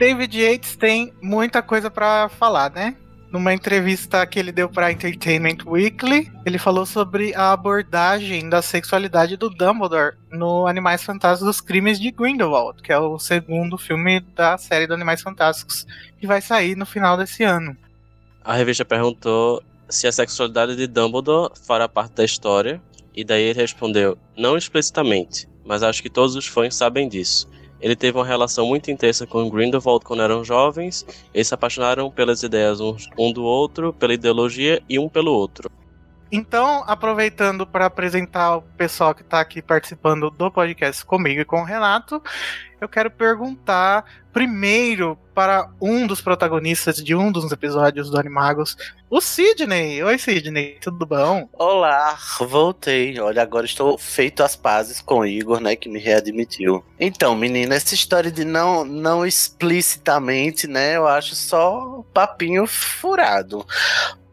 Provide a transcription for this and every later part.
David Yates tem muita coisa para falar, né? Numa entrevista que ele deu para Entertainment Weekly, ele falou sobre a abordagem da sexualidade do Dumbledore no Animais Fantásticos Crimes de Grindelwald, que é o segundo filme da série do Animais Fantásticos, que vai sair no final desse ano. A revista perguntou se a sexualidade de Dumbledore fará parte da história, e daí ele respondeu: não explicitamente, mas acho que todos os fãs sabem disso. Ele teve uma relação muito intensa com Grindelwald quando eram jovens. Eles se apaixonaram pelas ideias um do outro, pela ideologia e um pelo outro. Então, aproveitando para apresentar o pessoal que está aqui participando do podcast comigo e com o Renato, eu quero perguntar primeiro para um dos protagonistas de um dos episódios do Animagos, o Sidney. Oi, Sidney, tudo bom? Olá, voltei. Olha, agora estou feito as pazes com o Igor, né, que me readmitiu. Então, menina, essa história de não, não explicitamente, né, eu acho só papinho furado.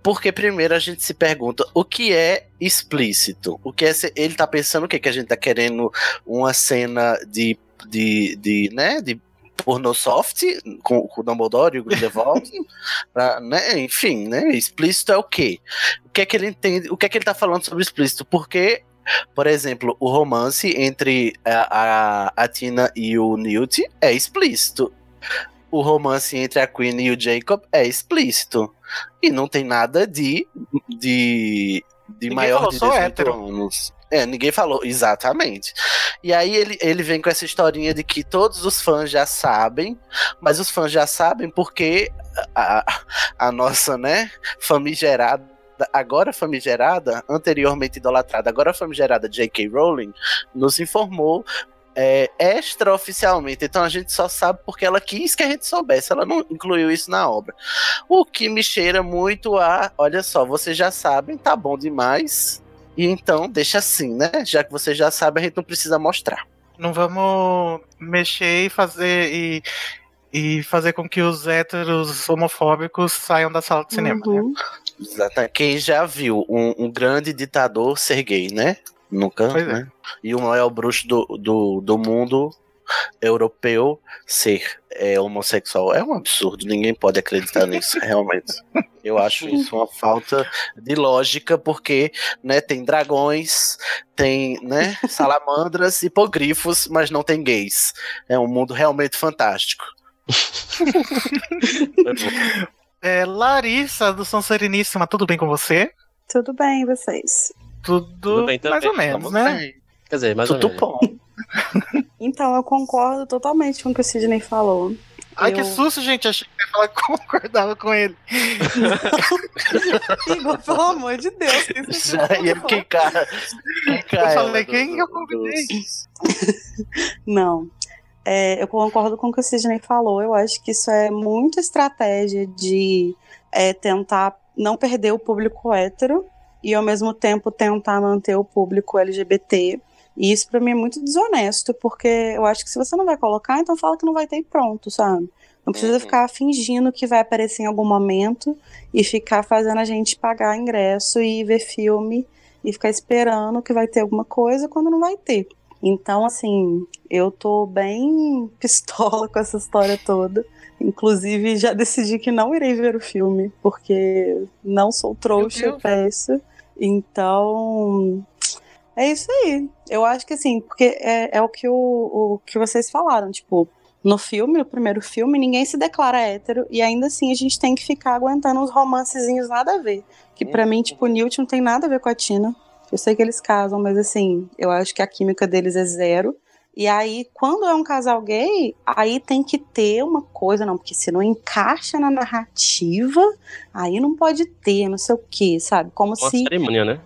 Porque primeiro a gente se pergunta o que é explícito. O que é ele tá pensando o que que a gente tá querendo uma cena de de, de né, de porno soft com, com o Dumbledore e o Grindelwald, pra, né, enfim, né, explícito é o quê? O que é que ele entende, o que é que ele tá falando sobre explícito? Porque por exemplo, o romance entre a, a, a Tina e o Newt é explícito o romance entre a Queen e o Jacob é explícito. E não tem nada de. de. de maior de 18 anos. É, ninguém falou, exatamente. E aí ele, ele vem com essa historinha de que todos os fãs já sabem, mas os fãs já sabem porque a, a nossa, né, famigerada agora famigerada, anteriormente idolatrada, agora famigerada J.K. Rowling, nos informou é, extraoficialmente. Então a gente só sabe porque ela quis que a gente soubesse. Ela não incluiu isso na obra. O que me cheira muito a, olha só, vocês já sabem, tá bom demais. E então deixa assim, né? Já que você já sabe, a gente não precisa mostrar. Não vamos mexer e fazer e, e fazer com que os héteros homofóbicos saiam da sala de cinema. Né? Uhum. Né? Quem já viu um, um grande ditador ser gay, né? Nunca, pois é. né? É. E o maior bruxo do, do, do mundo europeu ser é, homossexual. É um absurdo, ninguém pode acreditar nisso, realmente. Eu acho isso uma falta de lógica, porque né, tem dragões, tem né, salamandras, hipogrifos, mas não tem gays. É um mundo realmente fantástico. é, Larissa, do São Sereníssima, tudo bem com você? Tudo bem, vocês? Tudo, tudo bem mais ou menos, né? Quer dizer, mais tudo ou menos. bom. então, eu concordo totalmente com o que o Sidney falou. Ai, eu... que susto, gente. Achei que ia falar que concordava com ele. Igor, pelo amor de Deus. Já ia ficar. Eu falei, quem eu convidei? Não. É, eu concordo com o que o Sidney falou. Eu acho que isso é muita estratégia de é, tentar não perder o público hétero e ao mesmo tempo tentar manter o público LGBT. E isso para mim é muito desonesto, porque eu acho que se você não vai colocar, então fala que não vai ter pronto, sabe? Não precisa uhum. ficar fingindo que vai aparecer em algum momento e ficar fazendo a gente pagar ingresso e ver filme e ficar esperando que vai ter alguma coisa quando não vai ter. Então, assim, eu tô bem pistola com essa história toda. Inclusive, já decidi que não irei ver o filme, porque não sou trouxa pra isso. Então, é isso aí. Eu acho que assim, porque é, é o, que o, o que vocês falaram, tipo, no filme, no primeiro filme, ninguém se declara hétero e ainda assim a gente tem que ficar aguentando uns romancezinhos nada a ver. Que para mim, tipo, o Newt não tem nada a ver com a Tina. Eu sei que eles casam, mas assim, eu acho que a química deles é zero. E aí, quando é um casal gay, aí tem que ter uma coisa, não, porque se não encaixa na narrativa, aí não pode ter, não sei o que, sabe? Como uma se. cerimônia, né?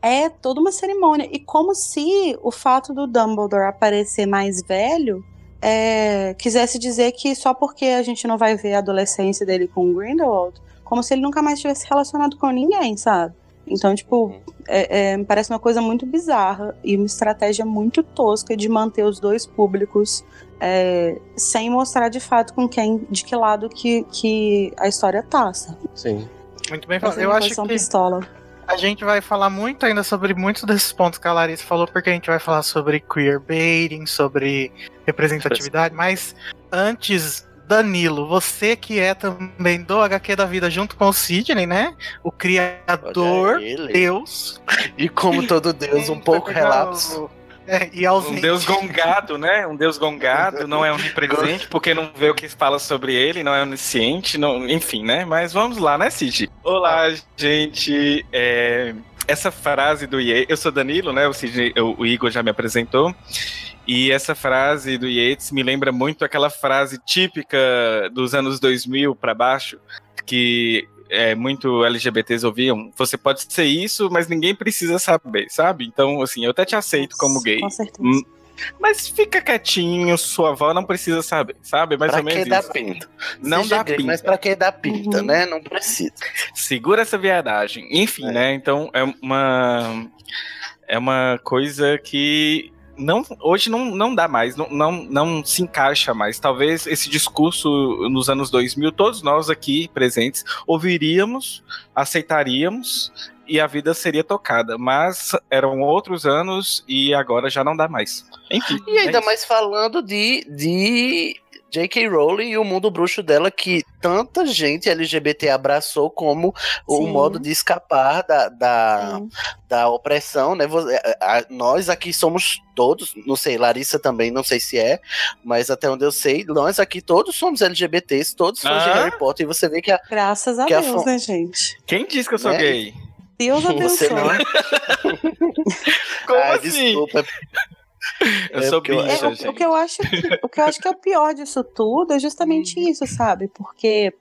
É toda uma cerimônia. E como se o fato do Dumbledore aparecer mais velho é, quisesse dizer que só porque a gente não vai ver a adolescência dele com o Grindelwald, como se ele nunca mais tivesse relacionado com ninguém, sabe? Então, tipo, uhum. é, é, me parece uma coisa muito bizarra e uma estratégia muito tosca de manter os dois públicos é, sem mostrar de fato com quem, de que lado que, que a história tá, sabe? Sim. Muito bem falado. Eu acho que pistola. a gente vai falar muito ainda sobre muitos desses pontos que a Larissa falou, porque a gente vai falar sobre queerbaiting, sobre representatividade, mas antes Danilo, você que é também do HQ da vida junto com o Sidney, né? O criador, Deus. E como todo Deus, um pouco relapso. É, e. Um deus gongado, né? Um deus gongado, não é onipresente, porque não vê o que fala sobre ele, não é onisciente, não, enfim, né? Mas vamos lá, né, Cid? Olá, gente. É, essa frase do Ye, eu sou Danilo, né? O, Cid, o, o Igor já me apresentou. E essa frase do Yates me lembra muito aquela frase típica dos anos 2000 para baixo, que é, muito LGBTs ouviam, você pode ser isso, mas ninguém precisa saber, sabe? Então, assim, eu até te aceito como gay. Com certeza. Hum, mas fica quietinho, sua avó não precisa saber, sabe? Mais pra ou menos que isso. Dá pinta. Não Seja dá gay, pinta. Mas pra que dá pinta, uhum. né? Não precisa. Segura essa viadagem. Enfim, é. né? Então é uma é uma coisa que não, hoje não, não dá mais, não, não, não se encaixa mais. Talvez esse discurso nos anos 2000, todos nós aqui presentes ouviríamos, aceitaríamos e a vida seria tocada. Mas eram outros anos e agora já não dá mais. Enfim. E ainda é mais falando de, de J.K. Rowling e o mundo bruxo dela que tanta gente LGBT abraçou como o modo de escapar da, da, da opressão, né? Nós aqui somos todos, não sei, Larissa também, não sei se é, mas até onde eu sei, nós aqui todos somos LGBTs, todos somos ah. de Harry Potter, e você vê que a. Graças a Deus, a... né, gente? Quem disse que eu sou né? gay? Deus abençoe. Você não é? Como Ai, assim? Desculpa. Eu é sou bicha, eu, gente. O, que eu acho que, o que eu acho que é o pior disso tudo é justamente uhum. isso, sabe? Porque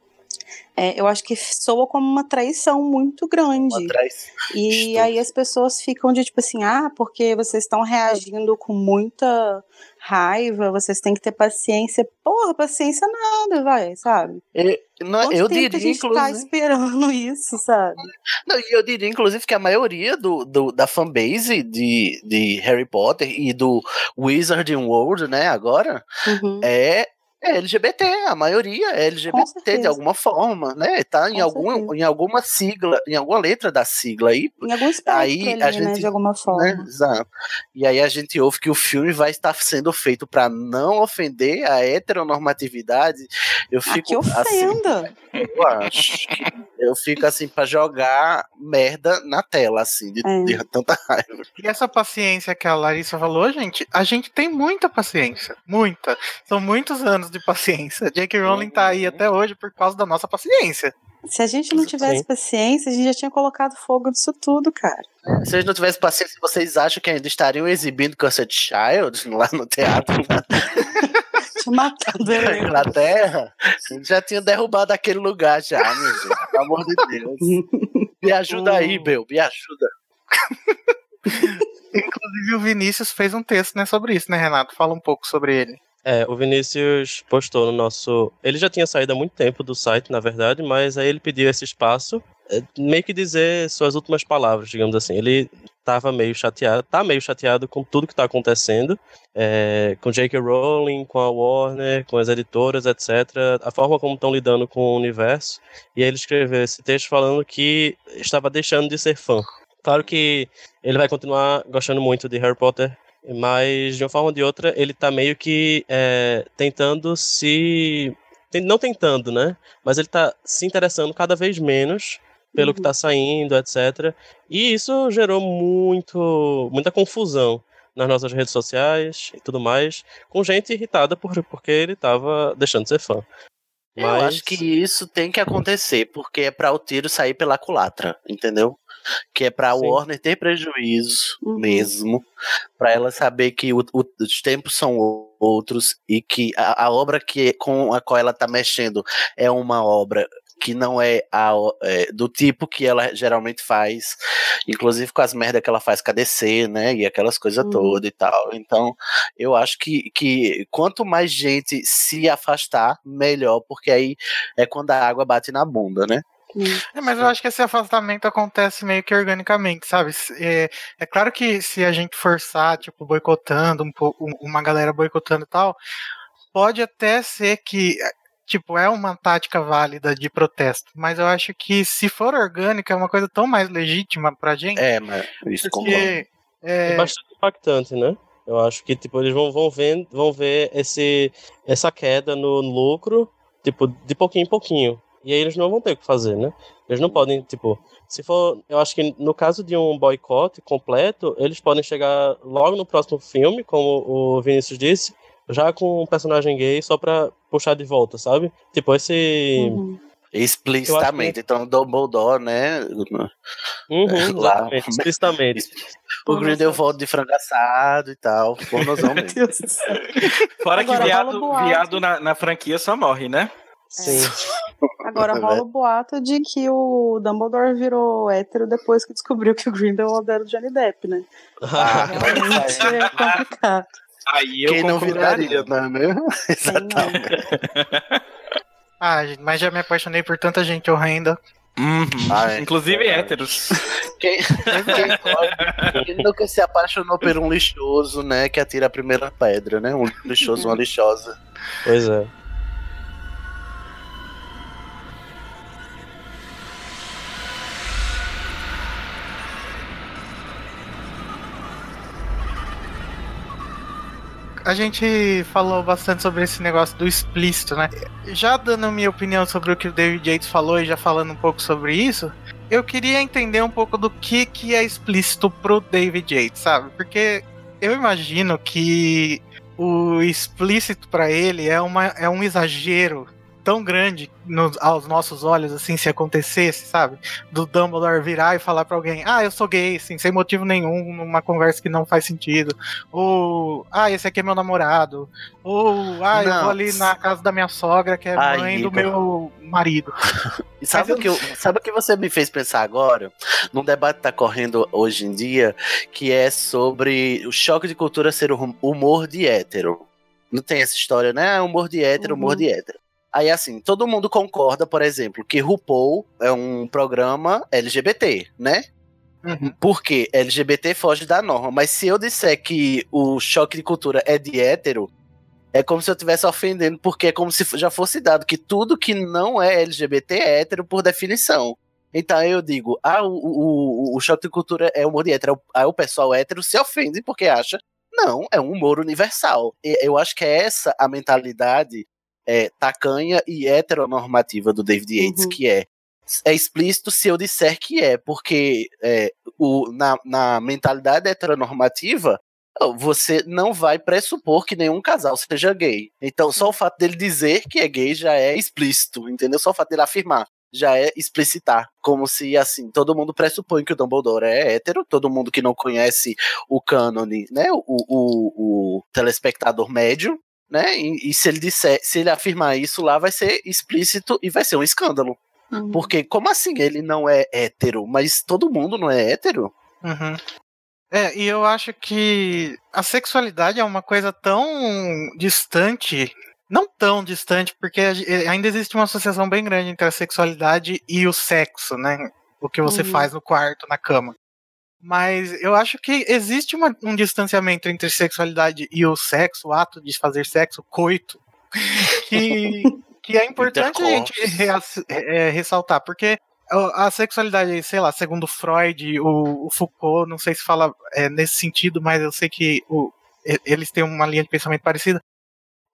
é, eu acho que soa como uma traição muito grande. Uma traição. E aí as pessoas ficam de tipo assim, ah, porque vocês estão reagindo com muita raiva, vocês têm que ter paciência. Porra, paciência nada, vai, sabe? Eu, não, eu diria, a gente tá inclusive... tá esperando isso, sabe? Não, eu diria, inclusive, que a maioria do, do, da fanbase de, de Harry Potter e do Wizarding World, né, agora, uhum. é é LGBT, a maioria é LGBT de alguma forma, né? Tá em, algum, em alguma sigla, em alguma letra da sigla aí. Em algum aí, ali, a né, gente, né, de alguma forma. Né? Exato. E aí a gente ouve que o filme vai estar sendo feito para não ofender a heteronormatividade. Eu fico ah, que ofenda! Assim, eu acho. eu fico assim para jogar merda na tela, assim, de, é. de tanta raiva. E essa paciência que a Larissa falou, gente, a gente tem muita paciência. Muita. São muitos anos de paciência. J.K. Rowling tá aí até hoje por causa da nossa paciência. Se a gente não tivesse Sim. paciência, a gente já tinha colocado fogo nisso tudo, cara. Se a gente não tivesse paciência, vocês acham que ainda estariam exibindo Cursed Child lá no teatro? tinha matado ele. Na Inglaterra, já tinha derrubado aquele lugar já, meu gente. Pelo amor de Deus. Me ajuda aí, Bel, me ajuda. Inclusive o Vinícius fez um texto né, sobre isso, né, Renato? Fala um pouco sobre ele. É, o Vinícius postou no nosso. Ele já tinha saído há muito tempo do site, na verdade, mas aí ele pediu esse espaço, é, meio que dizer suas últimas palavras, digamos assim. Ele estava meio chateado, tá meio chateado com tudo que está acontecendo, é, com J.K. Rowling, com a Warner, com as editoras, etc. A forma como estão lidando com o universo. E aí ele escreveu esse texto falando que estava deixando de ser fã. Claro que ele vai continuar gostando muito de Harry Potter mas de uma forma ou de outra ele tá meio que é, tentando se. Não tentando, né? Mas ele tá se interessando cada vez menos pelo uhum. que tá saindo, etc. E isso gerou muito, muita confusão nas nossas redes sociais e tudo mais, com gente irritada por, porque ele tava deixando de ser fã. Mas... Eu acho que isso tem que acontecer, porque é para o tiro sair pela culatra, entendeu? Que é para a Warner ter prejuízo uhum. mesmo, para ela saber que o, o, os tempos são outros e que a, a, obra que com a qual ela está mexendo é uma obra que não é, a, é, do tipo que ela geralmente faz, inclusive com as merdas que ela faz com a DC, né? E aquelas coisas uhum. todas e tal. Então, eu acho que, que quanto mais gente se afastar, melhor, porque aí é quando a água bate na bunda, né? É, mas eu acho que esse afastamento acontece meio que organicamente, sabe? É, é claro que se a gente forçar, tipo, boicotando um pouco, uma galera boicotando e tal, pode até ser que tipo, é uma tática válida de protesto, mas eu acho que se for orgânica é uma coisa tão mais legítima pra gente. É, mas isso porque, é... é bastante impactante, né? Eu acho que tipo eles vão, vão ver vão ver esse essa queda no lucro, tipo, de pouquinho em pouquinho. E aí eles não vão ter o que fazer, né? Eles não podem, tipo, se for, eu acho que no caso de um boicote completo, eles podem chegar logo no próximo filme, como o Vinícius disse, já com um personagem gay só pra puxar de volta, sabe? Tipo, esse. Uhum. Explicitamente, que... então Dumbledore, né? Uhum, lá. Explicitamente. O Grindelwald de frango assado e tal. Pornozão mesmo. Fora Agora, que viado, viado na, na franquia só morre, né? Sim. É. Agora rola o boato de que o Dumbledore virou hétero depois que descobriu que o Grindelwald era o Johnny Depp, né? Ah, Realmente é complicado. Aí eu Quem não viraria, não é mesmo? Exatamente. ah, mas já me apaixonei por tanta gente horrenda. Uhum. Ah, é. Inclusive é. héteros. Quem, quem, quem, nunca se apaixonou por um lixoso, né? Que atira a primeira pedra, né? Um lixoso, uma lixosa. Pois é. A gente falou bastante sobre esse negócio do explícito, né? Já dando minha opinião sobre o que o David Yates falou e já falando um pouco sobre isso, eu queria entender um pouco do que, que é explícito pro David Yates, sabe? Porque eu imagino que o explícito para ele é, uma, é um exagero tão grande no, aos nossos olhos, assim, se acontecesse, sabe? Do Dumbledore virar e falar para alguém, ah, eu sou gay, assim, sem motivo nenhum, numa conversa que não faz sentido. Ou, ah, esse aqui é meu namorado. Ou, ah, não. eu vou ali na casa da minha sogra, que é Ai, mãe do meu marido. sabe, o que eu, sabe o que você me fez pensar agora? Num debate que tá correndo hoje em dia, que é sobre o choque de cultura ser o humor de hétero. Não tem essa história, né? Humor de hétero, uhum. humor de hétero. Aí, assim, todo mundo concorda, por exemplo, que RuPaul é um programa LGBT, né? Uhum. Porque LGBT foge da norma. Mas se eu disser que o choque de cultura é de hétero, é como se eu estivesse ofendendo, porque é como se já fosse dado que tudo que não é LGBT é hétero por definição. Então eu digo, ah, o, o, o choque de cultura é humor de hétero. Aí o pessoal hétero se ofende porque acha, não, é um humor universal. E eu acho que é essa a mentalidade é, tacanha e heteronormativa do David Yates, uhum. que é é explícito se eu disser que é, porque é, o, na, na mentalidade heteronormativa, você não vai pressupor que nenhum casal seja gay. Então, só o fato dele dizer que é gay já é explícito, entendeu? Só o fato dele afirmar já é explicitar. Como se, assim, todo mundo pressupõe que o Dumbledore é hétero, todo mundo que não conhece o cânone, né? O, o, o telespectador médio né? E, e, se ele disser, se ele afirmar isso lá, vai ser explícito e vai ser um escândalo. Uhum. Porque como assim ele não é hétero? Mas todo mundo não é hétero? Uhum. É, e eu acho que a sexualidade é uma coisa tão distante, não tão distante, porque ainda existe uma associação bem grande entre a sexualidade e o sexo, né? O que você uhum. faz no quarto, na cama. Mas eu acho que existe uma, um distanciamento entre sexualidade e o sexo, o ato de fazer sexo, coito, que, que é importante a gente é, ressaltar, porque a sexualidade, sei lá, segundo Freud, o, o Foucault, não sei se fala é, nesse sentido, mas eu sei que o, eles têm uma linha de pensamento parecida.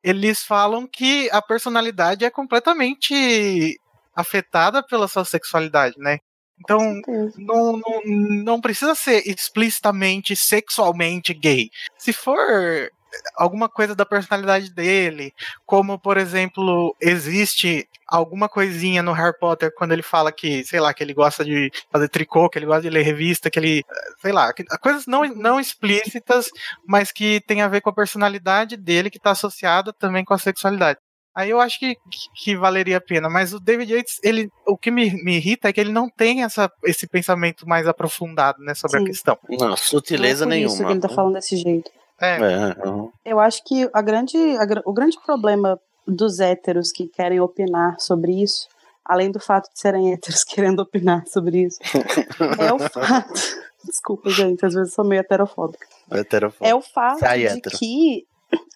Eles falam que a personalidade é completamente afetada pela sua sexualidade, né? Então, não, não, não precisa ser explicitamente sexualmente gay. Se for alguma coisa da personalidade dele, como por exemplo, existe alguma coisinha no Harry Potter quando ele fala que, sei lá, que ele gosta de fazer tricô, que ele gosta de ler revista, que ele, sei lá, coisas não, não explícitas, mas que tem a ver com a personalidade dele que está associada também com a sexualidade. Aí eu acho que, que valeria a pena. Mas o David Yates, ele, o que me, me irrita é que ele não tem essa, esse pensamento mais aprofundado né, sobre Sim. a questão. Não, sutileza Não é por nenhuma. isso que ele tá falando desse jeito. É, É, uhum. Eu acho que a grande, a o grande problema dos héteros que querem opinar sobre isso, além do fato de serem héteros querendo opinar sobre isso, é o fato. Desculpa, gente, às vezes eu sou meio heterofóbica. Heterofóbico. É o fato Sai de hétero. que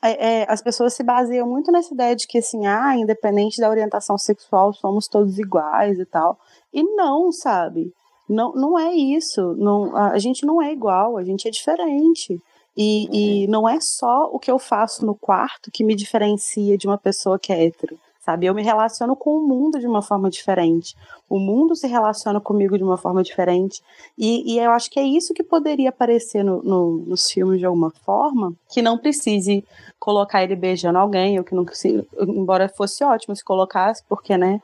é, é, as pessoas se baseiam muito nessa ideia de que, assim, ah, independente da orientação sexual, somos todos iguais e tal. E não, sabe? Não, não é isso. Não, a, a gente não é igual, a gente é diferente. E, e não é só o que eu faço no quarto que me diferencia de uma pessoa que é hétero. Sabe? Eu me relaciono com o mundo de uma forma diferente. O mundo se relaciona comigo de uma forma diferente. E, e eu acho que é isso que poderia aparecer no, no- nos filmes de alguma forma, que não precise colocar ele beijando alguém, ou que não embora fosse ótimo se colocasse, porque, né,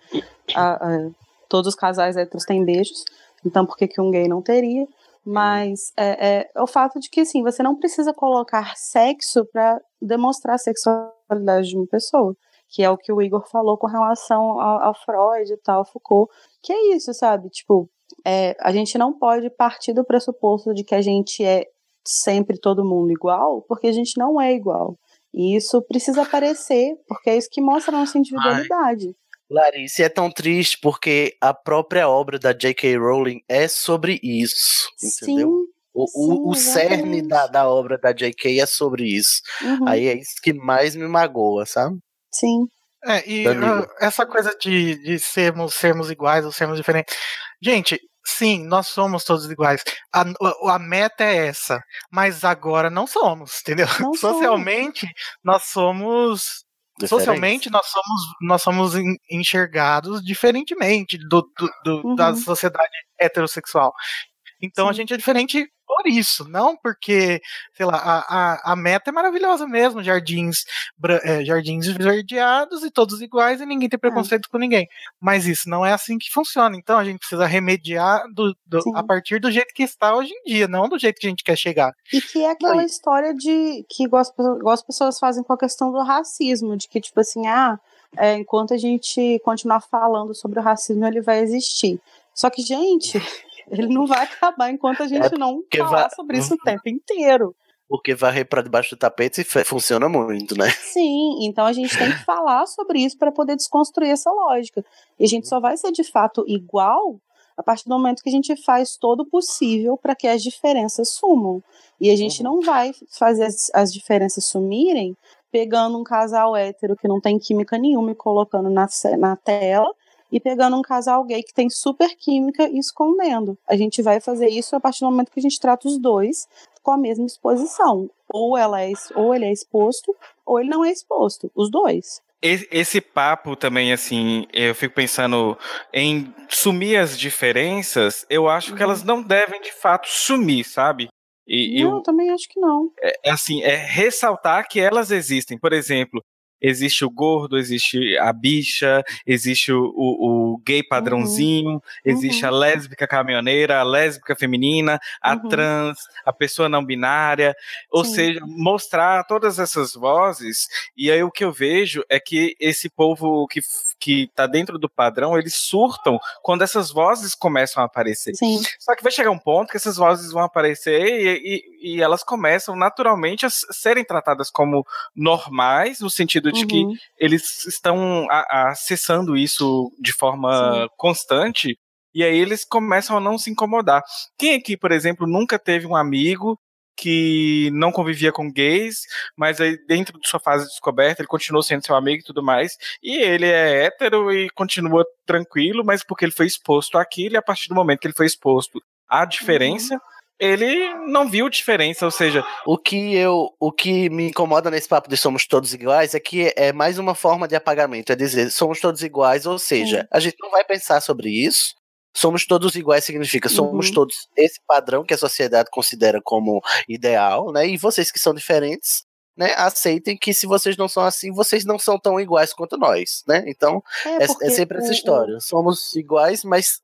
a- a- todos os casais héteros têm beijos, então por que, que um gay não teria? Mas é, é o fato de que, assim, você não precisa colocar sexo para demonstrar a sexualidade de uma pessoa que é o que o Igor falou com relação ao, ao Freud e tal, Foucault, que é isso, sabe? Tipo, é, a gente não pode partir do pressuposto de que a gente é sempre todo mundo igual, porque a gente não é igual. E isso precisa aparecer, porque é isso que mostra a nossa individualidade. Clarice é tão triste porque a própria obra da J.K. Rowling é sobre isso, entendeu? Sim. O, o, sim, o cerne exatamente. da, da obra da J.K. é sobre isso. Uhum, Aí é isso que mais me magoa, sabe? Sim. É, e Danilo. uh, essa coisa de, de sermos, sermos iguais ou sermos diferentes. Gente, sim, nós somos todos iguais. A, a- a meta é essa. Mas agora não somos, entendeu? Não somos. Socialmente, nós somos. Socialmente, nós somos, nós somos en- enxergados diferentemente do, do- do- da Uhum. sociedade heterossexual. Então a Sim. gente é diferente por isso, não porque, sei lá, a, a, a meta é maravilhosa mesmo, jardins, é, jardins verdeados e todos iguais e ninguém tem preconceito com ninguém. Mas isso não é assim que funciona. Então a gente precisa remediar do, do- a partir do jeito que está hoje em dia, não do jeito que a gente quer chegar. E que é aquela e- história de que igual as, pessoas- igual as pessoas fazem com a questão do racismo, de que, tipo assim, ah, é, enquanto a gente continuar falando sobre o racismo, ele vai existir. Só que, gente, ele não vai acabar enquanto a gente não porque falar vai- sobre isso o tempo inteiro. Porque varrer pra debaixo do tapete funciona muito, né? Sim, então a gente tem que falar sobre isso para poder desconstruir essa lógica. E a gente só vai ser de fato igual a partir do momento que a gente faz todo o possível para que as diferenças sumam. E a gente não vai fazer as, as diferenças sumirem pegando um casal hétero que não tem química nenhuma e colocando na, na tela e pegando um casal gay que tem super química e escondendo. A gente vai fazer isso a partir do momento que a gente trata os dois com a mesma exposição. Ou ela é, ou ele é exposto, ou ele não é exposto. Os dois. Esse, papo também, assim, eu fico pensando em sumir as diferenças, eu acho que Uhum. elas não devem de fato sumir, sabe? E não, eu, eu também acho que não. é assim, é ressaltar que elas existem. Por exemplo, existe o gordo, existe a bicha, existe o, o- o gay padrãozinho, existe Uhum. a lésbica caminhoneira, a lésbica feminina, a Uhum. trans, a pessoa não binária. Ou Sim. seja, mostrar todas essas vozes. E aí o que eu vejo é que esse povo que, que tá dentro do padrão, eles surtam quando essas vozes começam a aparecer. Sim. Só que vai chegar um ponto que essas vozes vão aparecer e, e- e elas começam naturalmente a serem tratadas como normais, no sentido que Uhum. eles estão a- a- acessando isso de forma constante, e aí eles começam a não se incomodar. Quem aqui, por exemplo, nunca teve um amigo que não convivia com gays, mas aí dentro de sua fase de descoberta ele continuou sendo seu amigo e tudo mais, e ele é hétero e continua tranquilo, mas porque ele foi exposto àquilo, e a partir do momento que ele foi exposto à diferença, ele não viu diferença, ou seja, O que eu, o que me incomoda nesse papo de somos todos iguais é que é mais uma forma de apagamento, é dizer somos todos iguais, ou seja, Sim. a gente não vai pensar sobre isso. Somos todos iguais significa somos Uhum. todos esse padrão que a sociedade considera como ideal, né? E vocês que são diferentes né, aceitem que se vocês não são assim, vocês não são tão iguais quanto nós, né? Então, é, é, é sempre essa história. O... Somos iguais, mas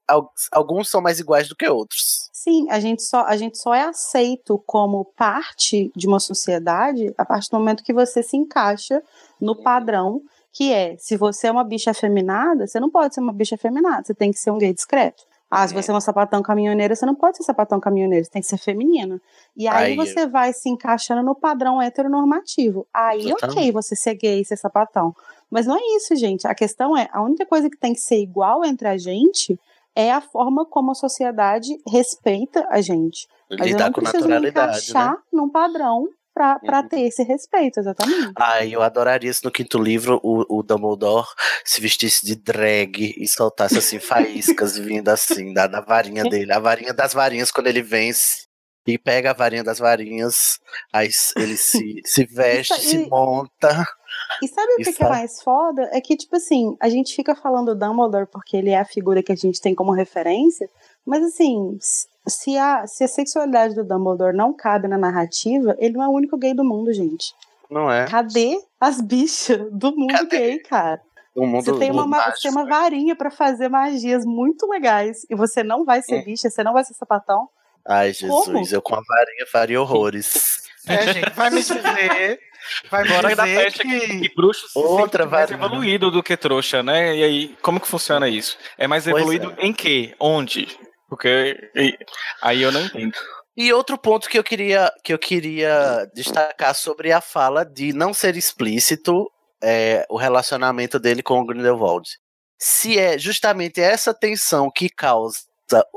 alguns são mais iguais do que outros. Sim, a gente, só, a gente só é aceito como parte de uma sociedade a partir do momento que você se encaixa no padrão que é, se você é uma bicha afeminada, você não pode ser uma bicha afeminada, você tem que ser um gay discreto. Ah, se você é uma sapatão caminhoneira, você não pode ser sapatão caminhoneiro, você tem que ser feminina. E aí, aí você vai se encaixando no padrão heteronormativo. Aí, ok, você ser gay, ser sapatão. Mas não é isso, gente. A questão é, a única coisa que tem que ser igual entre a gente é a forma como a sociedade respeita a gente. Mas Lidar eu não preciso me né? encaixar né? num padrão para uhum. ter esse respeito, exatamente. Ah, eu adoraria se no quinto livro o, o Dumbledore se vestisse de drag e soltasse assim faíscas vindo assim da, da varinha dele, a varinha das varinhas quando ele vence e pega a varinha das varinhas, aí ele se, se veste, Isso, se e, monta. E sabe o que, que, é mais foda? É que, tipo assim, a gente fica falando Dumbledore porque ele é a figura que a gente tem como referência, mas assim, se a, se a sexualidade do Dumbledore não cabe na narrativa, ele não é o único gay do mundo, gente. Não é? Cadê as bichas do mundo Cadê? gay, cara? Mundo, você tem uma, mágico, você tem uma varinha para fazer magias muito legais e você não vai ser hum. bicha, você não vai ser sapatão. Ai, Jesus, Como? eu com a varinha faria horrores. É, gente, vai me dizer. Vai dizer da festa que, que bruxo Outra mais evoluído do que trouxa, né? E aí, como que funciona isso? É mais evoluído é. em quê? Onde? Porque aí eu não entendo. E outro ponto que eu queria que eu queria destacar sobre a fala de não ser explícito é, o relacionamento dele com o Grindelwald. Se é justamente essa tensão que causa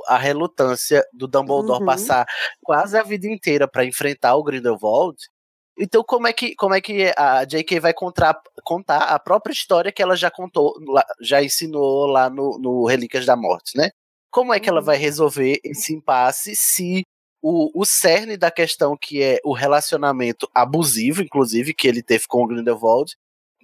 a relutância do Dumbledore uhum. passar quase a vida inteira para enfrentar o Grindelwald, então como é que como é que a J.K. vai contar, contar a própria história que ela já contou, já ensinou lá no, no Relíquias da Morte, né? Como é que ela vai uhum. resolver esse impasse se o, o cerne da questão, que é o relacionamento abusivo, inclusive, que ele teve com o Grindelwald,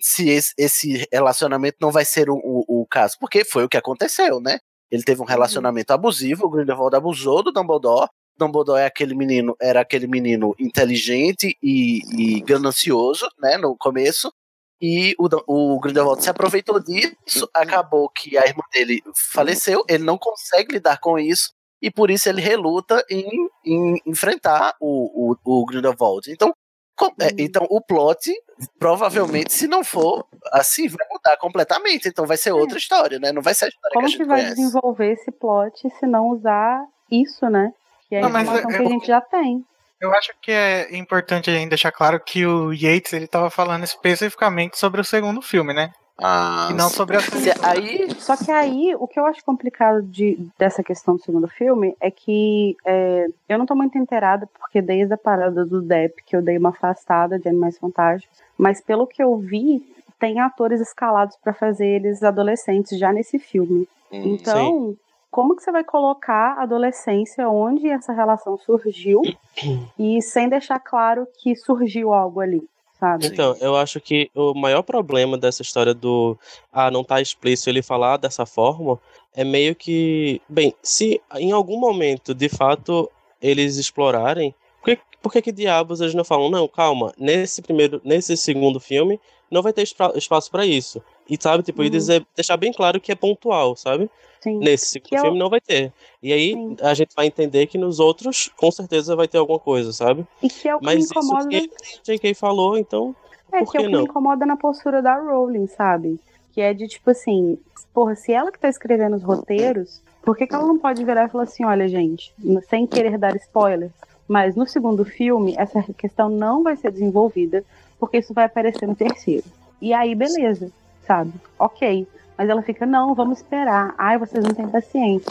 se esse, esse relacionamento não vai ser o, o, o, caso? Porque foi o que aconteceu, né? Ele teve um uhum. relacionamento abusivo, o Grindelwald abusou do Dumbledore. Dumbledore é aquele menino, era aquele menino inteligente e, e ganancioso, né, no começo, e o, o Grindelwald se aproveitou disso, acabou que a irmã dele faleceu, ele não consegue lidar com isso, e por isso ele reluta em, em enfrentar o, o, o Grindelwald. Então, com, é, então o plot, provavelmente, se não for assim, vai mudar completamente. Então vai ser outra história, né? Não vai ser a história Como que a gente que vai conhece. desenvolver esse plot se não usar isso, né? Que é a não, informação é, que a gente já tem. Eu acho que é importante ainda deixar claro que o Yates ele estava falando especificamente sobre o segundo filme, né? Ah, e não sobre a aí Só que aí, o que eu acho complicado de, dessa questão do segundo filme é que é, eu não tô muito inteirada, porque desde a parada do Depp, que eu dei uma afastada de Animais Fantásticos, mas pelo que eu vi, tem atores escalados para fazer eles adolescentes já nesse filme. Hum, então, sim como que você vai colocar a adolescência onde essa relação surgiu e sem deixar claro que surgiu algo ali, sabe? Então, eu acho que o maior problema dessa história do ah, não tá explícito ele falar dessa forma é meio que, bem, se em algum momento de fato eles explorarem, por que, por que, que diabos eles não falam, não, calma, nesse primeiro, nesse segundo filme não vai ter espaço para isso. E sabe, tipo, uhum. e dizer, deixar bem claro que é pontual, sabe? Sim. Nesse segundo filme não vai ter. E aí Sim. a gente vai entender que nos outros, com certeza, vai ter alguma coisa, sabe? E que é o que Mas me incomoda. Isso que J.K. falou, então. É, que é o que não? me incomoda na postura da Rowling, sabe? Que é de tipo assim, porra, se ela que tá escrevendo os roteiros, por que, que ela não pode virar e falar assim, olha, gente, sem querer dar spoilers, mas no segundo filme, essa questão não vai ser desenvolvida, porque isso vai aparecer no terceiro. E aí, beleza, sabe? Ok. Mas ela fica, não, vamos esperar. Ai, vocês não têm paciência.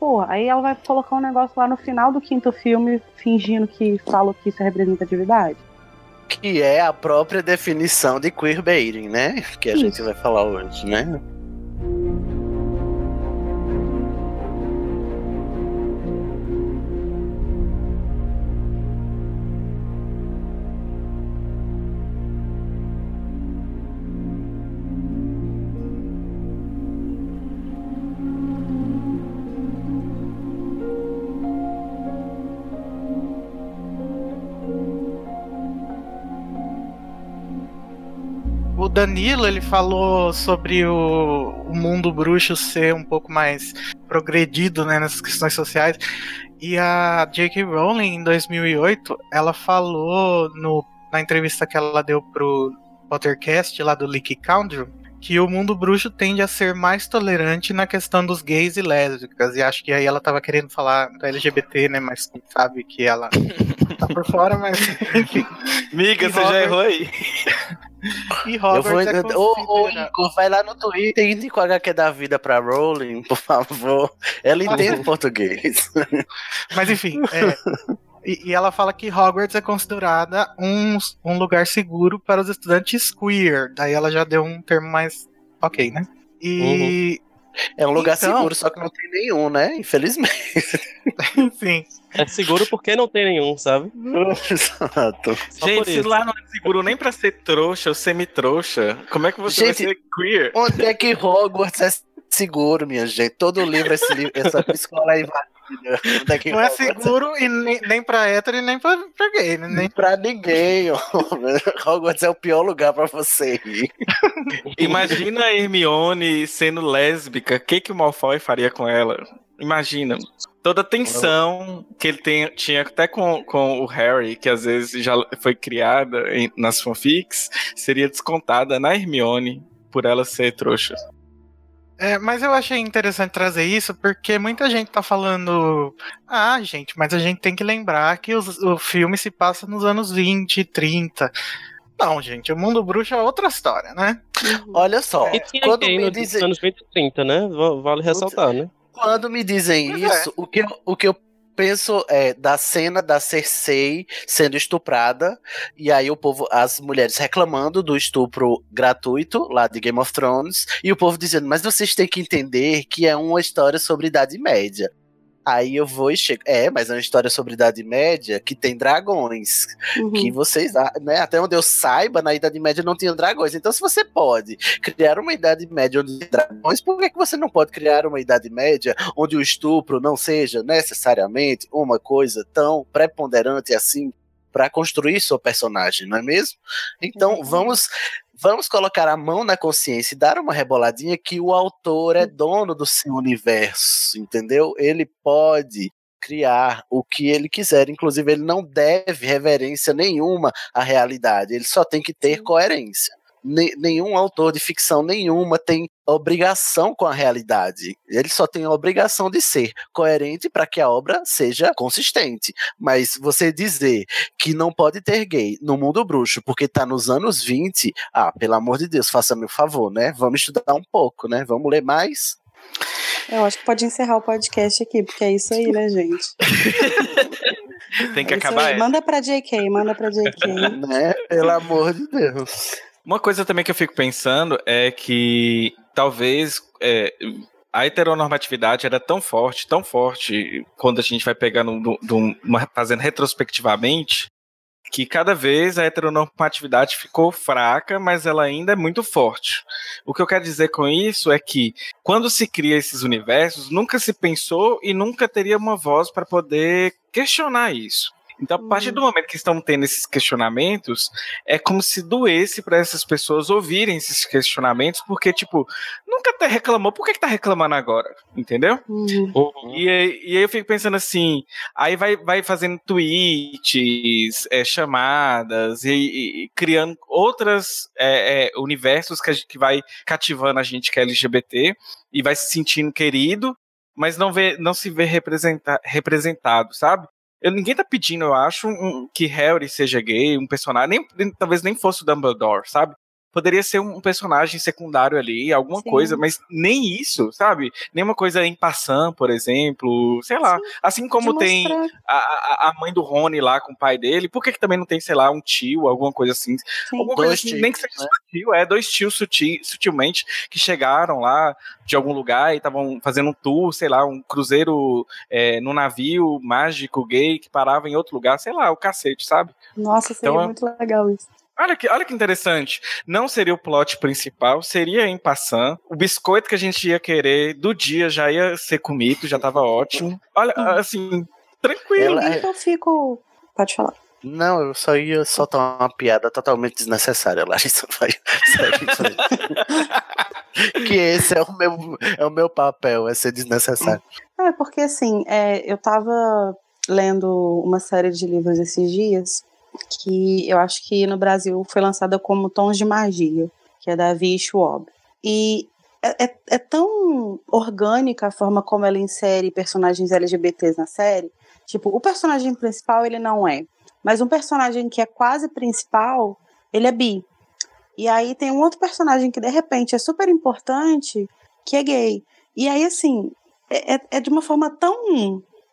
Pô, aí ela vai colocar um negócio lá no final do quinto filme, fingindo que fala que isso é representatividade. Que é a própria definição de queerbaiting, né? Que a isso. gente vai falar hoje, né? Danilo, ele falou sobre o, o mundo bruxo ser um pouco mais progredido, né, nessas questões sociais. E a J.K. Rowling, em 2008, ela falou no, na entrevista que ela deu pro Pottercast, lá do Leaky Country, que o mundo bruxo tende a ser mais tolerante na questão dos gays e lésbicas. E acho que aí ela tava querendo falar da LGBT, né? Mas sabe que ela tá por fora, mas enfim. Miga, você já errou aí. E Eu Robert vou, é ô, ô, Igor, vai lá no Twitter e indica o HQ da vida pra Rowling, por favor. Ela entende português. Mas enfim, é, e, e ela fala que Hogwarts é considerada um, um lugar seguro para os estudantes queer. Daí ela já deu um termo mais ok, né? E É um lugar Então- seguro, só que não tem nenhum, né? Infelizmente. sim. É seguro porque não tem nenhum, sabe? Exato. Gente, se lá não é seguro nem pra ser trouxa ou semi-trouxa, como é que você Gente- vai ser queer? Onde é que Hogwarts é seguro, minha gente? Todo livro, esse livro, essa escola é invadida. Não é seguro e nem, nem pra hétero e nem pra, pra gay, né? Nem Pra ninguém. Hogwarts é o pior lugar pra você ir. Imagina a Hermione sendo lésbica, o que, que o Malfoy faria com ela? Imagina. Toda a tensão que ele tem, tinha até com, com o Harry, que às vezes já foi criada em- nas fanfics, seria descontada na Hermione por ela ser trouxa. É, mas eu achei interessante trazer isso porque muita gente tá falando. Ah, gente, mas a gente tem que lembrar que os- o filme se passa nos anos 20, 30. Não, gente, o mundo bruxo é outra história, né? Olha só, E tinha quando me, nos dizem, anos 20 e 30, né? Va- Vale ressaltar, né? quando me dizem Pois é. isso, o, que eu, o que eu penso é da cena da Cersei sendo estuprada, e aí o povo, as mulheres reclamando do estupro gratuito lá de Game of Thrones, e o povo dizendo, mas vocês têm que entender que é uma história sobre Idade Média. Aí eu vou e chego. É, mas é uma história sobre Idade Média que tem dragões. Uhum. que vocês, né, até onde eu saiba, na Idade Média não tinha dragões. Então, se você pode criar uma Idade Média onde tem dragões, por que, que você não pode criar uma Idade Média onde o estupro não seja necessariamente uma coisa tão preponderante assim para construir seu personagem, não é mesmo? Então, vamos vamos colocar a mão na consciência e dar uma reboladinha que o autor é dono do seu universo, entendeu? Ele pode criar o que ele quiser. Inclusive, ele não deve reverência nenhuma à realidade. Ele só tem que ter coerência. Ne- nenhum autor de ficção nenhuma tem obrigação com a realidade. Ele só tem a obrigação de ser coerente para que a obra seja consistente. Mas você dizer que não pode ter gay no mundo bruxo porque tá nos anos 20, ah, pelo amor de Deus, faça-me o favor, né? Vamos estudar um pouco, né? Vamos ler mais. Eu acho que pode encerrar o podcast aqui, porque é isso aí, né, gente? Tem que É acabar. Manda pra JK, manda pra JK. né? Pelo amor de Deus. Uma coisa também que eu fico pensando é que talvez é, a heteronormatividade era tão forte, tão forte, quando a gente vai pegando, do- do- fazendo retrospectivamente, que cada vez a heteronormatividade ficou fraca, mas ela ainda é muito forte. O que eu quero dizer com isso é que quando se cria esses universos, nunca se pensou e nunca teria uma voz para poder questionar isso. Então, a partir do momento que estão tendo esses questionamentos, é como se doesse para essas pessoas ouvirem esses questionamentos, porque, tipo, nunca até reclamou, por que, que tá reclamando agora? Entendeu? Uhum. Uhum. E, aí- e aí eu fico pensando assim, aí vai, vai fazendo tweets, é, chamadas, e, e- e criando outros universos que, a gente- que vai cativando a gente que é LGBT, e vai se sentindo querido, mas não, vê, não se vê representa, representado, sabe? Eu, ninguém tá pedindo, eu acho, um- que Harry seja gay, um personagem, nem, nem- talvez nem fosse o Dumbledore, sabe? Poderia ser um personagem secundário ali, alguma Sim. coisa, mas nem isso, sabe? Nenhuma coisa em passant, por exemplo, sei lá. Assim como tem a, a, mãe do Rony lá com o pai dele, por que, que também não tem, sei lá, um tio, alguma coisa assim? sim. Alguma Dois coisa assim, tios, nem que seja né? sutil, é, dois tios sutil, sutilmente que chegaram lá de algum lugar e estavam fazendo um tour, sei lá, um cruzeiro é, num navio mágico gay que parava em outro lugar, sei lá, o cacete, sabe? Nossa, seria Então, é- muito legal isso. Olha que, olha que interessante. Não seria o plot principal, seria em passant. O biscoito que a gente ia querer do dia já ia ser comido, já tava ótimo. Olha, assim, tranquilo. Ela- que eu fico. Pode falar. Não, eu só ia soltar uma piada totalmente desnecessária, Larissa. Vai segue em frente. que esse é o, meu, é o meu papel, é ser desnecessário. É, porque assim, é, eu tava lendo uma série de livros esses dias que eu acho que no Brasil foi lançada como Tons de Magia, que é da Vi Schwab. E é, é, é tão orgânica a forma como ela insere personagens LGBTs na série. Tipo, o personagem principal ele não é, mas um personagem que é quase principal, ele é bi. E aí tem um outro personagem que de repente é super importante, que é gay. E aí, assim, é, é, é de uma forma tão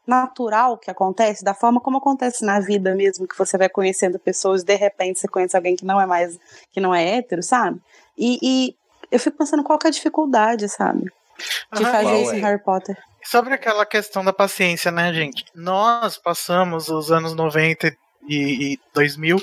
natural que acontece, da forma como acontece na vida mesmo, que você vai conhecendo pessoas, de repente você conhece alguém que não é mais, que não é hétero, sabe? E, e eu fico pensando qual que é a dificuldade, sabe? De Aham, fazer isso é? em Harry Potter. Sobre aquela questão da paciência, né, gente? Nós passamos os anos 90 e, e 2000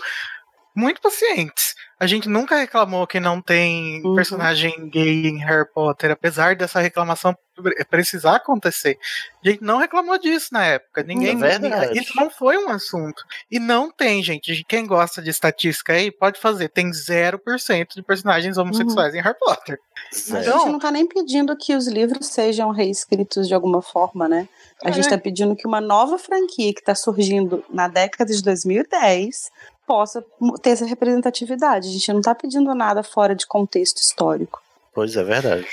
muito pacientes. A gente nunca reclamou que não tem Uhum. personagem gay em Harry Potter, apesar dessa reclamação pre- precisar acontecer. A gente não reclamou disso na época. Ninguém. É. Isso não foi um assunto. E não tem, gente. Quem gosta de estatística aí, pode fazer. Tem 0% de personagens homossexuais em Harry Potter. A Zero. Então- gente não tá nem pedindo que os livros sejam reescritos de alguma forma, né? A gente É. tá pedindo que uma nova franquia que tá surgindo na década de 2010 possa ter essa representatividade. A gente não tá pedindo nada fora de contexto histórico. Pois é verdade.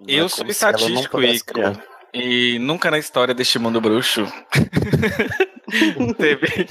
Não é Eu sou ela não estatístico, criar. E nunca na história deste mundo bruxo teve,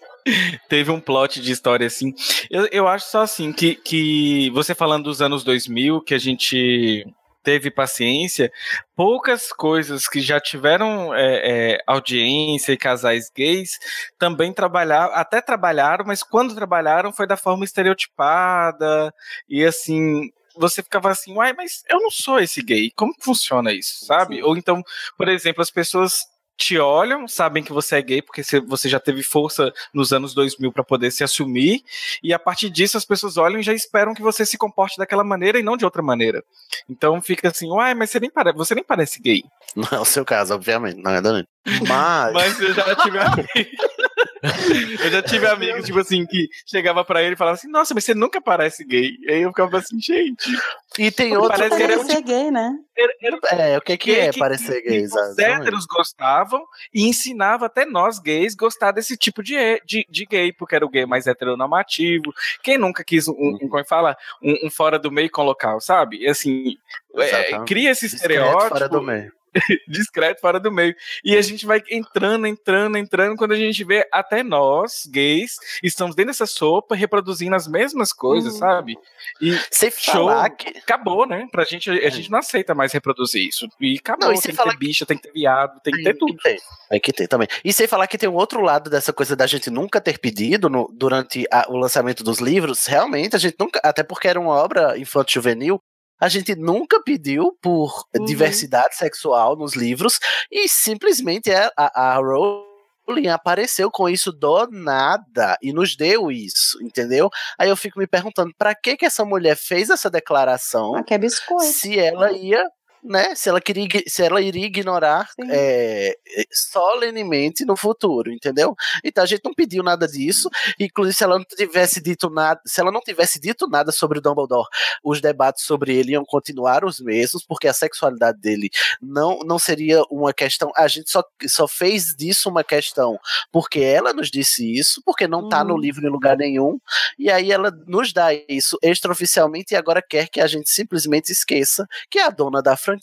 teve um plot de história assim. Eu, eu acho só assim que, que você falando dos anos 2000, que a gente teve paciência, poucas coisas que já tiveram é, é, audiência e casais gays também trabalharam, até trabalharam, mas quando trabalharam foi da forma estereotipada e assim. Você ficava assim, uai, mas eu não sou esse gay. Como funciona isso, sabe? Sim. Ou então, por exemplo, as pessoas te olham, sabem que você é gay porque você- já teve força nos anos 2000 para poder se assumir, e a partir disso as pessoas olham e já esperam que você se comporte daquela maneira e não de outra maneira. Então fica assim, uai, mas você nem, pare você nem parece gay. Não é o seu caso, obviamente, não é, Danilo? Mas, Mas eu já tive amigos. eu já tive amigos, tipo assim, que chegava pra ele e falava assim, nossa, mas você nunca parece gay. Aí eu ficava assim, gente. e tem outro. parece que é um ser gay, né? era- era É, o que, que é parecer gay, Os héteros gostavam e ensinava até nós gays gostar desse tipo de, de, de gay, porque era o gay mais heteronormativo. Quem nunca quis um, um, como é que fala? Um, um fora do meio com local, sabe? E assim, é, cria esse Discreto estereótipo fora do meio. discreto fora do meio. E a gente vai entrando, entrando, entrando, quando a gente vê até nós, gays, estamos dentro dessa sopa, reproduzindo as mesmas coisas, Uhum. sabe? E Sem Show. falar que. acabou, né? Pra gente, a gente não aceita mais reproduzir isso. E acabou, Não, e tem que ter bicha, tem que ter viado, tem que ter tudo. Tem, tem que ter também. E sem falar que tem um outro lado dessa coisa da gente nunca ter pedido no- durante a- o lançamento dos livros. Realmente, a gente nunca. Até porque era uma obra infanto-juvenil. A gente nunca pediu por Uhum. diversidade sexual nos livros e simplesmente a, a, a Rowling apareceu com isso do nada e nos deu isso, entendeu? Aí eu fico me perguntando pra que que essa mulher fez essa declaração Ah, que é biscoito. se ela ia, né? Se ela queria, se ela iria ignorar é, é, solenemente no futuro, entendeu? Então a gente não pediu nada disso. Inclusive, se ela não tivesse dito nada, se ela não tivesse dito nada sobre o Dumbledore, os debates sobre ele iam continuar os mesmos, porque a sexualidade dele não, não seria uma questão. A gente só, só fez disso uma questão porque ela nos disse isso, porque não tá no Uhum. livro em lugar nenhum. E aí ela nos dá isso extraoficialmente e agora quer que a gente simplesmente esqueça que a dona da franquia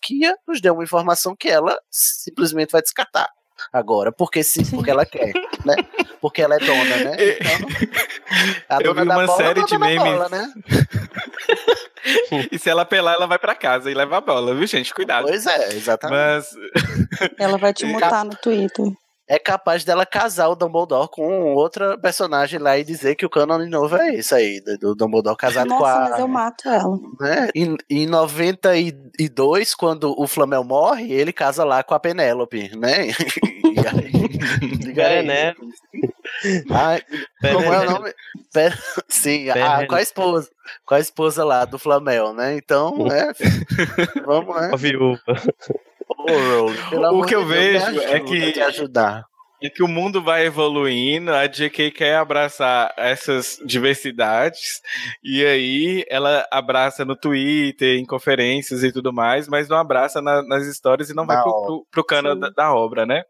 nos deu uma informação que ela simplesmente vai descartar agora, porque sim, porque ela quer, né? Porque ela é dona, né? Então, a Eu dona vi da uma bola a série de memes. bola, né? E se ela pelar, ela vai pra casa e leva a bola, viu, gente? Cuidado. Pois é, exatamente. Mas Ela vai te mutar no Twitter. É capaz dela casar o Dumbledore com outra personagem lá e dizer que o canon novo é isso aí, do- do Dumbledore casado com Nossa, a. mas eu mato ela. né? Em, em 92, quando o Flamel morre, ele casa lá com a Penélope, né? E aí, diga aí. Pené. Ai, como é o nome? Sim, a, Pené. com a esposa. Com a esposa lá do Flamel, né? Então, né? Vamos, né? A viúva. O que eu vejo é que- ajudar. é que o mundo vai evoluindo, a JK quer abraçar essas diversidades, e aí ela abraça no Twitter, em conferências e tudo mais, mas não abraça na, nas histórias e não vai pro, pro, pro cano da, da, obra, né?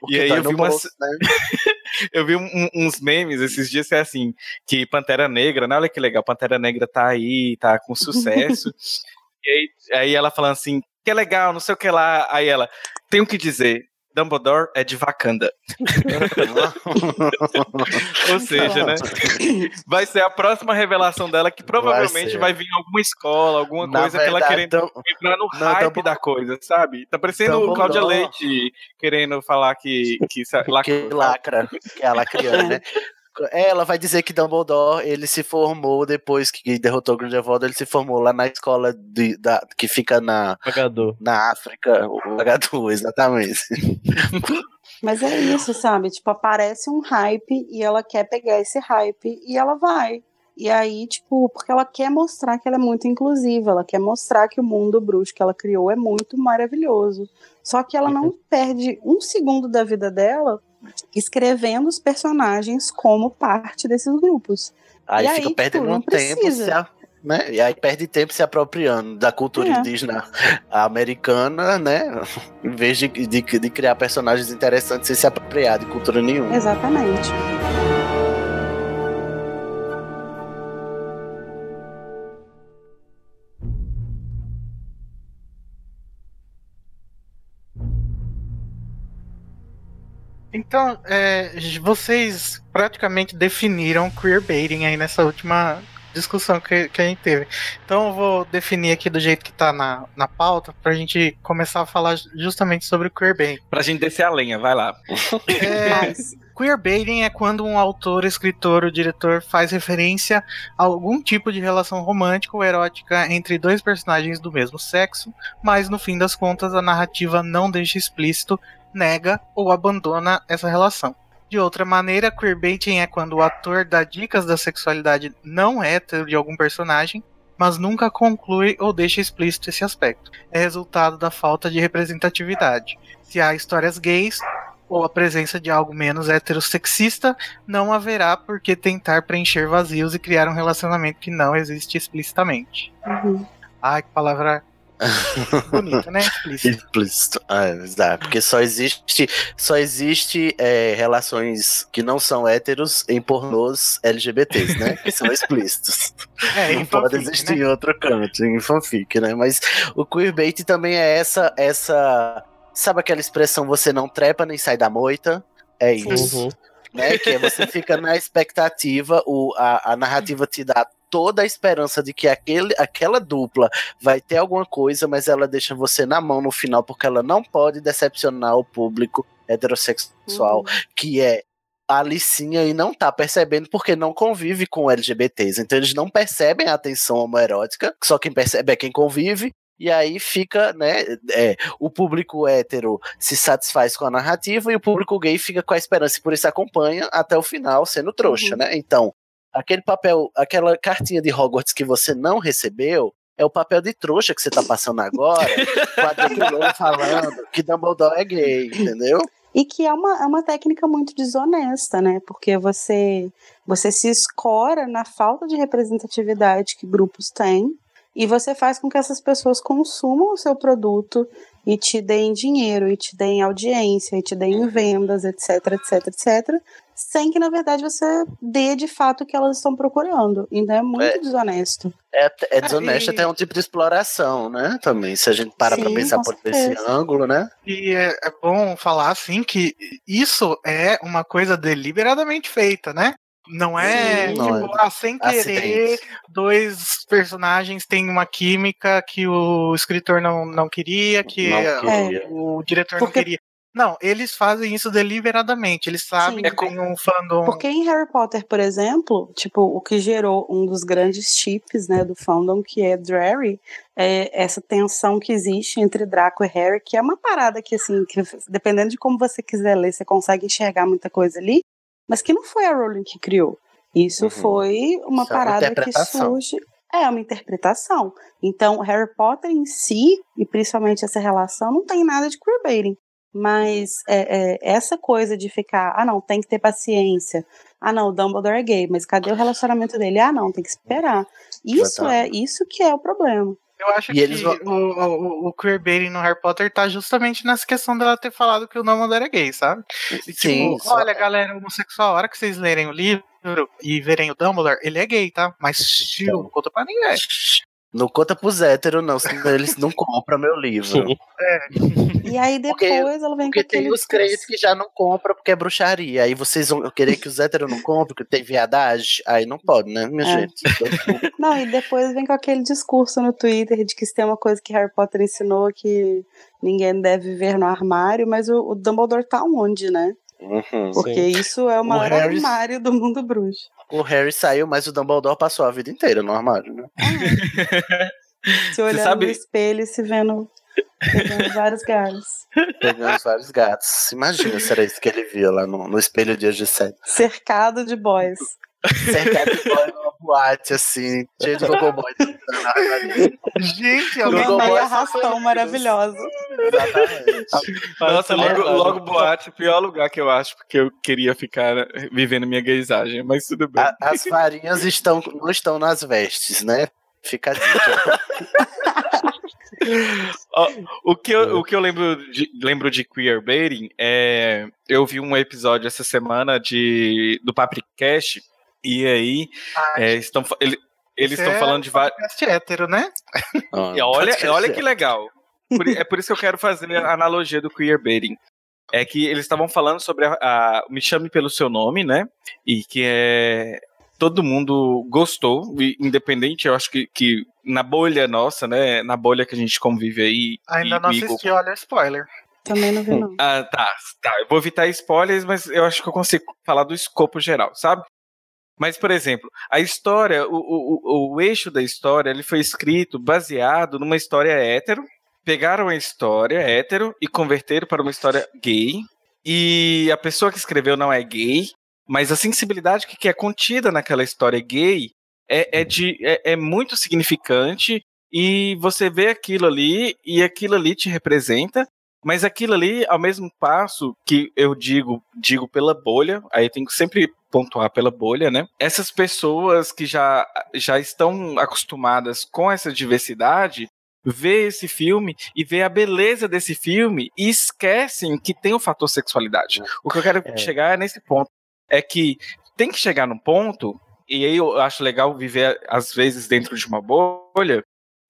Porque e aí tá eu vi, umas, bolso, né? eu vi um- uns memes esses dias que é assim, que Pantera Negra, né? Olha que legal, Pantera Negra tá aí, tá com sucesso. e aí, aí ela falando assim, que legal, não sei o que lá. Aí ela, tenho que dizer, Dumbledore é de Wakanda. Ou seja, né? Vai ser a próxima revelação dela que provavelmente ser. vai, vir em alguma escola, alguma Na coisa que ela verdade, querendo Dum- entrar no Não, hype da coisa, sabe? Tá parecendo o Cláudia Leite querendo falar que, que, que lacra, que é a lacriana, né? É, Ela vai dizer que Dumbledore ele se formou depois que derrotou Grindelwald, ele se formou lá na escola de, da, que fica na, Pagador. na África, o H2, exatamente. Mas é isso, sabe? Tipo, aparece um hype e ela quer pegar esse hype e ela vai. E aí, tipo, porque ela quer mostrar que ela é muito inclusiva, ela quer mostrar que o mundo bruxo que ela criou é muito maravilhoso. Só que ela não perde um segundo da vida dela escrevendo os personagens como parte desses grupos. Aí aí, fica tipo, perdendo não um tempo precisa. né? E aí perde tempo se apropriando da cultura É. indígena americana, né? Em vez de, de, de criar personagens interessantes sem se apropriar de cultura nenhuma. Exatamente. Então, é, vocês praticamente definiram queerbaiting aí nessa última discussão que, que a gente teve. Então eu vou definir aqui do jeito que tá na, na pauta pra gente começar a falar justamente sobre o queerbaiting. pra gente descer a lenha, vai lá. É, Mas, Queerbaiting é quando um autor, escritor ou diretor faz referência a algum tipo de relação romântica ou erótica entre dois personagens do mesmo sexo, mas no fim das contas a narrativa não deixa explícito, nega ou abandona essa relação. De outra maneira, queerbaiting é quando o ator dá dicas da sexualidade não hétero de algum personagem, mas nunca conclui ou deixa explícito esse aspecto. É resultado da falta de representatividade. Se há histórias gays, ou a presença de algo menos heterossexista, não haverá por que tentar preencher vazios e criar um relacionamento que não existe explicitamente. uhum. Ai, que palavra bonita, né? Explícita. Explícito. Ah, é. Porque só existe, só existe é, relações que não são héteros em pornôs LGBTs, né? Que são explícitos. É, não em pode fanfic, existir né? em outro canto, em fanfic, né? Mas o queerbait também é essa, essa. Sabe aquela expressão você não trepa nem sai da moita? É isso. Uhum. Né? Que é você fica na expectativa, o, a, a narrativa te dá toda a esperança de que aquele, aquela dupla vai ter alguma coisa, mas ela deixa você na mão no final, porque ela não pode decepcionar o público heterossexual, Uhum. que é a Alicinha e não tá percebendo porque não convive com LGBTs. Então eles não percebem a atenção homoerótica, só quem percebe é quem convive. E aí fica, né? é, o público hétero se satisfaz com a narrativa e o público gay fica com a esperança e por isso acompanha até o final sendo trouxa, Uhum. né? Então, aquele papel, aquela cartinha de Hogwarts que você não recebeu, é o papel de trouxa que você tá passando agora, com a J.K. falando que Dumbledore é gay, entendeu? E que é uma, é uma técnica muito desonesta, né? Porque você, você se escora na falta de representatividade que grupos têm e você faz com que essas pessoas consumam o seu produto e te deem dinheiro, e te deem audiência, e te deem vendas, etc, etc, etc, sem que, na verdade, você dê de fato o que elas estão procurando. Então é muito É. desonesto. É, é desonesto e- até um tipo de exploração, né? Também, se a gente para pra Sim, pensar por esse certeza. ângulo, né? E é, é bom falar assim que isso é uma coisa deliberadamente feita, né? Não é, Sim, tipo, não ah, sem querer, Acidente. dois personagens têm uma química que o escritor não, não queria, que Não queria. o diretor Porque- não queria. Não, eles fazem isso deliberadamente. Eles sabem Sim. que É co- tem um fandom. Porque em Harry Potter, por exemplo, tipo, o que gerou um dos grandes chips, né, do fandom, que é Drarry, é essa tensão que existe entre Draco e Harry, que é uma parada que, assim, que, dependendo de como você quiser ler, você consegue enxergar muita coisa ali, mas que não foi a Rowling que criou. Isso Uhum. foi uma Isso é parada que surge. É uma interpretação. Então, Harry Potter em si, e principalmente essa relação, não tem nada de queerbaiting. Mas é, é, essa coisa de ficar, ah não, tem que ter paciência. Ah não, o Dumbledore é gay, mas cadê o relacionamento dele? Ah não, tem que esperar. Isso é isso que é o problema. Eu acho e que eles... o, o, o queerbaiting no Harry Potter tá justamente nessa questão dela ter falado que o Dumbledore é gay, sabe? E, Sim. Tipo, olha, galera homossexual, a hora que vocês lerem o livro e verem o Dumbledore, ele é gay, tá? Mas tio, não conta pra ninguém. Não conta pros héteros, não, senão eles não compram meu livro. É. E aí depois porque, ela vem Porque tem os crentes que já não compram porque é bruxaria. Aí vocês vão querer que os héteros não comprem porque tem viadagem? Aí não pode, né, minha é. gente? Não, e depois vem com aquele discurso no Twitter de que se tem uma coisa que Harry Potter ensinou que ninguém deve ver no armário, mas o, o Dumbledore tá onde, né? Uhum, Porque sim. isso é o maior o Harry... armário do mundo bruxo. O Harry saiu, mas o Dumbledore passou a vida inteira no armário, né? se olhando sabe... no espelho e se vendo pegando vários gatos. Pegando vários gatos. Imagina se era isso que ele via lá no, no espelho dias de sete. Cercado de boys. Cercado de boys boate, assim, cheio de gogoboys. Gente, alguém meio arrastão maravilhoso. Exatamente. Nossa, logo, logo boate, o pior lugar que eu acho, porque eu queria ficar vivendo minha gaysagem, mas tudo bem. A, as varinhas estão, não estão nas vestes, né? Fica a o, que eu, o que eu lembro de, lembro de queerbaiting é. Eu vi um episódio essa semana de, do Papricast, e aí é, estão, ele, eles estão é falando de vários. hétero, né? Ah, olha, olha que legal. Por, é por isso que eu quero fazer a analogia do queerbaiting. É que eles estavam falando sobre a, a, Me Chame Pelo Seu Nome, né? E que é. Todo mundo gostou, independente, eu acho que, que na bolha nossa, né? Na bolha que a gente convive aí. Ainda não assisti, olha, spoiler. Também não vi, não. Ah, tá, tá. Eu vou evitar spoilers, mas eu acho que eu consigo falar do escopo geral, sabe? Mas, por exemplo, a história, o, o, o eixo da história, ele foi escrito baseado numa história hétero. Pegaram a história hétero e converteram para uma história gay. E a pessoa que escreveu não é gay, mas a sensibilidade que é contida naquela história gay é, é, de, é, é muito significante e você vê aquilo ali e aquilo ali te representa, mas aquilo ali, ao mesmo passo que eu digo, digo pela bolha, aí tem que sempre pontuar pela bolha, né? Essas pessoas que já, já estão acostumadas com essa diversidade vê esse filme e vê a beleza desse filme e esquecem que tem o fator sexualidade. O que eu quero é. chegar é nesse ponto. É que tem que chegar num ponto, e aí eu acho legal viver, às vezes, dentro de uma bolha,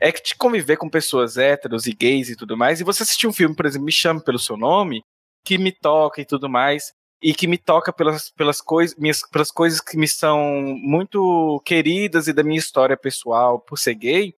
é que te conviver com pessoas héteros e gays e tudo mais, e você assistir um filme, por exemplo, Me Chame Pelo Seu Nome, que me toca e tudo mais, e que me toca pelas, pelas, cois, minhas, pelas coisas que me são muito queridas e da minha história pessoal por ser gay,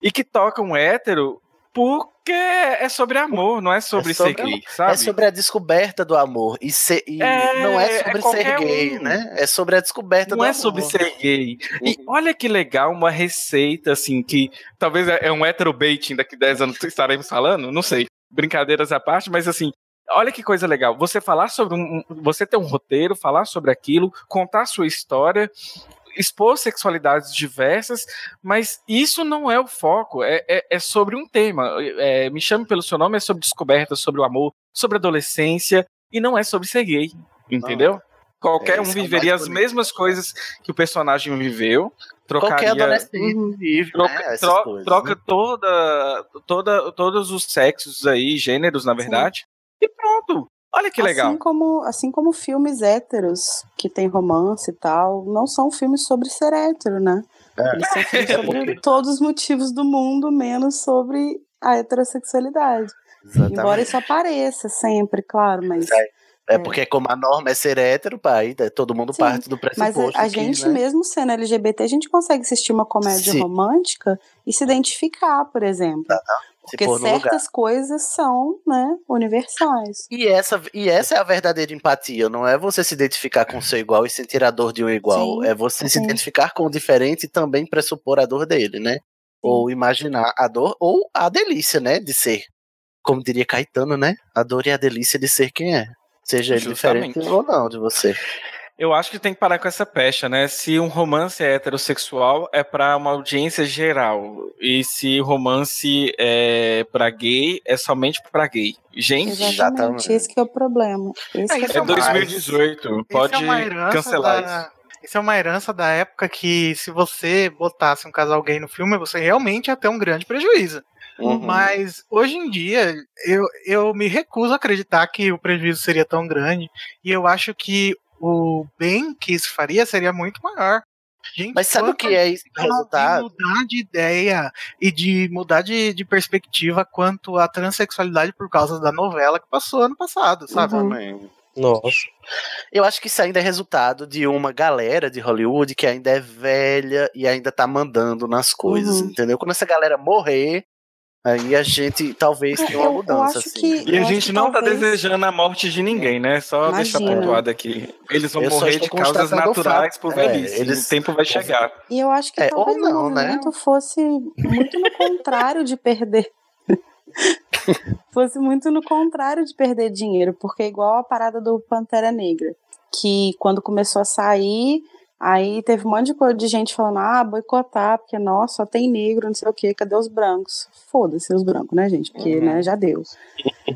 e que toca um hétero porque é sobre amor, não é sobre, é sobre ser gay, sabe? É sobre a descoberta do amor. E, ser, e é, não é, é sobre é ser gay, um. né? É sobre a descoberta não do é amor. Não é sobre ser gay. E olha que legal, uma receita, assim, que talvez é, é um hétero baiting daqui 10 anos que estaremos falando, não sei. Brincadeiras à parte, mas assim, Olha que coisa legal. Você falar sobre um. Você ter um roteiro, falar sobre aquilo, contar a sua história, expor sexualidades diversas, mas isso não é o foco. É, é, é sobre um tema. É, me chame pelo seu nome, é sobre descoberta, sobre o amor, sobre adolescência, e não é sobre ser gay. Entendeu? Não. Qualquer é, um viveria as mesmas coisas que o personagem viveu, trocaria, Qualquer adolescente uhum. vive, troca, né, tro, coisas, troca né? toda, toda, todos os sexos aí, gêneros, na verdade, e pronto. Olha que legal. Assim como, assim como filmes héteros, que tem romance e tal, não são filmes sobre ser hétero, né? É. Eles são filmes sobre todos os motivos do mundo, menos sobre a heterossexualidade. Exatamente. Embora isso apareça sempre, claro, mas. É. É, é porque como a norma é ser hétero, pai, né, todo mundo Sim, parte do pressuposto. Mas a, a gente, né? mesmo sendo LGBT, a gente consegue assistir uma comédia Sim. romântica e se identificar, por exemplo. Não, não. Porque certas coisas são, né, universais. E essa, e essa é a verdadeira empatia, não é você se identificar com o seu igual e sentir a dor de um igual. Sim, é você sim. se identificar com o diferente e também pressupor a dor dele, né? Sim. Ou imaginar a dor, ou a delícia, né, de ser. Como diria Caetano, né? A dor e a delícia de ser quem é. Seja ele diferente ou não de você. Eu acho que tem que parar com essa pecha, né? Se um romance é heterossexual, é para uma audiência geral. E se romance é para gay, é somente para gay. Gente, Exatamente, esse que é o problema. Esse É, que isso é é 2018. Pode Isso é uma herança cancelar da- isso. Isso é uma herança da época que se você botasse um casal gay no filme, você realmente ia ter um grande prejuízo. Uhum. Mas hoje em dia, eu, eu me recuso a acreditar que o prejuízo seria tão grande. E eu acho que o bem que isso faria seria muito maior. Gente, Mas sabe o que é não resultado? De mudar de ideia e de mudar de, de perspectiva quanto à transexualidade por causa da novela que passou ano passado, sabe? Uhum. Também. Nossa. Eu acho que isso ainda é resultado de uma galera de Hollywood que ainda é velha e ainda tá mandando nas coisas, Uhum. entendeu? Quando essa galera morrer, aí a gente talvez tenha uma mudança. assim. que- E a gente não tá talvez- desejando a morte de ninguém, né? Só deixar Imagina. pontuado aqui. Eles vão Eu morrer de causas naturais por É, velhice. eles- O tempo vai chegar. E eu acho que É, talvez ou não, o né? movimento fosse muito no contrário de perder. fosse muito no contrário de perder dinheiro, porque é igual a parada do Pantera Negra, que quando começou a sair, aí teve um monte de, coisa de gente falando, ah, boicotar, porque, nossa, só tem negro, não sei o quê, cadê os brancos? Foda-se os brancos, né, gente? Porque, Uhum. né, já deu.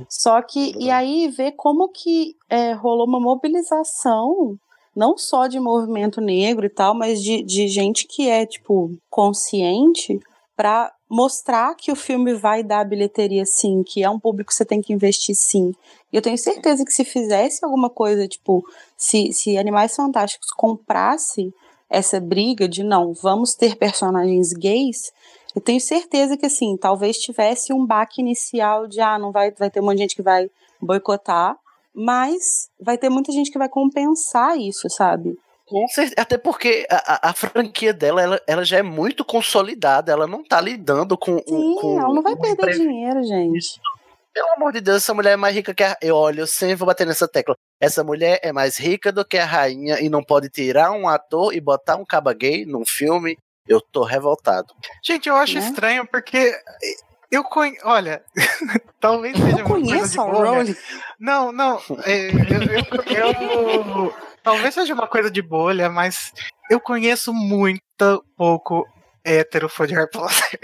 Só que, e aí ver como que é, rolou uma mobilização não só de movimento negro e tal, mas de, de gente que é, tipo, consciente para mostrar que o filme vai dar bilheteria sim, que é um público que você tem que investir sim. E eu tenho certeza que se fizesse alguma coisa, tipo, se, se Animais Fantásticos comprasse essa briga de não, vamos ter personagens gays, eu tenho certeza que assim, talvez tivesse um baque inicial de ah, não vai, vai ter um monte de gente que vai boicotar, mas vai ter muita gente que vai compensar isso, sabe? Com certeza, até porque a, a- a franquia dela, ela, ela já é muito consolidada, ela não tá lidando com. Sim, com ela não vai perder dinheiro, gente. Pelo amor de Deus, essa mulher é mais rica que a. Eu olho, eu sempre vou bater nessa tecla. Essa mulher é mais rica do que a rainha e não pode tirar um ator e botar um caba gay num filme. Eu tô revoltado. Gente, eu acho Né? estranho porque eu conheço. Olha, talvez seja Eu uma coisa de conheço a bolha. Rowling. Não, não. é, eu, eu- eu- talvez seja uma coisa de bolha, mas eu conheço muito pouco hétero fã de Harry Potter.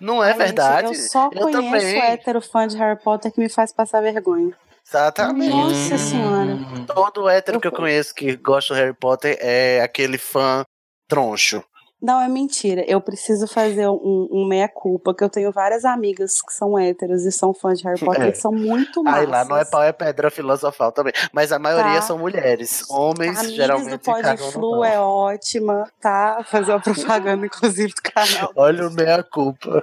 Não é Ai, verdade? gente, Eu só Eu conheço também. hétero fã de Harry Potter que me faz passar vergonha. Exatamente. Nossa senhora. Todo hétero Eu- que eu conheço que gosta do Harry Potter é aquele fã troncho. Não, é mentira. Eu preciso fazer um, um meia-culpa, que eu tenho várias amigas que são héteros e são fãs de Harry Potter É. e que são muito massas. Aí lá não é pau, é pedra filosofal também. Mas a maioria Tá. são mulheres. Homens Amigas geralmente do Pod Flu pau. é ótima, tá? Fazer uma propaganda, inclusive, do canal. Olha o meia culpa.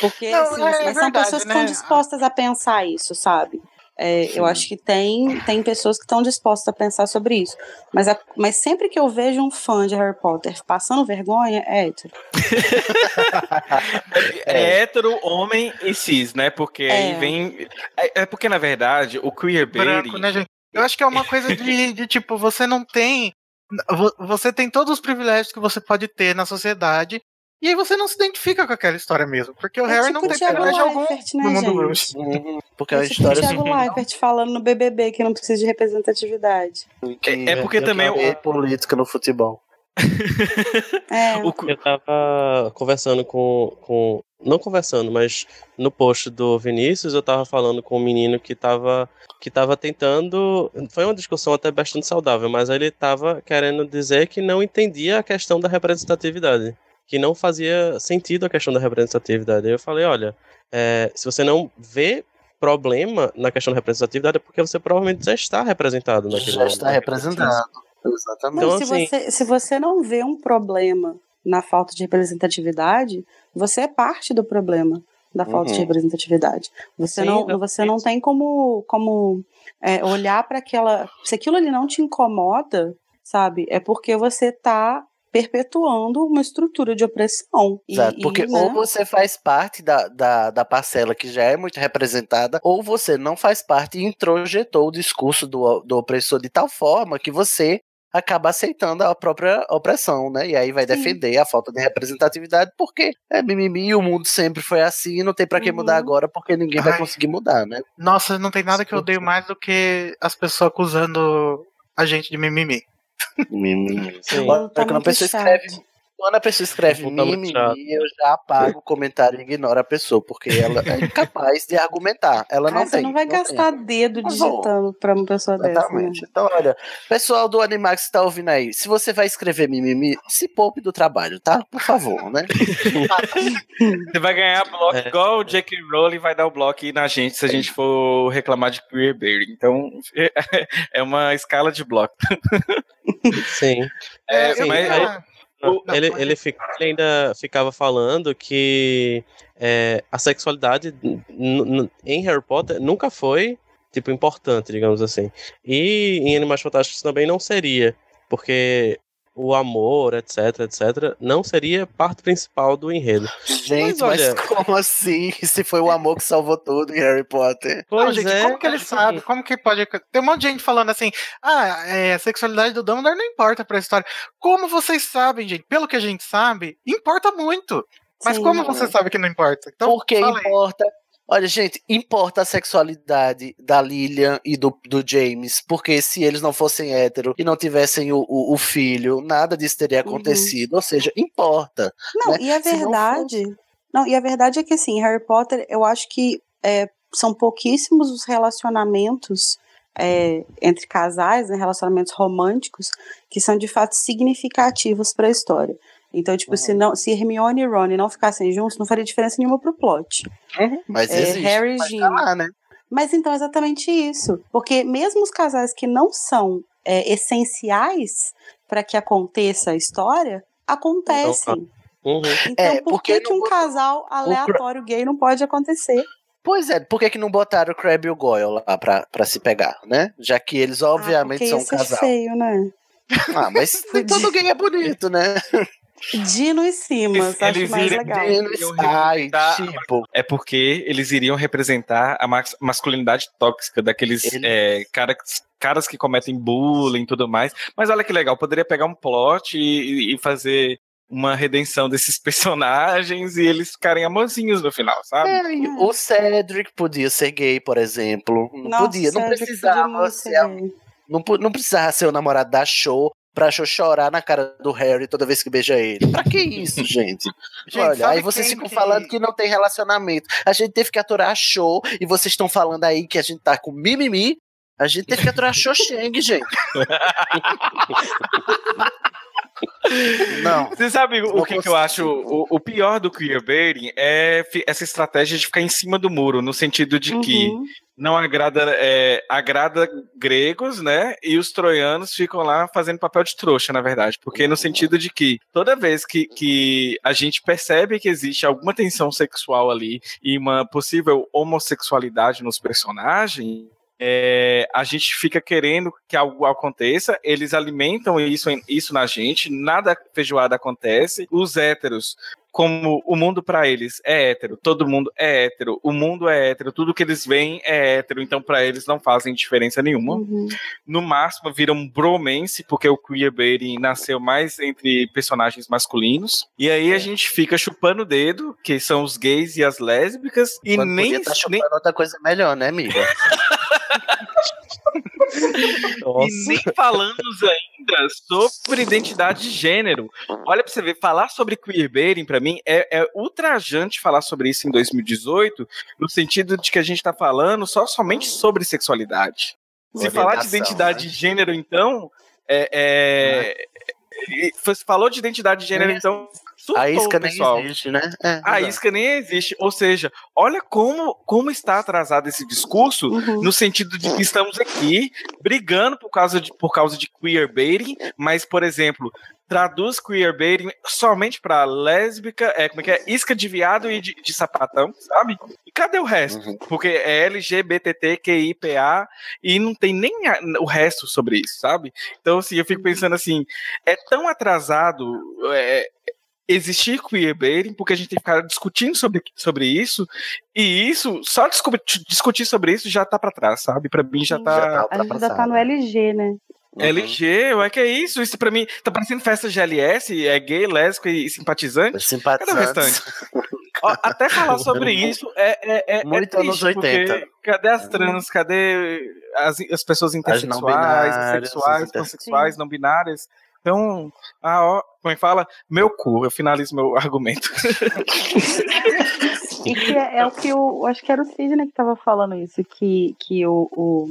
Porque, Não, assim, é mas são verdade, pessoas que né? estão dispostas a pensar isso, sabe? É, eu acho que tem, tem pessoas que estão dispostas a pensar sobre isso. Mas, a- mas sempre que eu vejo um fã de Harry Potter passando vergonha, é hétero. É, hétero, homem e cis, né? Porque aí É. vem. É, é porque, na verdade, o queerbaiting. Branco, né, gente? Eu acho que é uma coisa de, de tipo, você não tem. vo- Você tem todos os privilégios que você pode ter na sociedade. E aí você não se identifica com aquela história mesmo. Porque o É Harry tipo não tem privilégio algum Leifert, né, no mundo bruxo. Uhum, Porque é É uma tipo o história Thiago Leifert falando no BBB que não precisa de representatividade. É- é porque eu também ver política no futebol. É, Eu tava conversando com, com. Não conversando, mas no post do Vinícius eu tava falando com um menino que tava, que tava tentando. Foi uma discussão até bastante saudável, mas ele tava querendo dizer que não entendia a questão da representatividade. Que não fazia sentido a questão da representatividade. Aí eu falei, olha, é, se você não vê problema na questão da representatividade é porque você provavelmente já está representado naquele Já está representado. Exatamente. Não, Então, se, assim- você, se você não vê um problema na falta de representatividade, você é parte do problema da falta de Uhum. representatividade. Você Sim, não, você não tem como, como é, olhar para aquela. Se aquilo ali não te incomoda, sabe? É porque você está perpetuando uma estrutura de opressão. E- Exato, e, porque né, ou você faz parte da, da, da parcela que já é muito representada, ou você não faz parte e introjetou o discurso do, do opressor de tal forma que você acaba aceitando a própria opressão, né? E aí vai Sim. defender a falta de representatividade, porque é mimimi e o mundo sempre foi assim, não tem pra que mudar Uhum. agora, porque ninguém vai Ai. conseguir mudar, né? Nossa, não tem nada que eu odeio mais do que as pessoas acusando agente de mimimi. Mimimi. Sim. Olha, Tá quando a muito pessoa chato. escreve. Quando a pessoa escreve muito mimimi, eu já apago o comentário e ignoro a pessoa, porque ela é incapaz de argumentar. Ela não você tem. não vai tem. gastar dedo Mas vou. digitando pra uma pessoa dessa. Né? Exatamente. Então, olha, pessoal do Animax que tá ouvindo aí, se você vai escrever mimimi, se poupe do trabalho, tá? Por favor, né? Você vai ganhar bloco É. igual o J.K. Rowling vai dar o bloco na gente se a gente for reclamar de queerbaiting. Então, é uma escala de bloco. Sim. É, eu mas- Não, ele, ele, fica- ele ainda ficava falando que é, a sexualidade em Harry Potter nunca foi, tipo, importante, digamos assim. E em Animais Fantásticos também não seria, porque o amor, etc, etc, não seria parte principal do enredo. Gente, Mas mas, olha- como assim? Se foi o amor que salvou tudo em Harry Potter? Não, Pois gente, é, como que ele sabe? Como que pode. Tem um monte de gente falando assim: ah, é, a sexualidade do Dumbledore não importa pra história. Como vocês sabem, gente? Pelo que a gente sabe, importa muito. Mas Sim. como você sabe que não importa? Então, Porque importa. Olha, gente, importa a sexualidade da Lilian e do, do James, porque se eles não fossem hétero e não tivessem o, o, o filho, nada disso teria Uhum. acontecido. Ou seja, importa. Não, né? e a Se não verdade. Não, e a verdade é que assim, Harry Potter, eu acho que é, são pouquíssimos os relacionamentos é, entre casais, né, relacionamentos românticos, que são de fato significativos para a história. Então, tipo, se, Uhum. não, se Hermione e Ron não ficassem juntos, não faria diferença nenhuma pro plot. Mas É, existe. Harry e mas Ginny. tá lá, né? Mas então é exatamente isso. Porque mesmo os casais que não são é, essenciais para que aconteça a história, acontecem. Uhum. Então, É, por que, que um botou- casal aleatório gay não pode acontecer? Pois é, por que, que não botaram o Crab e o Goyle lá pra, pra se pegar, né? Já que eles obviamente ah, são um casal. feio, né? Ah, mas nem todo gay é bonito, né? Dino e Simas, Eles- acho eles mais iriam- legal. Eles- Ai, tipo. É porque eles iriam representar a mas- masculinidade tóxica daqueles Ele- é, cara- caras que cometem bullying e tudo mais. Mas olha que legal, poderia pegar um plot e, e fazer uma redenção desses personagens e eles ficarem amorzinhos no final, sabe? É, o Cedric podia ser gay, por exemplo. Não Nossa, podia, não Cedric podia precisava muito ser, ser a- gay. não, não precisava ser o namorado da show pra chorar na cara do Harry toda vez que beija ele. Pra que isso, gente? Gente, Olha, aí vocês ficam que- falando que não tem relacionamento. A gente teve que aturar a show e vocês estão falando aí que a gente tá com mimimi. A gente teve que aturar a show Shang, gente. Não. Você sabe o que, que eu acho? O, o pior do queerbaiting é essa estratégia de ficar em cima do muro, no sentido de que Uhum. Não agrada, é, agrada gregos, né? E os troianos ficam lá fazendo papel de trouxa, na verdade. Porque no sentido de que toda vez que, que a gente percebe que existe alguma tensão sexual ali e uma possível homossexualidade nos personagens. É, a gente fica querendo que algo aconteça, eles alimentam isso, isso na gente, nada feijoada acontece. Os héteros, como o mundo pra eles é hétero, todo mundo é hétero, o mundo é hétero, tudo que eles veem é hétero, então pra eles não fazem diferença nenhuma. Uhum. No máximo vira um bromance, porque o queerbaiting nasceu mais entre personagens masculinos. E aí a gente fica chupando o dedo, que são os gays e as lésbicas, e Quando nem, tá nem chupando outra coisa melhor, né, amiga? Nossa. E nem falamos ainda sobre identidade de gênero. Olha pra você ver, falar sobre queerbaiting, pra mim, é, é ultrajante falar sobre isso em 2018, no sentido de que a gente tá falando só somente sobre sexualidade. Se falar de identidade né? de gênero, então. É, é- Você falou de identidade de gênero, então. Surtou A isca o nem pessoal. existe, né? É, A isca nem existe. Ou seja, olha como, como está atrasado esse discurso Uhum. no sentido de que estamos aqui brigando por causa de, por causa de queerbaiting, mas, por exemplo, traduz queerbaiting somente para lésbica, é, como é que é? Isca de viado e de, de sapatão, sabe? E cadê o resto? Uhum. Porque é LGBTQIPA e não tem nem a- o resto sobre isso, sabe? Então, assim, eu fico pensando assim, é tão atrasado é, existir queerbaiting, porque a gente tem que ficar discutindo sobre, sobre isso, e isso, só discutir, discutir sobre isso já tá pra trás, sabe? Pra mim já tá. Já tá A gente ainda tá no LG, né? Uhum. LG, ué, que é isso? Isso pra mim tá parecendo festa GLS, é gay, lésbico e simpatizante. Os Cadê o simpatizantes. restante? Ó, até falar sobre isso é, é, é, Muito é anos triste, 80. porque Cadê as trans? Cadê as, as pessoas não intersexuais, binárias, assexuais, as inter- pansexuais, não binárias? Então, ah, ó, como é que fala? Meu cu, eu finalizo meu argumento. E que é, é o que eu acho que era o Sidney que estava falando isso, que, que o, o-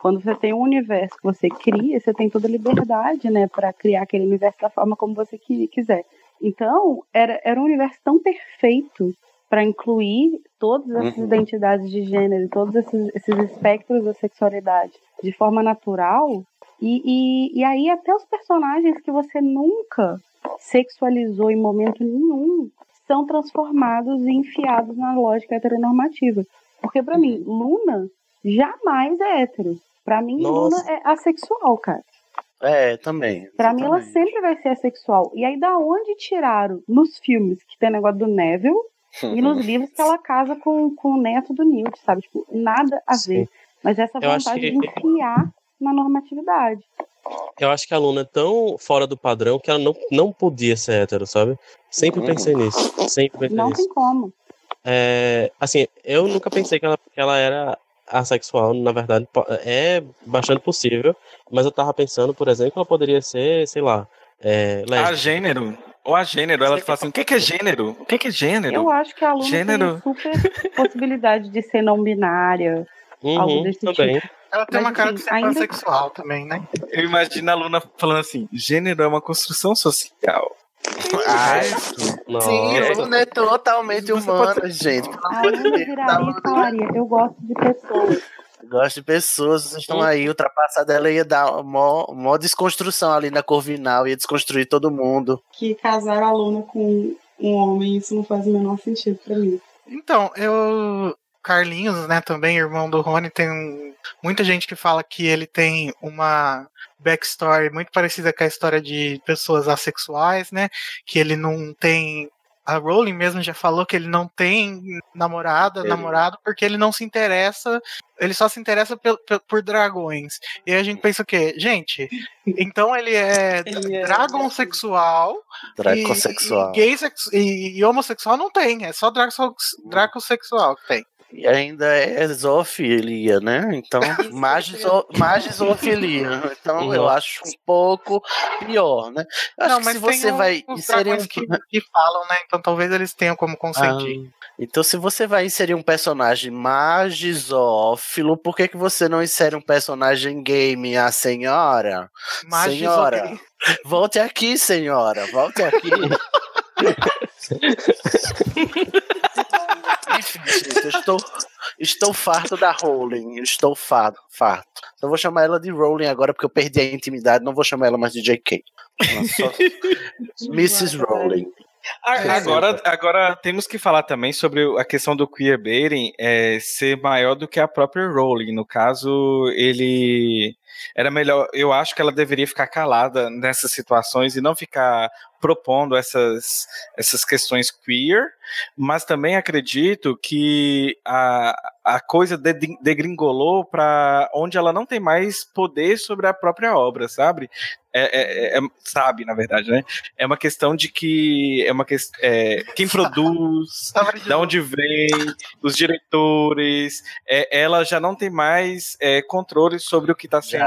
quando você tem um universo que você cria, você tem toda a liberdade, né, para criar aquele universo da forma como você qui- quiser. Então, era, era um universo tão perfeito para incluir todas essas Uhum. identidades de gênero, todos esses, esses espectros da sexualidade de forma natural. E, e, e aí até os personagens que você nunca sexualizou em momento nenhum são transformados e enfiados na lógica heteronormativa. Porque pra mim, Luna jamais é hétero. Pra mim, Nossa. Luna é assexual, cara. É, também. Pra mim, ela sempre vai ser assexual. E aí, da onde tiraram nos filmes que tem negócio do Neville e nos livros que ela casa com, com o neto do Newt, sabe? Tipo, nada a ver. Mas essa vontade que- de enfiar na normatividade. Eu acho que a Luna é tão fora do padrão que ela não, não podia ser hétero, sabe? Sempre Uhum. pensei nisso. Sempre pensei Não nisso. tem como. É, assim, eu nunca pensei que ela, que ela era assexual, na verdade, é bastante possível, mas eu tava pensando, por exemplo, que ela poderia ser, sei lá, é, a gênero. Ou a gênero, ela fala assim: o que, que é gênero? O que, que é gênero? Eu acho que a Luna Gênero. tem super possibilidade de ser não binária. algo Uhum, desse também. Ela tem Mas, uma cara assim, de ser ainda- pansexual também, né? Eu imagino a Luna falando assim: gênero é uma construção social. Ai, sim, Luna é totalmente humana, gente. Pelo A amor de Luna Deus, viraria tá eu gosto de pessoas. Gosto de pessoas, vocês estão aí, ultrapassada, ela ia dar mó, mó desconstrução ali na Corvinal, ia desconstruir todo mundo. Que casaram a Luna com um homem, isso não faz o menor sentido pra mim. Então, eu. Carlinhos, né, também, irmão do Rony, tem um- muita gente que fala que ele tem uma backstory muito parecida com a história de pessoas assexuais, né? Que ele não tem. A Rowling mesmo já falou que ele não tem namorada, Ele- namorado, porque ele não se interessa, ele só se interessa pel- por dragões. E aí a gente pensa o quê? Gente, então ele é Ele é- dragon sexual Dracosexual. e, e, gay e, e homossexual não tem, é só draco, dracosexual que tem. E ainda é zoofilia, né? Então, magizo- magizoofilia. Então, eu Nossa. acho um pouco pior, né? Eu acho que se você um- vai inserir um... que, que falam, né? Então talvez eles tenham como consentir. Ah, então, se você vai inserir um personagem magizófilo, por que, que você não insere um personagem gay, minha senhora? Senhora. Volte aqui, senhora. Volte aqui. Enfim, gente, eu estou, estou farto da Rowling. Estou farto, farto. Então, eu vou chamar ela de Rowling agora porque eu perdi a intimidade. Não vou chamar ela mais de JK. Só- Mrs. Rowling. A- Agora, agora temos que falar também sobre a questão do queerbaiting é, ser maior do que a própria Rowling. No caso, ele era melhor. Eu acho que ela deveria ficar calada nessas situações e não ficar propondo essas, essas questões queer, mas também acredito que a, a coisa de- degringolou para onde ela não tem mais poder sobre a própria obra, sabe? É, é- é- sabe, na verdade, né? É uma questão de que é uma questão é, quem produz, de da onde vem, os diretores, é, ela já não tem mais é, controle sobre o que está sendo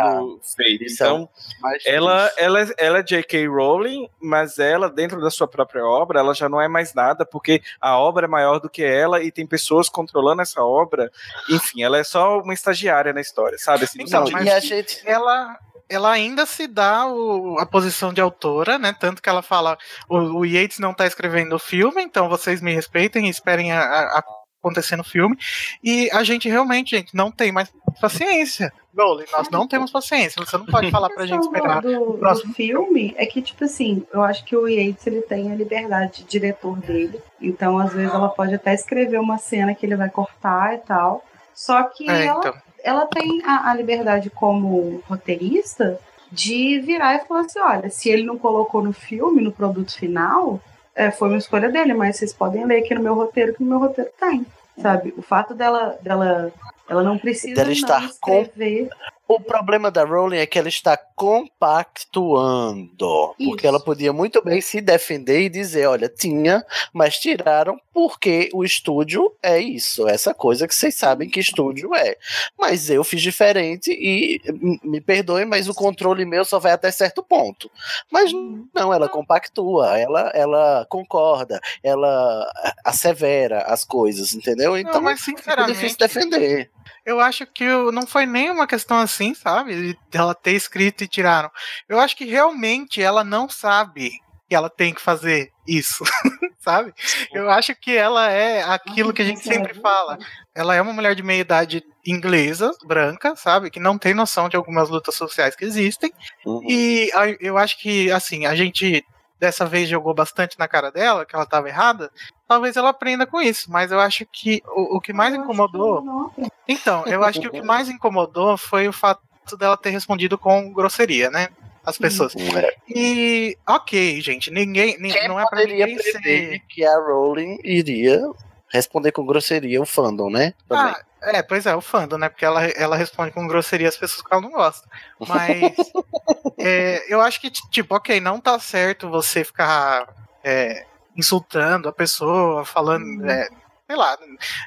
feito. Isso é Então, Mas ela, isso. ela, é- ela é J.K. Rowling, mas ela, dentro da sua própria obra, ela já não é mais nada, porque a obra é maior do que ela e tem pessoas controlando essa obra. Enfim, ela é só uma estagiária na história, sabe? Assim, Então, sentido e a gente. ela ela ainda se dá o- a posição de autora, né? Tanto que ela fala: o, o Yates não tá escrevendo o filme, então vocês me respeitem e esperem a, a- a acontecer no filme. E a gente realmente, gente, não tem mais paciência. Rowling, nós não temos paciência. Você não pode falar pra gente esperar. do, do, próximo do filme é que, tipo assim, eu acho que o Yates ele tem a liberdade de diretor dele. Então, às vezes, ela pode até escrever uma cena que ele vai cortar e tal. Só que É, ela, então. ela tem a, a liberdade como roteirista de virar e falar assim: olha, se ele não colocou no filme, no produto final, é, foi uma escolha dele, mas vocês podem ler aqui no meu roteiro que no meu roteiro tem. Sabe? O fato dela, dela ela não precisa Dela não estar com- escrever O problema da Rowling é que ela está compactuando. Isso. Porque ela podia muito bem se defender e dizer: olha, tinha, mas tiraram porque o estúdio é isso, essa coisa que vocês sabem que estúdio é. Mas eu fiz diferente e me perdoem, mas o controle meu só vai até certo ponto. Mas uhum. não, ela compactua, ela, ela concorda, ela assevera as coisas, entendeu? Então não, mas, sinceramente, é difícil defender. Eu acho que não foi nem uma questão assim, sabe? Dela ter escrito e tiraram. Eu acho que realmente ela não sabe que ela tem que fazer isso, sabe? Eu acho que ela é aquilo que a gente sempre fala. Ela é uma mulher de meia idade inglesa, branca, sabe? Que não tem noção de algumas lutas sociais que existem. Uhum. E eu acho que, assim, a gente dessa vez jogou bastante na cara dela, que ela estava errada, talvez ela aprenda com isso. Mas eu acho que o, o que mais incomodou. Então, eu acho que o que mais incomodou foi o fato dela ter respondido com grosseria, né? as pessoas. É. E, ok, gente, ninguém. Quem não é pra ninguém ser. que a Rowling iria responder com grosseria o fandom, né? Também. Ah, é, pois é, o fandom, né? Porque ela, ela responde com grosseria as pessoas que ela não gosta. Mas é, eu acho que, tipo, ok, não tá certo você ficar é, insultando a pessoa, falando. Uhum. É, sei lá,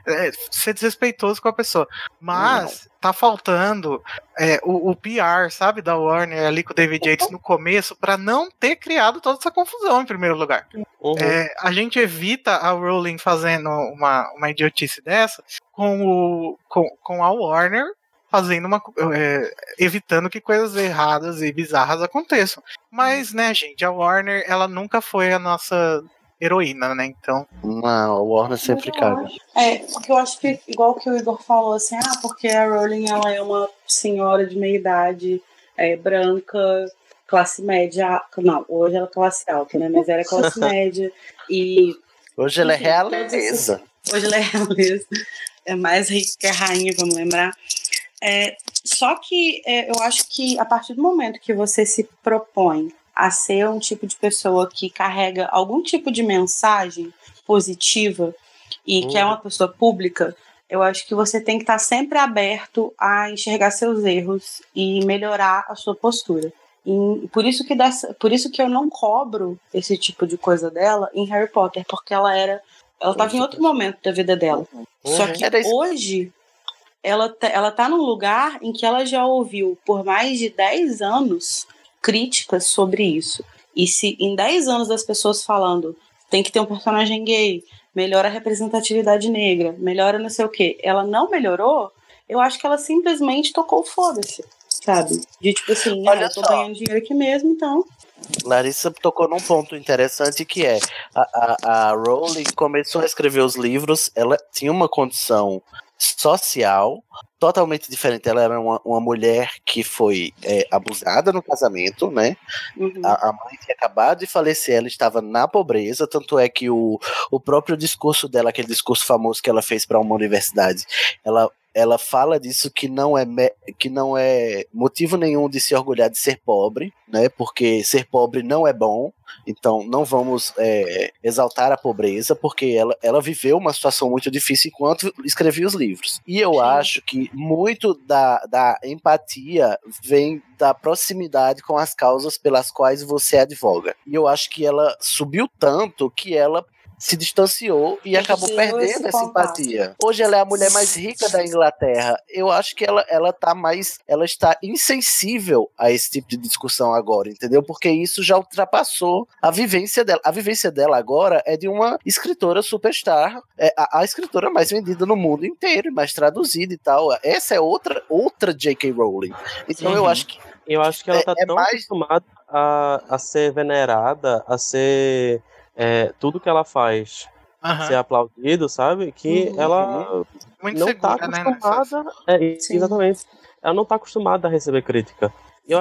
é, ser desrespeitoso com a pessoa. Mas não. tá faltando é, o, o, PR, sabe, da Warner ali com o David Yates no começo, para não ter criado toda essa confusão em primeiro lugar. Uhum. É, a gente evita a Rowling fazendo uma, uma idiotice dessa com, o, com, com a Warner fazendo uma. É, evitando que coisas erradas e bizarras aconteçam. Mas, né, gente, a Warner, ela nunca foi a nossa heroína, né? Então. Não, a Warner sempre caga. É, porque eu acho que, igual que o Igor falou, assim, ah, porque a Rowling ela é uma senhora de meia idade, é, branca, classe média. Não, hoje ela é classe alta, né? Mas era classe média. E. Hoje ela é realeza. Hoje ela é realeza. É mais rica que a rainha, vamos lembrar. É, só que é, eu acho que a partir do momento que você se propõe a ser um tipo de pessoa que carrega algum tipo de mensagem positiva e uhum. que é uma uhum. pessoa pública, eu acho que você tem que estar sempre aberto a enxergar seus erros e melhorar a sua postura. E por isso que dessa, por isso que eu não cobro esse tipo de coisa dela em Harry Potter, porque ela era ela estava em outro momento da vida dela. Uhum. Só que hoje ela tá, ela tá num lugar em que ela já ouviu por mais de 10 anos críticas sobre isso. E se em 10 anos das pessoas falando tem que ter um personagem gay, melhora a representatividade negra, melhora não sei o que, ela não melhorou, eu acho que ela simplesmente tocou foda-se, sabe? De tipo assim, Olha ah, eu tô só. ganhando dinheiro aqui mesmo, então. Larissa tocou num ponto interessante que é a, a, a Rowling começou a escrever os livros, ela tinha uma condição social totalmente diferente. Ela era uma, uma mulher que foi é, abusada no casamento, né? Uhum. A, a, mãe tinha acabado de falecer, ela estava na pobreza, tanto é que o, o próprio discurso dela, aquele discurso famoso que ela fez para uma universidade, ela ela fala disso que não é que não é motivo nenhum de se orgulhar de ser pobre, né? Porque ser pobre não é bom. Então não vamos é, exaltar a pobreza, porque ela, ela viveu uma situação muito difícil enquanto escrevia os livros. E eu Sim. acho que muito da, da empatia vem da proximidade com as causas pelas quais você advoga. E eu acho que ela subiu tanto que ela se distanciou e acabou perdendo essa empatia. Hoje ela é a mulher mais rica da Inglaterra. Eu acho que ela, ela tá mais. Ela está insensível a esse tipo de discussão agora, entendeu? Porque isso já ultrapassou a vivência dela. A vivência dela agora é de uma escritora superstar, é a, a escritora mais vendida no mundo inteiro, mais traduzida e tal. Essa é outra, outra J.K. Rowling. Então eu acho que. Eu acho que ela é, tá é tão mais... acostumada a, a ser venerada, a ser é, tudo que ela faz uhum. ser aplaudido, sabe? Que uhum. ela Muito não segura, tá né, acostumada. Né, é, exatamente. Ela não tá acostumada a receber crítica.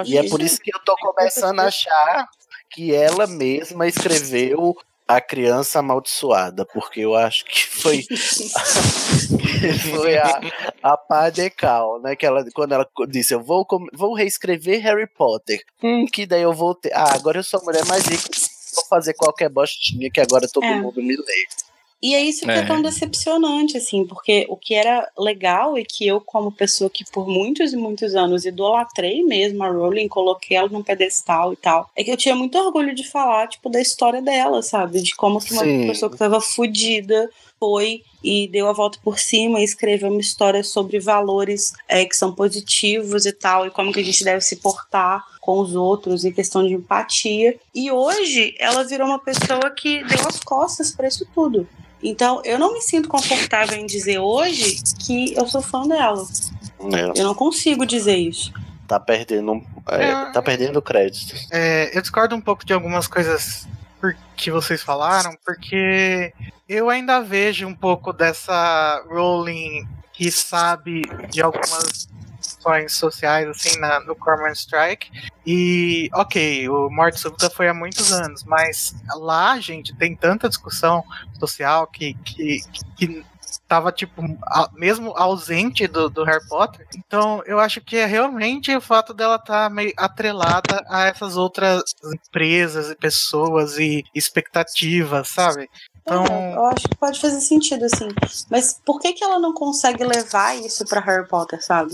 e é por isso que eu tô começando a achar que ela mesma escreveu a criança amaldiçoada, porque eu acho que foi foi a, a pá de cal, né? Que ela, quando ela disse, eu vou, vou reescrever Harry Potter. Hum, que daí eu voltei. Ah, agora eu sou a mulher mais rica vou fazer qualquer bostinha que agora todo é. mundo me lê. E é isso que é. é. tão decepcionante, assim, porque o que era legal e que eu, como pessoa que por muitos e muitos anos idolatrei mesmo a Rowling, coloquei ela num pedestal e tal, é que eu tinha muito orgulho de falar, tipo, da história dela, sabe? De como que uma Sim. pessoa que tava fodida foi e deu a volta por cima e escreveu uma história sobre valores é, que são positivos e tal, e como que a gente deve se portar com os outros e questão de empatia. E hoje ela virou uma pessoa que deu as costas para isso tudo. Então, eu não me sinto confortável em dizer hoje que eu sou fã dela. É. Eu não consigo dizer isso. Tá perdendo, é, é, tá perdendo crédito. É, eu discordo um pouco de algumas coisas que vocês falaram, porque eu ainda vejo um pouco dessa Rowling que sabe de algumas questões sociais, assim, na, no Corman Strike. E, ok, o Morte Súbita foi há muitos anos, mas lá, gente, tem tanta discussão social que, que, que tava, tipo, mesmo ausente do, do, Harry Potter. Então, eu acho que é realmente o fato dela estar tá meio atrelada a essas outras empresas e pessoas e expectativas, sabe? Então... É, eu acho que pode fazer sentido, assim. Mas por que, que ela não consegue levar isso para Harry Potter, sabe?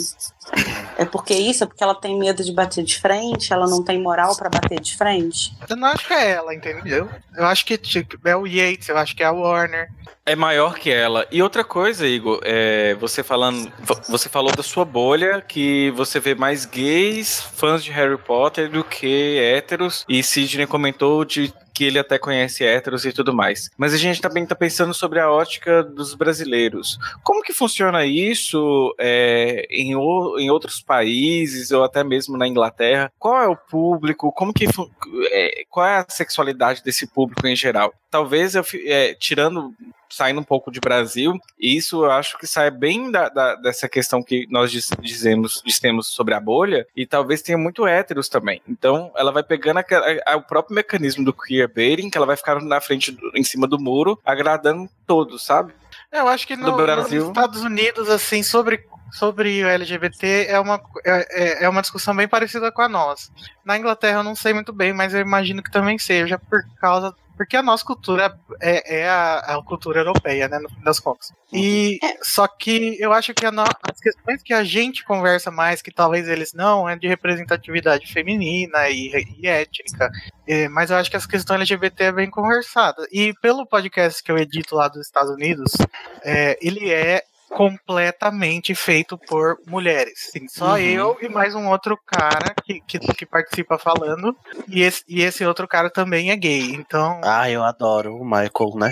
É porque isso? É porque ela tem medo de bater de frente? Ela não tem moral para bater de frente? Eu não acho que é ela, entendeu? Eu acho que tipo, é o Yates, eu acho que é a Warner. É maior que ela. E outra coisa, Igor, é, você falando, você falou da sua bolha que você vê mais gays, fãs de Harry Potter do que héteros. E Sidney comentou de que ele até conhece héteros e tudo mais. Mas a gente também está pensando sobre a ótica dos brasileiros. Como que funciona isso é, em, o, em outros países ou até mesmo na Inglaterra? Qual é o público? Como que é, qual é a sexualidade desse público em geral? Talvez eu é, tirando saindo um pouco de Brasil, e isso eu acho que sai bem da, da, dessa questão que nós dizemos, dizemos sobre a bolha, e talvez tenha muito héteros também. Então, ela vai pegando a, a, o próprio mecanismo do queerbaiting, que ela vai ficar na frente, do, em cima do muro, agradando todos, sabe? Eu acho que no, Brasil... nos Estados Unidos, assim, sobre sobre o LGBT é uma, é, é, é uma discussão bem parecida com a nossa. Na Inglaterra eu não sei muito bem, mas eu imagino que também seja por causa porque a nossa cultura é, é a, a, cultura europeia, né, no fim das contas. E é. só que eu acho que no, as questões que a gente conversa mais, que talvez eles não, é de representatividade feminina e, e étnica. É, mas eu acho que as questões LGBT é bem conversada. E pelo podcast que eu edito lá dos Estados Unidos, é, ele é completamente feito por mulheres. Sim, só uhum. eu e mais um outro cara que, que, que, participa falando. E esse, e esse outro cara também é gay. Então. Ah, eu adoro o Michael, né?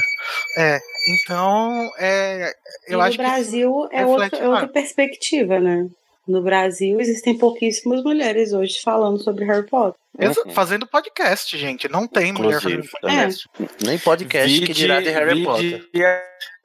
É. Então, é, eu e acho no Brasil é, outro, é outra perspectiva, né? No Brasil existem pouquíssimas mulheres hoje falando sobre Harry Potter. Uhum. Fazendo podcast, gente. Não tem Inclusive, mulher fazendo podcast. É. Nem podcast vide, que dirá de Harry Potter.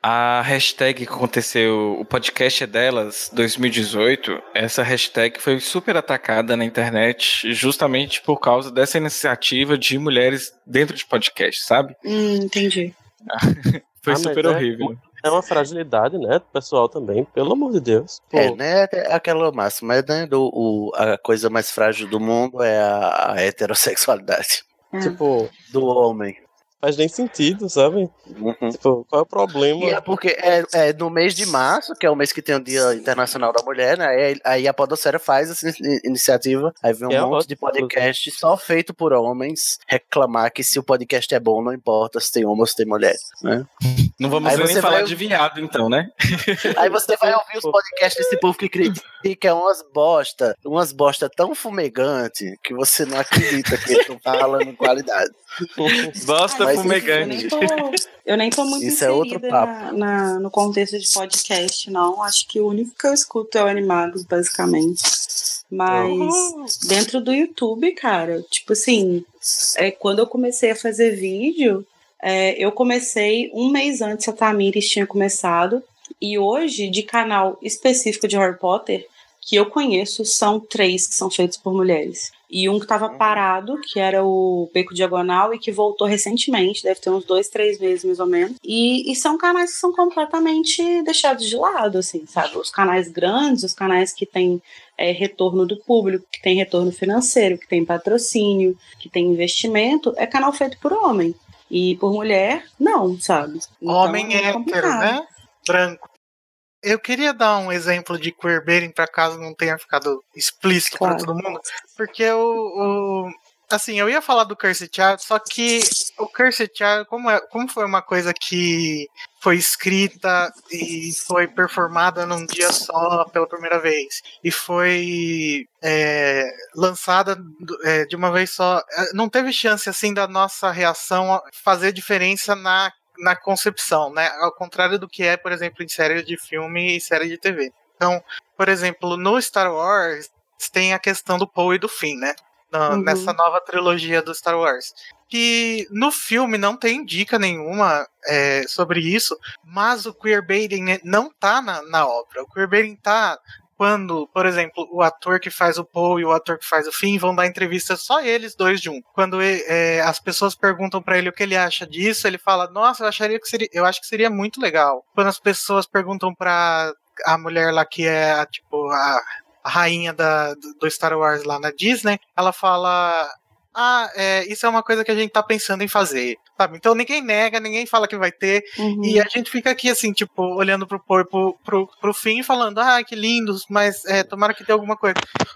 A hashtag que aconteceu, o podcast é delas, 2018, essa hashtag foi super atacada na internet justamente por causa dessa iniciativa de mulheres dentro de podcast, sabe? Hum, entendi. foi ah, super é horrível. É uma fragilidade, né, pessoal também, pelo amor de Deus. Pô. É, né, é aquela máxima, né, do, o, a coisa mais frágil do mundo é a, a heterossexualidade. É. Tipo, do homem faz nem sentido, sabe? Uhum. Tipo, qual é o problema? E é porque é, é, no mês de março, que é o mês que tem o Dia Internacional da Mulher, né? Aí, a Podosfera faz essa iniciativa, aí vem um é monte de podcast só feito por homens reclamar que se o podcast é bom, não importa se tem homem ou se tem mulher, né? Não vamos nem falar vai... de viado, então, né? Aí você vai ouvir os podcasts desse povo que critica umas bosta, umas bosta tão fumegante que você não acredita que eles estão falando qualidade. Bosta Mas, fumegante. Eu nem, tô, eu nem tô muito Isso é outro papo. Na, na, no contexto de podcast, não. Acho que o único que eu escuto é o Animagos, basicamente. Mas uhum. dentro do YouTube, cara, tipo assim, é, quando eu comecei a fazer vídeo, é, eu comecei um mês antes a Tamires tinha começado. E hoje, de canal específico de Harry Potter, que eu conheço, são três que são feitos por mulheres e um que estava uhum. parado, que era o Beco Diagonal, e que voltou recentemente, deve ter uns dois, três meses mais ou menos. E, e são canais que são completamente deixados de lado, assim, sabe? Os canais grandes, os canais que têm é, retorno do público, que tem retorno financeiro, que tem patrocínio, que tem investimento, é canal feito por homem. E por mulher, não, sabe? Então, Homem é hétero, né? Branco. Eu queria dar um exemplo de queerbaiting para caso não tenha ficado explícito Claro. para todo mundo, porque o, o- assim, eu ia falar do Cursed Child, só que o Cursed Child, como, é, como foi uma coisa que foi escrita e foi performada num dia só pela primeira vez e foi é, lançada é, de uma vez só, é, não teve chance assim da nossa reação fazer diferença na na concepção, né? Ao contrário do que é, por exemplo, em séries de filme e série de TV. Então, por exemplo, no Star Wars tem a questão do Poe e do Finn, né? Na- Uhum. Nessa nova trilogia do Star Wars. Que no filme não tem dica nenhuma é, sobre isso, mas o queerbaiting não tá na, na obra. O queerbaiting tá quando, por exemplo, o ator que faz o Poe e o ator que faz o Finn vão dar entrevista só eles dois juntos. Quando e- é, as pessoas perguntam pra ele o que ele acha disso, ele fala: "Nossa, eu acharia que seria, eu acho que seria muito legal". Quando as pessoas perguntam pra a mulher lá que é tipo a, a rainha da, do Star Wars lá na Disney, ela fala: "Ah, é, isso é uma coisa que a gente tá pensando em fazer". Sabe? Então ninguém nega, ninguém fala que vai ter. Uhum. E a gente fica aqui, assim, tipo, olhando pro pro, pro, pro fim e falando, ah, que lindos, mas é, tomara que tenha alguma coisa.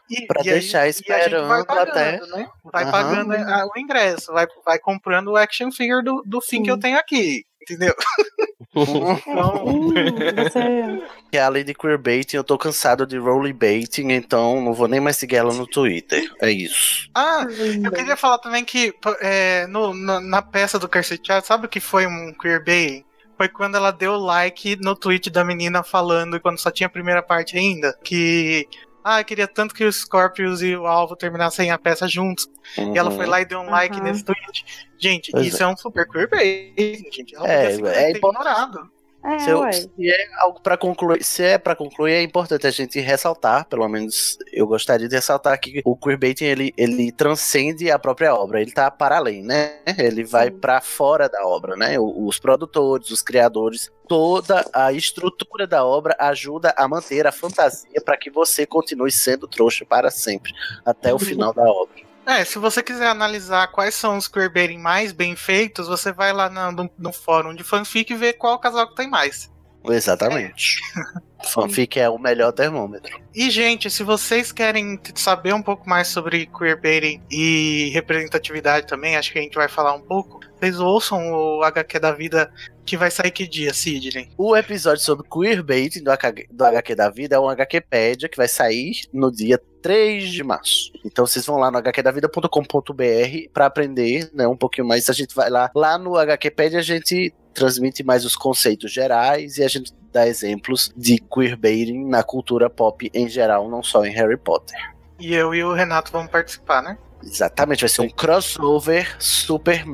E, Pra e aí- deixar e a gente esperando vai pagando, até- Né? Vai Aham. pagando a- o ingresso, vai, vai comprando o action figure do, do fim Sim. que eu tenho aqui. Entendeu? Então, Hum, você... Que além de queerbaiting, eu tô cansado de rollerbaiting, então não vou nem mais seguir ela no Twitter. É isso. ah, eu queria falar também que é, no, na, na peça do Child, sabe o que foi um queerbaiting? Foi quando ela deu like no tweet da menina falando, quando só tinha a primeira parte ainda, que. Ah, eu queria tanto que os Scorpius e o Alvo terminassem a peça juntos. E ela foi lá e deu um like Aham. nesse tweet. Gente, Pois isso é. um super queerbaiting, gente. Ela É, é importante. ignorado. É, Se, eu- se é algo para concluir, se é para concluir, é importante a gente ressaltar, pelo menos eu gostaria de ressaltar que o queerbaiting ele, ele transcende a própria obra, ele tá para além, né? Ele vai para fora da obra, né? Os produtores, os criadores, toda a estrutura da obra ajuda a manter a fantasia para que você continue sendo trouxa para sempre, até o final da obra. É, se você quiser analisar quais são os queerbaiting mais bem feitos, você vai lá no, no fórum de fanfic e vê qual casal que tem mais. Exatamente. Fanfic é o melhor termômetro. E, gente, se vocês querem saber um pouco mais sobre queerbaiting e representatividade também, acho que a gente vai falar um pouco, vocês ouçam o HQ da vida que vai sair que dia, Sidney? O episódio sobre queerbaiting do, HQ, do HQ da vida é um HQpedia que vai sair no dia 3 de março. Então vocês vão lá no hqdavida.com.br para aprender né, um pouquinho mais. A gente vai lá. Lá no HQpedia a gente transmite mais os conceitos gerais e a gente dá exemplos de queerbaiting na cultura pop em geral, não só em Harry Potter. E eu e o Renato vamos participar, né? Exatamente, vai ser um crossover super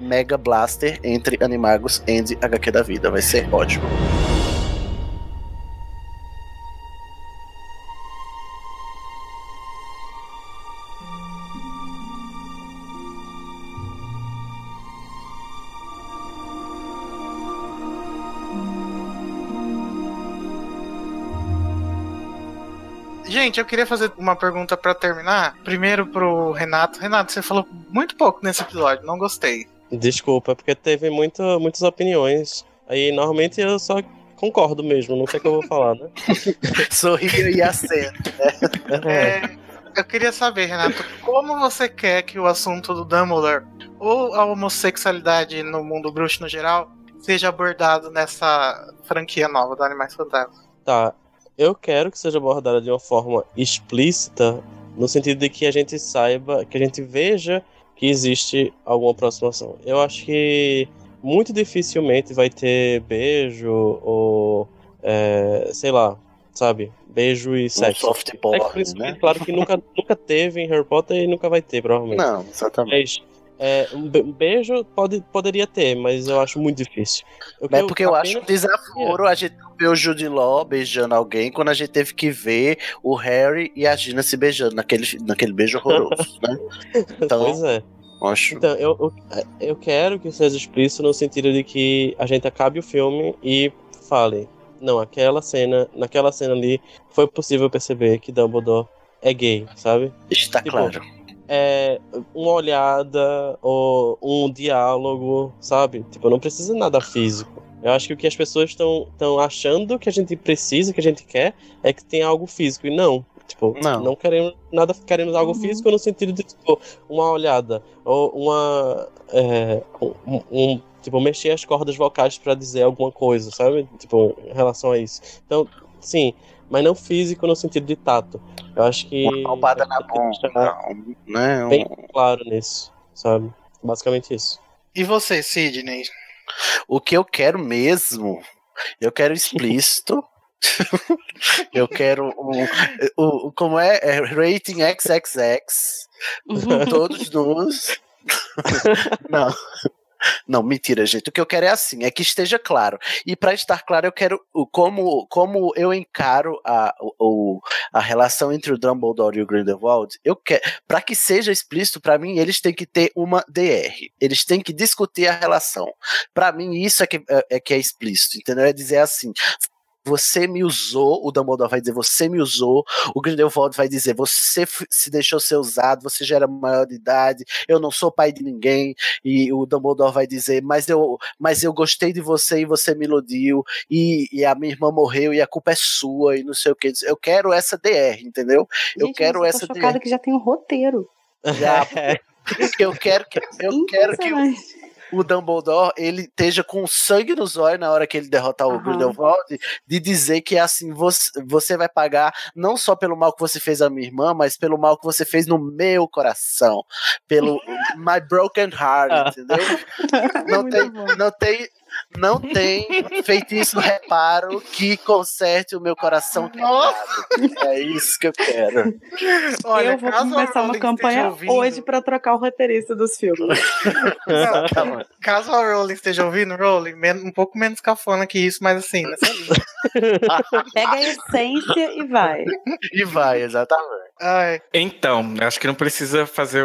mega blaster entre Animagos e HQ da vida. Vai ser ótimo. Gente, eu queria fazer uma pergunta pra terminar. Primeiro pro Renato. Renato, você falou muito pouco nesse episódio, não gostei. Desculpa, porque teve muito, muitas opiniões. Aí normalmente eu só concordo mesmo, não sei o que eu vou falar, né? Sorria e acena. É, eu queria saber, Renato, como você quer que o assunto do Dumbledore ou a homossexualidade no mundo bruxo no geral seja abordado nessa franquia nova do Animais Fantásticos? Tá, eu quero que seja abordada de uma forma explícita, no sentido de que a gente saiba, que a gente veja que existe alguma aproximação. Eu acho que muito dificilmente vai ter beijo ou, é, sei lá, sabe, beijo e Um sexo. soft Sexo porn, principalmente, né? claro que nunca, nunca teve em Harry Potter e nunca vai ter, provavelmente. Não, exatamente. Mas é, um be- beijo pode, poderia ter, mas eu acho muito difícil. Mas é porque eu acho um desaforo a gente ver o Jude Law beijando alguém quando a gente teve que ver o Harry e a Gina se beijando naquele, naquele beijo horroroso, né? Então, Pois é. acho. Então, eu, eu, eu quero que seja explícito no sentido de que a gente acabe o filme e fale. Não, aquela cena, naquela cena ali, foi possível perceber que Dumbledore é gay, sabe? Está tipo, claro. É uma olhada ou um diálogo, sabe? Tipo, não precisa nada físico. Eu acho que o que as pessoas estão achando que a gente precisa, que a gente quer, é que tem algo físico. E não. Tipo, não, não queremos nada, queremos algo uhum. físico no sentido de, tipo, uma olhada. Ou uma. É, um, um, tipo, mexer as cordas vocais para dizer alguma coisa, sabe? Tipo, em relação a isso. Então, sim, mas não físico no sentido de tato. Eu acho que. Uma palpada na bunda, né? Bem claro nisso, sabe? Basicamente isso. E você, Sidney? O que eu quero mesmo, eu quero explícito. eu quero um, o, como é, é rating XXX, todos nus. Não. Não, mentira, gente. O que eu quero é assim, é que esteja claro. E para estar claro, eu quero como, como eu encaro a, o, a relação entre o Dumbledore e o Grindelwald. Eu quero, para que seja explícito para mim, eles têm que ter uma DR. Eles têm que discutir a relação. Para mim, isso é que é, é que é explícito, entendeu? É dizer assim, você me usou, o Dumbledore vai dizer, você me usou, o Grindelwald vai dizer, você se deixou ser usado, você já era maior de idade, eu não sou pai de ninguém, e o Dumbledore vai dizer, mas eu, mas eu gostei de você e você me iludiu, e, e a minha irmã morreu e a culpa é sua, e não sei o que, eu quero essa DR, entendeu? Gente, eu quero eu essa DR. que já tem um roteiro. Já, eu quero que eu quero que o Dumbledore ele esteja com sangue nos olhos na hora que ele derrotar uhum. o Grindelwald, de dizer que assim, você, você vai pagar não só pelo mal que você fez à minha irmã, mas pelo mal que você fez no meu coração, pelo my broken heart, ah. entendeu? Não tem, não tem não tem feitiço reparo que conserte o meu coração quebrado. É isso que eu quero. Olha, eu vou começar uma campanha hoje para trocar o roteirista dos filmes. Não, tá caso a Rowling esteja ouvindo, Rowling, um pouco menos cafona que isso, mas assim, nessa Pega a essência e vai. E vai, exatamente. Ai. Então, acho que não precisa fazer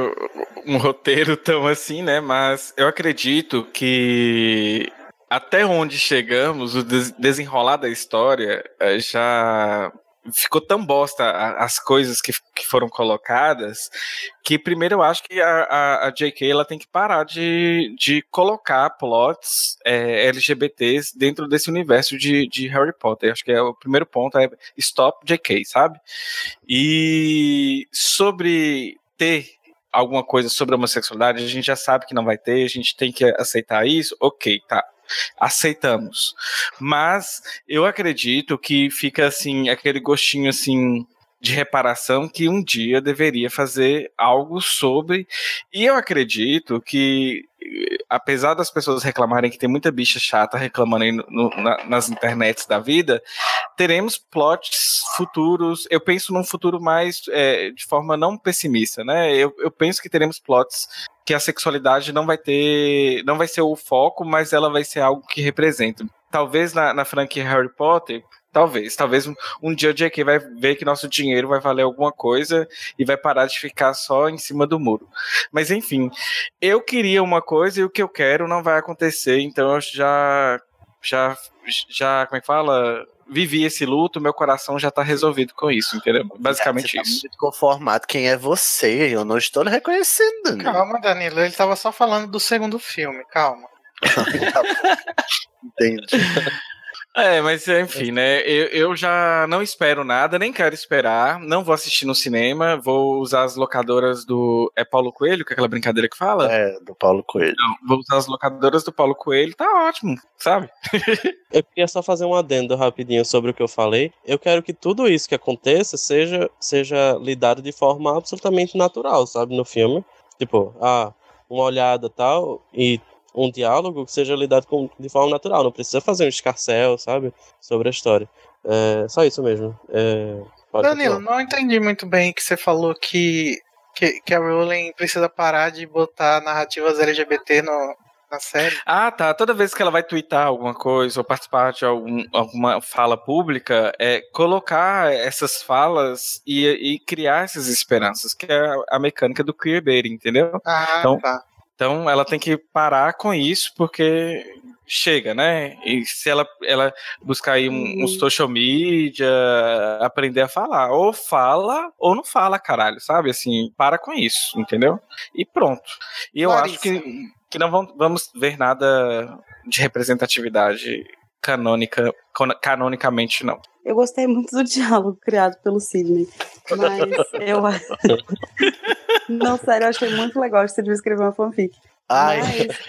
um roteiro tão assim, né? Mas eu acredito que até onde chegamos, o desenrolar da história eh, já ficou tão bosta as coisas que, que foram colocadas que primeiro eu acho que a, a, a J.K. ela tem que parar de, de colocar plots é, LGBTs dentro desse universo de, de Harry Potter. Acho que é o primeiro ponto é stop J.K., sabe? E sobre ter alguma coisa sobre homossexualidade, a gente já sabe que não vai ter, a gente tem que aceitar isso, ok, tá aceitamos. Mas eu acredito que fica assim, aquele gostinho assim de reparação que um dia deveria fazer algo sobre. E eu acredito que, apesar das pessoas reclamarem que tem muita bicha chata reclamando aí no, na, nas internets da vida, teremos plots futuros. Eu penso num futuro mais é, de forma não pessimista, né? Eu, eu penso que teremos plots que a sexualidade não vai ter, não vai ser o foco, mas ela vai ser algo que representa. Talvez na, na franquia Harry Potter, talvez, talvez um, um dia o J.K. vai ver que nosso dinheiro vai valer alguma coisa e vai parar de ficar só em cima do muro. Mas enfim, eu queria uma coisa e o que eu quero não vai acontecer, então eu já já já como é que fala? Vivi esse luto, meu coração já tá resolvido com isso, entendeu? Basicamente é, isso. Tá muito conformado quem é você, eu não estou reconhecendo. Né? Calma, Danilo, ele tava só falando do segundo filme, calma. Entendi. É, mas enfim, né? Eu, eu já não espero nada, nem quero esperar. Não vou assistir no cinema. Vou usar as locadoras do. É Paulo Coelho, que é aquela brincadeira que fala? É, do Paulo Coelho. Não, vou usar as locadoras do Paulo Coelho, tá ótimo, sabe? eu queria só fazer um adendo rapidinho sobre o que eu falei. Eu quero que tudo isso que aconteça seja, seja lidado de forma absolutamente natural, sabe? No filme. Tipo, ah, uma olhada tal, e um diálogo que seja lidado com, de forma natural. Não precisa fazer um escarcel, sabe? Sobre a história. É, só isso mesmo. É, Danilo, continuar. não entendi muito bem que você falou que, que, que, a Rowling precisa parar de botar narrativas LGBT no, na série. Ah, tá. Toda vez que ela vai twittar alguma coisa ou participar de algum, alguma fala pública, é colocar essas falas e, e criar essas esperanças, que é a mecânica do queerbaiting, entendeu? Ah, então, tá. Então ela tem que parar com isso, porque chega, né? E se ela, ela buscar aí um, um Uhum. social media, aprender a falar. Ou fala, ou não fala, caralho, sabe? Assim, para com isso, entendeu? E pronto. E eu Larissa. acho que, que não vamos ver nada de representatividade canônica, cano- canonicamente, não. Eu gostei muito do diálogo criado pelo Sidney. Mas eu. Não, sério, eu achei muito legal que você devia escrever uma fanfic. Ai,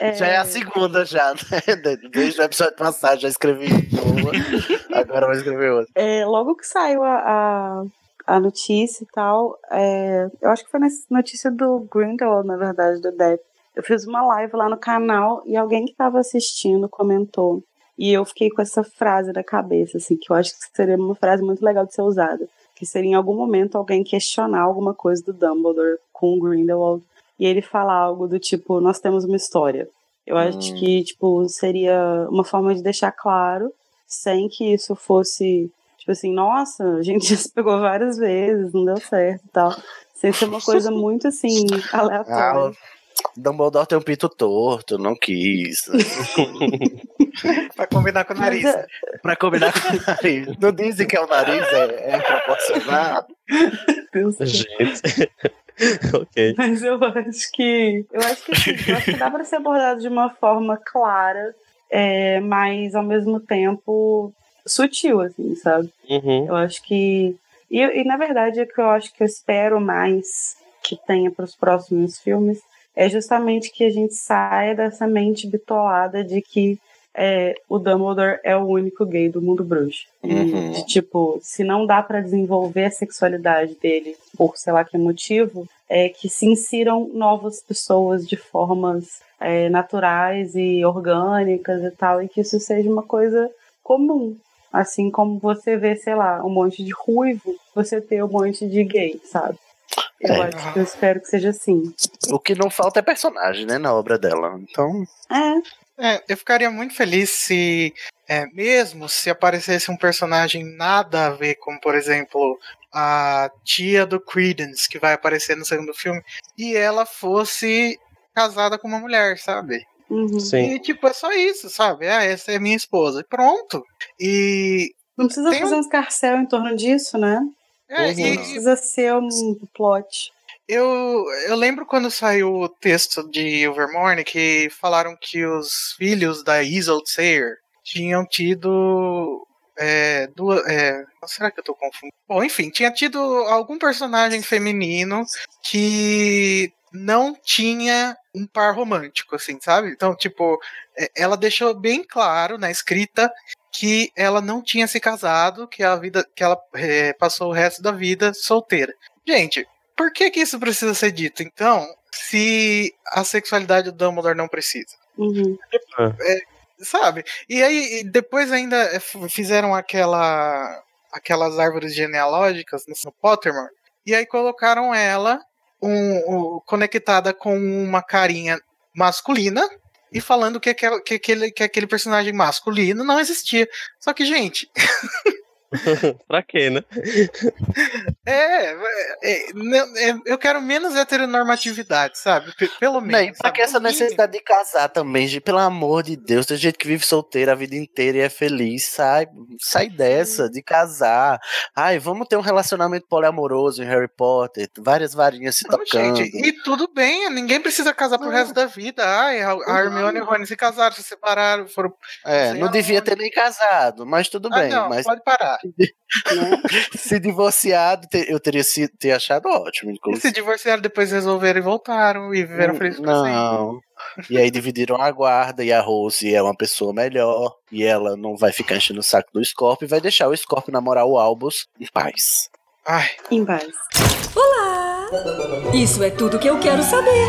Mas, já é a segunda já, né? Desde o episódio passado já escrevi uma, agora vou escrever outra. É, logo que saiu a, a, a notícia e tal, é, eu acho que foi nessa notícia do Grindelwald, na verdade, do Depp. Eu fiz uma live lá no canal e alguém que estava assistindo comentou. E eu fiquei com essa frase na cabeça, assim, que eu acho que seria uma frase muito legal de ser usada. Que seria em algum momento alguém questionar alguma coisa do Dumbledore com o Grindelwald e ele falar algo do tipo, nós temos uma história. Eu acho Hum. que, tipo, seria uma forma de deixar claro, sem que isso fosse, tipo assim, nossa, a gente já se pegou várias vezes, não deu certo e tal. Sem ser uma coisa muito, assim, Ah, aleatória. o Dumbledore tem um pito torto, não quis. Pra combinar com o nariz. é- pra combinar com o nariz. Não dizem que é o nariz, é, é proporcional. Deus. Gente. ok. Mas eu acho que. Eu acho que sim, eu acho que dá pra ser abordado de uma forma clara, é, mas ao mesmo tempo sutil, assim, sabe? Uhum. Eu acho que. E, e na verdade, o que eu acho que eu espero mais que tenha para os próximos filmes é justamente que a gente saia dessa mente bitolada de que é, o Dumbledore é o único gay do mundo bruxo. E, Uhum. de, tipo, se não dá para desenvolver a sexualidade dele por sei lá que motivo, é que se insiram novas pessoas de formas é, naturais e orgânicas e tal, e que isso seja uma coisa comum. Assim como você vê, sei lá, um monte de ruivo, você ter um monte de gay, sabe? Eu É. acho eu espero que seja assim. O que não falta é personagem, né, na obra dela. Então, É, É, eu ficaria muito feliz se, é, mesmo se aparecesse um personagem nada a ver, como por exemplo a tia do Credence, que vai aparecer no segundo filme, e ela fosse casada com uma mulher, sabe? uhum. Sim. E tipo, é só isso, sabe? Ah, essa é minha esposa. E pronto. E. Não precisa fazer um escarcel em torno disso, né? É, Uhum. e- Não precisa ser um plot. Eu, eu lembro quando saiu o texto de Overmorning que falaram que os filhos da Isolde Sayer tinham tido. É, duas, é, será que eu tô confundindo? Bom, enfim, tinha tido algum personagem feminino que não tinha um par romântico, assim, sabe? Então, tipo, é, ela deixou bem claro na escrita que ela não tinha se casado, que a vida, que ela é, passou o resto da vida solteira. Gente, por que que isso precisa ser dito, então, se a sexualidade do Dumbledore não precisa? Uhum. Sabe? E aí, depois ainda eh, fizeram aquela aquelas árvores genealógicas no no Pottermore, e aí colocaram ela um, um- conectada com uma carinha masculina e falando que aquele, que, aquele, que aquele personagem masculino não existia. Só que, gente, pra quê, né? é, é, não- é, eu quero menos heteronormatividade, sabe? P- Pelo menos. e pra sabe? que essa necessidade de casar também, gente? Pelo amor de Deus, tem gente que vive solteira a vida inteira e é feliz. Sai, sai dessa, de casar. Ai, vamos ter um relacionamento poliamoroso em Harry Potter. Várias varinhas se Não, tocando. gente, e tudo bem, ninguém precisa casar pro resto da vida. Ai, a, a Hermione e o Rony se casaram, se separaram, foram. É, não devia ter nem casado, mas tudo Ah, bem. não, mas pode parar. Né? se divorciado, eu teria se, ter achado ótimo, E inclusive. se divorciaram, depois resolveram e voltaram e viveram felizes pra sempre. Não. E aí dividiram a guarda e a Rose é uma pessoa melhor. E ela não vai ficar enchendo o saco do Scorpio e vai deixar o Scorpio namorar o Albus em paz. Ai, Em paz. Olá! Isso é tudo que eu quero saber.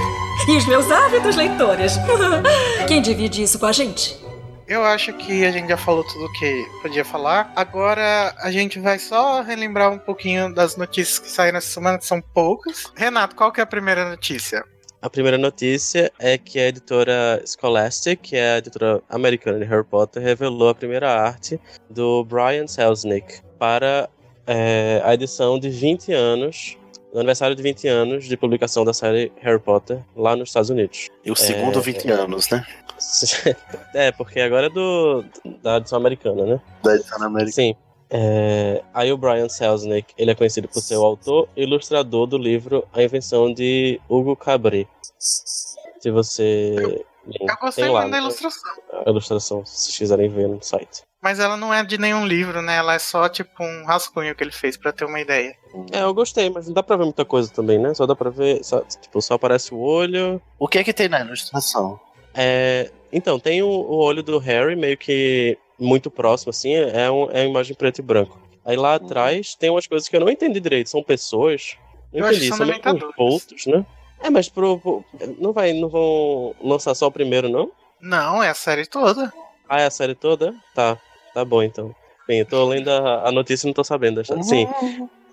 E os meus ávidos leitores. Quem divide isso com a gente? Eu acho que a gente já falou tudo que podia falar. Agora a gente vai só relembrar um pouquinho das notícias que saíram essa semana, que são poucas. Renato, qual que é a primeira notícia? A primeira notícia é que a editora Scholastic, que é a editora americana de Harry Potter, revelou a primeira arte do Brian Selznick para é, a edição de 20 anos no aniversário de 20 anos de publicação da série Harry Potter lá nos Estados Unidos. E o segundo 20 anos, né? é, porque agora é do da edição americana, né? Da edição americana. Sim. É, aí o Brian Selznick, ele é conhecido por ser o autor e ilustrador do livro A Invenção de Hugo Cabret. Se você... Eu gostei tem lá, muito da né? ilustração. A ilustração, se vocês quiserem ver no site. Mas ela não é de nenhum livro, né? Ela é só tipo um rascunho que ele fez pra ter uma ideia. É, eu gostei, mas não dá pra ver muita coisa também, né? Só dá pra ver, só, tipo, só aparece o olho. O que é que tem na ilustração? É, então, tem o, o olho do Harry meio que muito próximo, assim, é, um, é uma imagem preto e branco. Aí lá atrás tem umas coisas que eu não entendi direito, são pessoas. Não Eu acho entendi, que são são meio uns né? É, mas pro, pro- não vai, não vão lançar só o primeiro, não? Não, é a série toda. Ah, é a série toda? Tá, tá bom então. Bem, eu tô lendo a, a notícia e não tô sabendo. deixa- Sim,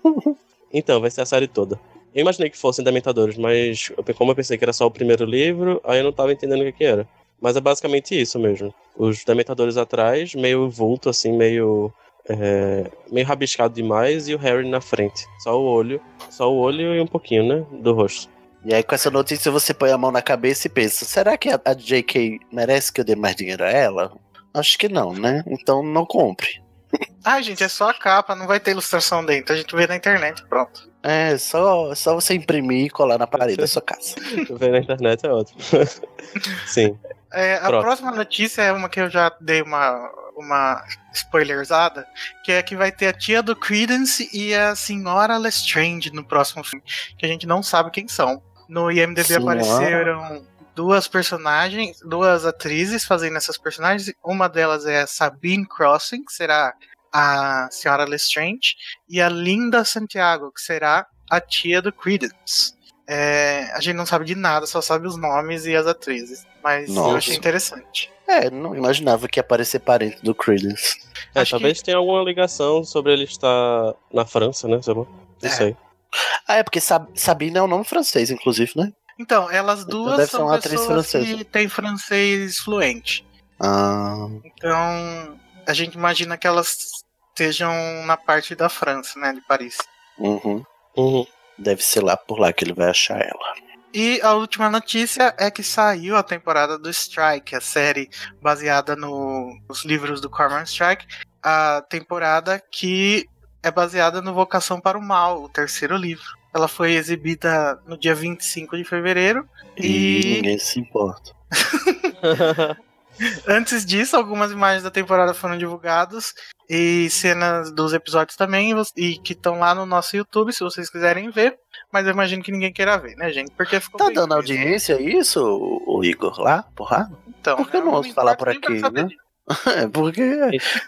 então, vai ser a série toda. Eu imaginei que fossem Dementadores, mas eu- como eu pensei que era só o primeiro livro, aí eu não tava entendendo o que, que era. Mas é basicamente isso mesmo. Os Dementadores atrás, meio vulto, assim, meio. é, meio rabiscado demais, e o Harry na frente. Só o olho. Só o olho e um pouquinho, né? Do rosto. E aí, com essa notícia, você põe a mão na cabeça e pensa: será que a, a JK merece que eu dê mais dinheiro a ela? Acho que não, né? Então não compre. Ai, gente, é só a capa, não vai ter ilustração dentro. A gente vê na internet, pronto. É, só, só você imprimir e colar na parede da sua casa. Ver na internet é ótimo. Sim. É, a Pronto. próxima notícia é uma que eu já dei uma, uma spoilerzada, que é que vai ter a tia do Credence e a senhora Lestrange no próximo filme, que a gente não sabe quem são. No IMDb Senhora? apareceram duas personagens, duas atrizes fazendo essas personagens. Uma delas é a Sabine Crossing, que será a senhora Lestrange, e a Linda Santiago, que será a tia do Credence. É, a gente não sabe de nada, só sabe os nomes e as atrizes. Mas eu Nossa. achei interessante. É, não imaginava que ia aparecer parente do Credence. É, Acho talvez tenha alguma ligação sobre ele estar na França, né? Sei lá. Não É. sei. Ah, é porque Sab Sabine é um nome francês, inclusive, né? Então, elas duas deve ser são pessoas francesa. que têm francês fluente. Ah, Então, a gente imagina que elas estejam na parte da França, né, de Paris. uhum. Uhum. Deve ser lá por lá que ele vai achar ela. E a última notícia é que saiu a temporada do Strike, a série baseada no- nos livros do Cormoran Strike, a temporada que é baseada no Vocação para o Mal, o terceiro livro. Ela foi exibida no dia 25 de fevereiro E, e ninguém se importa. Antes disso, algumas imagens da temporada foram divulgadas e cenas dos episódios também, e que estão lá no nosso YouTube, se vocês quiserem ver. Mas eu imagino que ninguém queira ver, né, gente? Porque ficou Tá dando mesmo. audiência isso, o Igor, lá? Porra? Então, Por que eu não ouço falar por aqui, né? disso. É, porque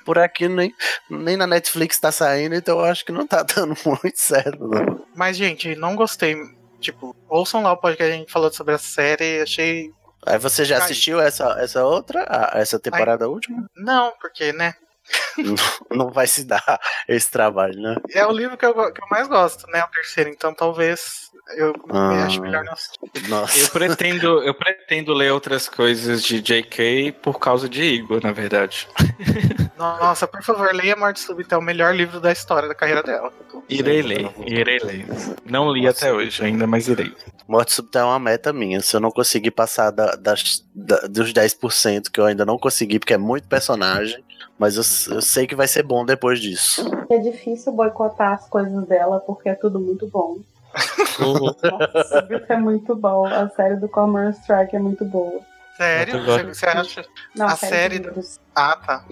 por aqui nem, nem na Netflix tá saindo, então eu acho que não tá dando muito certo, não. Mas, gente, não gostei. Tipo, ouçam lá o podcast que a gente falou sobre a série, achei. Aí você já assistiu essa, essa outra, a- essa temporada última? Não, porque, né? Não vai se dar esse trabalho, né? É o livro que eu, que eu mais gosto, né? O terceiro, então talvez eu Ah. acho melhor não assistir. Eu Nossa. pretendo, eu pretendo ler outras coisas de JK por causa de Igor, na verdade. Nossa, por favor, leia Morte Súbita, é o melhor livro da história da carreira dela. Irei ler, irei ler. Não li Nossa. até hoje ainda, mas irei. Morte súbita é uma meta minha. Se eu não conseguir passar da- das, da- dos 10%, que eu ainda não consegui, porque é muito personagem, mas eu, eu sei que vai ser bom depois disso. É difícil boicotar as coisas dela porque é tudo muito bom. Nossa, isso é muito bom. A série do Cormoran Strike é muito boa. Sério? Você, você acha? Não, A de série- livros. Ah, tá.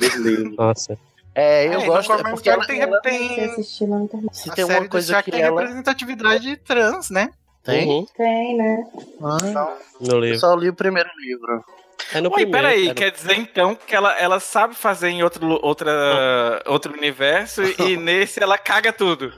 Nossa. É, eu É, gosto, é porque Strike ela, tem, ela- tem, assistir na internet. se a tem série uma do coisa Strike que tem ela representatividade trans, né? tem, Uhum. Tem, né? Ah, Então, No eu só li o primeiro livro. É no Ué, primeiro. peraí, é no- quer dizer então que ela, ela sabe fazer em outro, outra, outro universo e nesse ela caga tudo.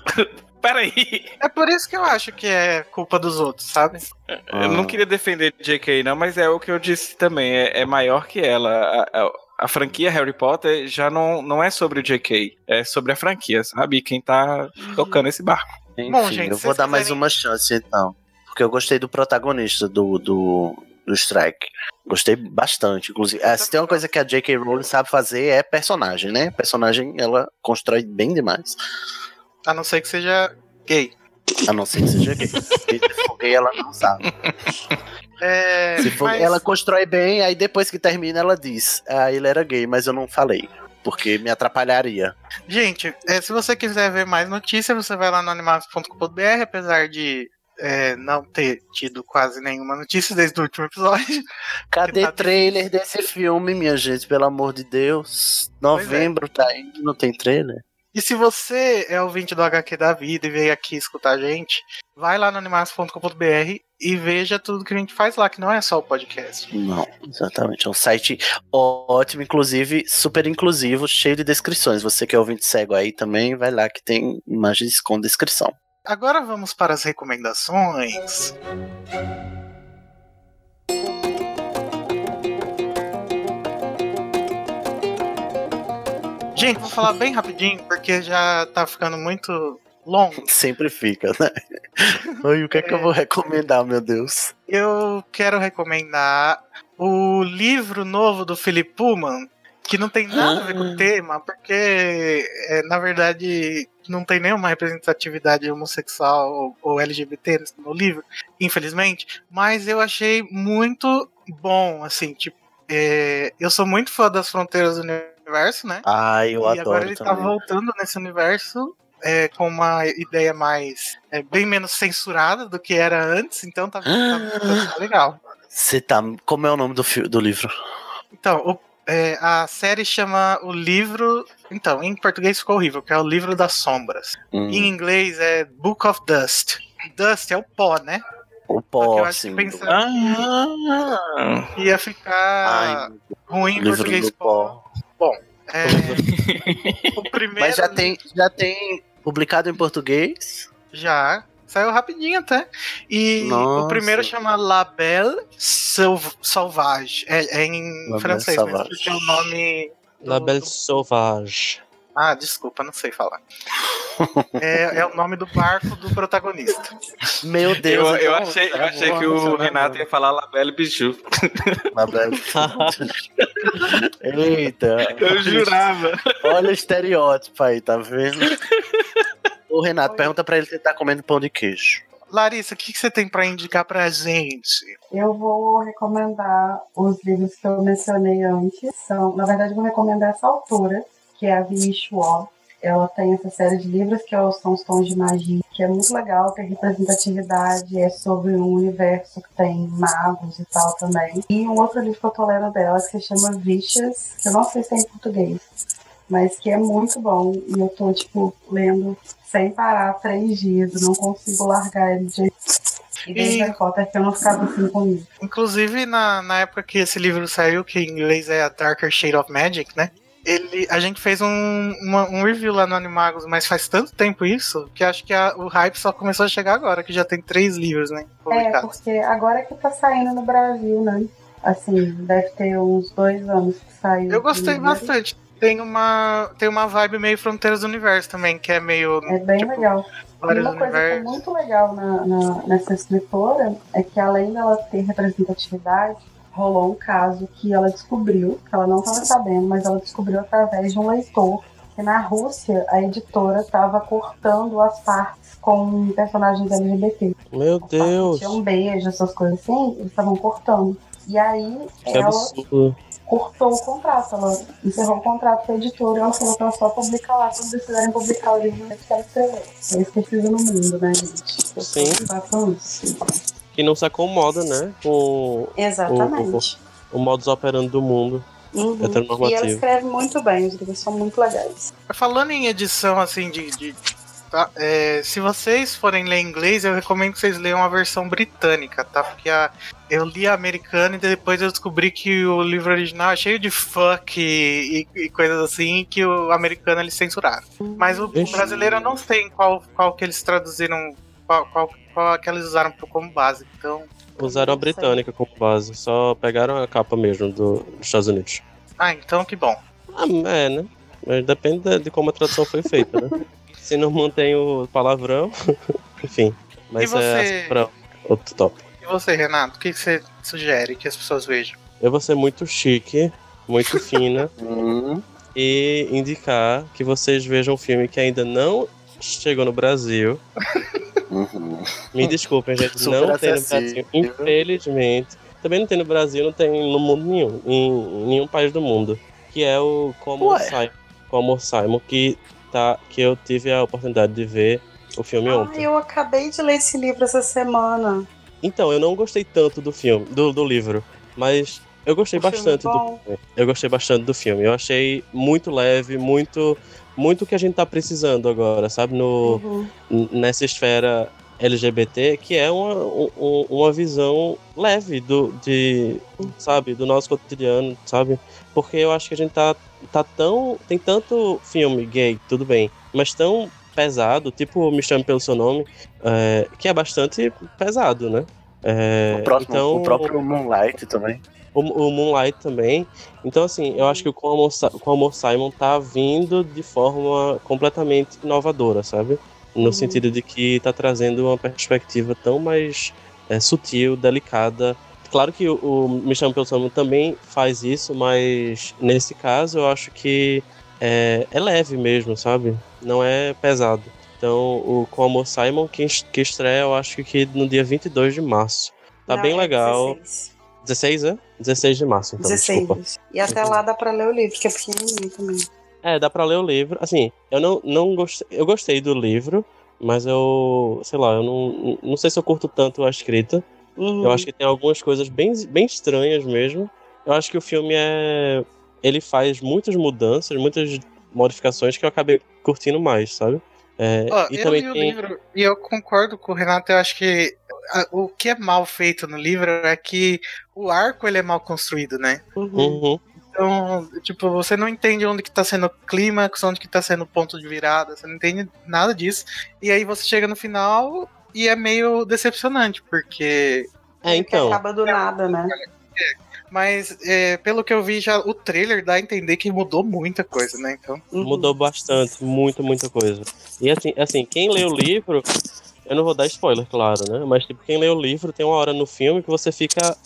Peraí. é por isso que eu acho que é culpa dos outros, sabe? Eu não Ah. queria defender JK, não, mas é o que eu disse também. É, é maior que ela. A, a- a franquia Harry Potter já não, não é sobre o JK, é sobre a franquia, sabe? Quem tá tocando esse barco. Enfim, Bom, gente, eu vou dar mais quiserem- uma chance então. Porque eu gostei do protagonista do, do, do Strike. Gostei bastante, inclusive. Ah, se tem uma coisa que a J.K. Rowling sabe fazer é personagem, né? Personagem ela constrói bem demais. A não ser que seja gay. A não ser que seja gay. Se for gay, ela não sabe. É, Se for, mas- Ela constrói bem, aí depois que termina, ela diz: Ah, ele era gay, mas eu não falei. Porque me atrapalharia. Gente, é, se você quiser ver mais notícias, você vai lá no animados.com.br, apesar de é, não ter tido quase nenhuma notícia desde o último episódio. Cadê Tá trailer desse filme, minha gente? Pelo amor de Deus. Novembro tá indo, não tem trailer? E se você é ouvinte do HQ da vida e veio aqui escutar a gente, vai lá no animados.com.br e veja tudo que a gente faz lá, que não é só o podcast. Não, exatamente. É um site ótimo, inclusive super inclusivo, cheio de descrições. Você que é ouvinte cego aí também, vai lá que tem imagens com descrição. Agora vamos para as recomendações. Gente, vou falar bem rapidinho, porque já tá ficando muito longo. Sempre fica, né? O que é que eu vou recomendar, meu Deus? Eu quero recomendar o livro novo do Philip Pullman, que não tem nada a ver com o tema, porque é, na verdade não tem nenhuma representatividade homossexual ou, ou LGBT no livro, infelizmente. Mas eu achei muito bom, assim, tipo, é, eu sou muito fã das fronteiras do universo, né? Ai, eu e adoro agora ele tá também. voltando nesse universo é, com uma ideia mais. é, bem menos censurada do que era antes, então tá, tá- tá legal. Você tá. Como é o nome do, do livro? Então, o- é, a série chama o livro. Então, em português ficou horrível, que é o livro das sombras. Hum, Em inglês é Book of Dust. Dust é o pó, né? o pó, eu pensando Ah, ia ficar Ai, ruim em português do pó. É, o primeiro Mas já tem, já tem publicado em português? Já. Saiu rapidinho até. E Nossa. o primeiro chama La Belle Sauv- Sauvage. É, é em La francês, mas Sauvage. é o nome. La Belle Sauvage. Ah, desculpa, não sei falar. é, é o nome do barco do protagonista. Meu Deus. eu, eu então, achei, eu tá achei que o Renato ia falar Labelle Bichu. Tá bem. Eita. Eu jurava. Olha o estereótipo aí, tá vendo? Ô, Renato, pergunta pra ele se ele tá comendo pão de queijo. Larissa, o que, que você tem pra indicar pra gente? Eu vou recomendar os livros que eu mencionei antes. São, na verdade, eu vou recomendar essa autora, que é a Vinnie Schwab. Ela tem essa série de livros que são os tons de magia, que é muito legal, tem representatividade, é sobre um universo que tem magos e tal também. E um outro livro que eu tô lendo dela que se chama Vicious, que eu não sei se é em português, mas que é muito bom. E eu tô, tipo, lendo sem parar três dias, não consigo largar ele de e desde E- Harry Potter que eu não ficava assim comigo. Inclusive, na, na época que esse livro saiu, que em inglês é a Darker Shade of Magic, né? Ele, a gente fez um, uma- um review lá no Animagos, mas faz tanto tempo isso que acho que a- o hype só começou a chegar agora, que já tem três livros, né? É, Publicados. porque agora que tá saindo no Brasil, né? Assim, deve ter uns dois anos que saiu. Eu gostei bastante. Tem uma, tem uma vibe meio Fronteiras do Universo também, que é meio. É bem tipo, legal. E uma coisa que é muito legal na, na- nessa escritora é que além dela ter representatividade, rolou um caso que ela descobriu, que ela não estava sabendo, mas ela descobriu através de um leitor, que na Rússia a editora estava cortando as partes com personagens LGBT. Meu As Deus. Tinha um beijo, essas coisas assim, eles estavam cortando. E aí Que ela absurdo. cortou o contrato, ela encerrou o contrato com a editora e ela falou que ela só publica lá quando decidirem publicar o livro que ela escreveu. É isso que precisa no mundo, né, gente? Sim. que façam isso. Que não se acomoda, né? Com Exatamente. o modus operandi do mundo. Uhum. E ela escreve muito bem, os livros são muito legais. Falando em edição, assim, de. de- tá, é, se vocês forem ler inglês, eu recomendo que vocês leiam a versão britânica, tá? Porque a, eu li a americana e depois eu descobri que o livro original é cheio de fuck e, e- e coisas assim que o americano eles censuraram. Mas o, o brasileiro eu não sei em qual, qual que eles traduziram, qual, qual, qual que eles usaram como base. Então, Usaram a britânica como base. Só pegaram a capa mesmo do- dos Estados Unidos. ah, então que bom. Ah, é, né? Mas depende de, de como a tradução foi feita, né? Se não mantém o palavrão, enfim. Mas E você? é pra outro tópico. E você, Renato, o que que você sugere que as pessoas vejam? Eu vou ser muito chique, muito fina Hum, e indicar que vocês vejam um filme que ainda não chegou no Brasil, Uhum. Me desculpem, gente, Super não tem no. Brasil. Infelizmente. Também não tem no Brasil, não tem no mundo nenhum, em, nenhum país do mundo. Que é o Como. Simon, Como Simon, que, tá, que eu tive a oportunidade de ver o filme Ah, ontem. eu acabei de ler esse livro essa semana. Então, eu não gostei tanto do filme, do, do livro, mas eu gostei O filme bastante é do bom. filme. Eu gostei bastante do filme. Eu achei muito leve, muito muito o que a gente tá precisando agora, sabe? No, Uhum. nessa esfera LGBT, que é uma, um- uma visão leve do, de, sabe, do nosso cotidiano, sabe? Porque eu acho que a gente tá, tá tão. Tem tanto filme gay, tudo bem, mas tão pesado, tipo Me Chame Pelo Seu Nome, é, que é bastante pesado, né? É, o, próximo, então, o próprio Moonlight também. O, o Moonlight também. Então, assim, eu acho que o Com Amor, Sa- Com Amor Simon tá vindo de forma completamente inovadora, sabe? No Uhum. sentido de que tá trazendo uma perspectiva tão mais é, sutil, delicada. Claro que o, o Me Pelo Seu Nome também faz isso, mas nesse caso eu acho que é, é leve mesmo, sabe? Não é pesado. Então, o Com Amor Simon, que, que estreia, eu acho que no dia 22 de março. Tá Não, bem é legal. 16. 16, é? 16 de março, então, 16. desculpa. E até lá dá pra ler o livro, que é pequenininho também. É, dá pra ler o livro. Assim, eu não, não gostei. Eu gostei do livro, mas eu. sei lá, eu não, não sei se eu curto tanto a escrita. Uhum. Eu acho que tem algumas coisas bem, bem estranhas mesmo. Eu acho que o filme é. Ele faz muitas mudanças, muitas modificações que eu acabei curtindo mais, sabe? É, Ó, e eu também li o tem. livro e eu concordo com o Renato. Eu acho que a- o que é mal feito no livro é que o arco ele é mal construído, né? Uhum. Uhum. Então, tipo, você não entende onde que tá sendo o clímax, onde que tá sendo o ponto de virada, você não entende nada disso. E aí você chega no final e é meio decepcionante, porque. É, então. acaba do nada, né? Mas é, pelo que eu vi, já o trailer dá a entender que mudou muita coisa, né? Então. Uhum. Mudou bastante, muita, muita coisa. E assim, assim, quem lê o livro, eu não vou dar spoiler, claro, né? Mas tipo, quem lê o livro tem uma hora no filme que você fica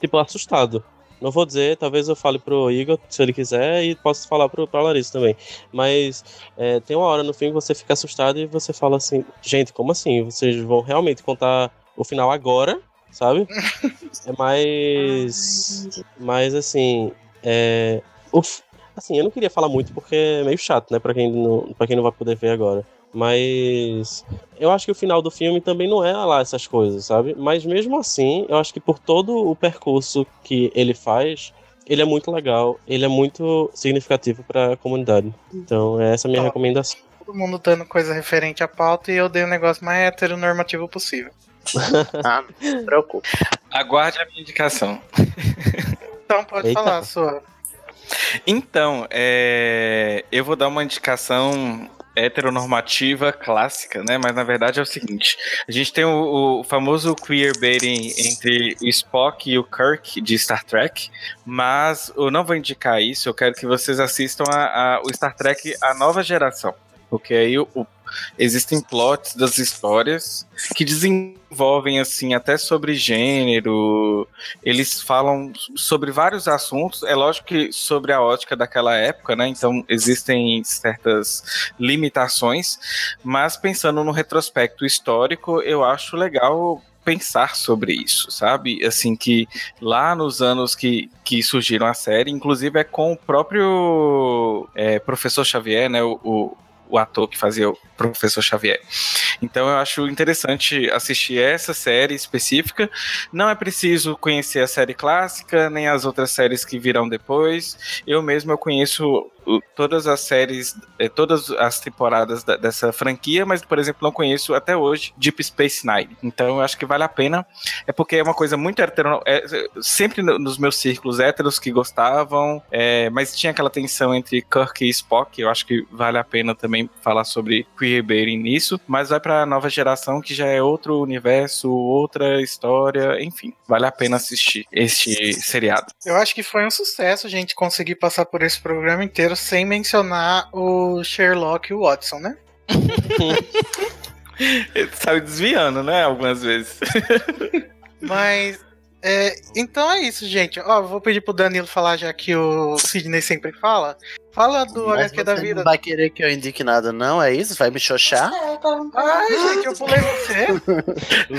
tipo assustado. Não vou dizer, talvez eu fale pro Igor, se ele quiser, e posso falar pro, pra Larissa também. Mas é, tem uma hora no filme que você fica assustado e você fala assim, gente, como assim? Vocês vão realmente contar o final agora, sabe? É mais. Mas assim. É, o f- assim, eu não queria falar muito porque é meio chato, né? Pra quem não, pra quem não vai poder ver agora. Mas eu acho que o final do filme também não é lá essas coisas, sabe? Mas mesmo assim, eu acho que por todo o percurso que ele faz, ele é muito legal, ele é muito significativo pra comunidade. Então, é essa a minha Ó. recomendação. Todo mundo dando coisa referente à pauta e eu dei o negócio mais heteronormativo possível. Ah, não se preocupe. Aguarde a minha indicação. Então pode Eita. falar, sua. Então, é, eu vou dar uma indicação heteronormativa clássica, né? Mas na verdade é o seguinte: a gente tem o, o famoso queerbaiting entre o Spock e o Kirk de Star Trek, mas eu não vou indicar isso. Eu quero que vocês assistam a, a- o Star Trek A Nova Geração, porque aí o- o- existem plots das histórias que desenvolvem assim até sobre gênero, eles falam sobre vários assuntos, é lógico que sobre a ótica daquela época, né? Então existem certas limitações, mas pensando no retrospecto histórico, eu acho legal pensar sobre isso, sabe? Assim que lá nos anos que, que surgiram a série, inclusive é com o próprio é, professor Xavier, né? O, o, o ator que fazia o professor Xavier. Então eu acho interessante assistir essa série específica. Não é preciso conhecer a série clássica, nem as outras séries que virão depois. Eu mesmo eu conheço todas as séries, eh, todas as temporadas da- dessa franquia, mas, por exemplo, não conheço até hoje Deep Space Nine. Então eu acho que vale a pena. É porque é uma coisa muito hetero, é, sempre no- nos meus círculos héteros que gostavam, é, mas tinha aquela tensão entre Kirk e Spock. Eu acho que vale a pena também falar sobre queerbaiting nisso, mas vai pra nova geração que já é outro universo, outra história, enfim, vale a pena assistir este seriado. Eu acho que foi um sucesso a gente conseguir passar por esse programa inteiro sem mencionar o Sherlock e o Watson, né? Ele saiu desviando, né, algumas vezes. Mas É, então é isso, gente. Ó, vou pedir pro Danilo falar, já que o Sidney sempre fala. Fala do Mas HQ da vida. não vai querer que eu indique nada, não? É isso? Vai me xoxar? Ai, gente, eu pulei você.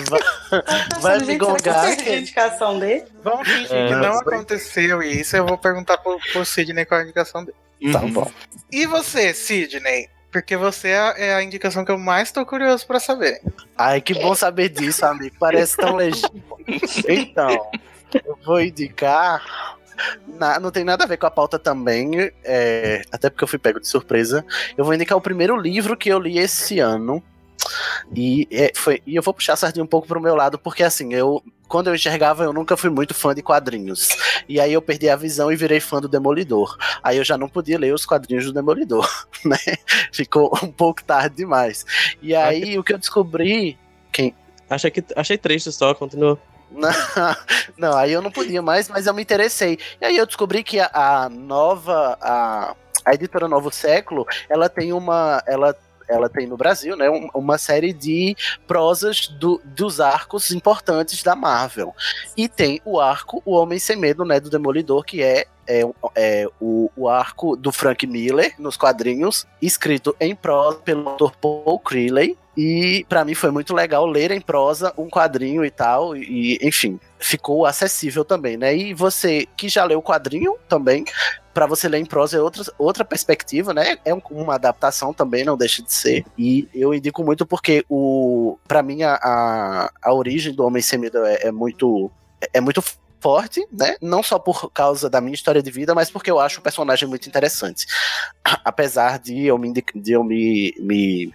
Vai, vai me gongar? indicação dele? Vamos fingir que É, não foi. aconteceu isso. Eu vou perguntar pro, pro Sidney qual é a indicação dele. Tá bom. E você, Sidney? Porque você é a- é a indicação que eu mais tô curioso pra saber. Ai, que bom saber disso, amigo. Parece tão legítimo. Então, eu vou indicar. na- não tem nada a ver com a pauta também, é, até porque eu fui pego de surpresa. Eu vou indicar o primeiro livro que eu li esse ano. E, é, foi, e eu vou puxar a sardinha um pouco pro meu lado, porque assim, eu. Quando eu enxergava, eu nunca fui muito fã de quadrinhos. E aí eu perdi a visão e virei fã do Demolidor. Aí eu já não podia ler os quadrinhos do Demolidor, né? Ficou um pouco tarde demais. E aí o que eu descobri Achei, que, achei triste só, continua. não, não, aí eu não podia mais, mas eu me interessei. E aí eu descobri que a, a nova, a, a editora Novo Século, ela tem uma, ela, ela tem no Brasil, né, um- uma série de prosas do- dos arcos importantes da Marvel. E tem o arco O Homem Sem Medo, né, do Demolidor, que é é, é o, o arco do Frank Miller nos quadrinhos, escrito em prosa pelo autor Paul Creeley. E pra mim foi muito legal ler em prosa um quadrinho e tal. E, enfim, ficou acessível também, né? E você que já leu o quadrinho também, pra você ler em prosa é outra, outra perspectiva, né? É um- uma adaptação também, não deixa de ser. E eu indico muito porque o para mim a, a, a origem do Homem Sem é, é muito é muito forte, né? Não só por causa da minha história de vida, mas porque eu acho o personagem muito interessante. Apesar de eu me, de eu me, me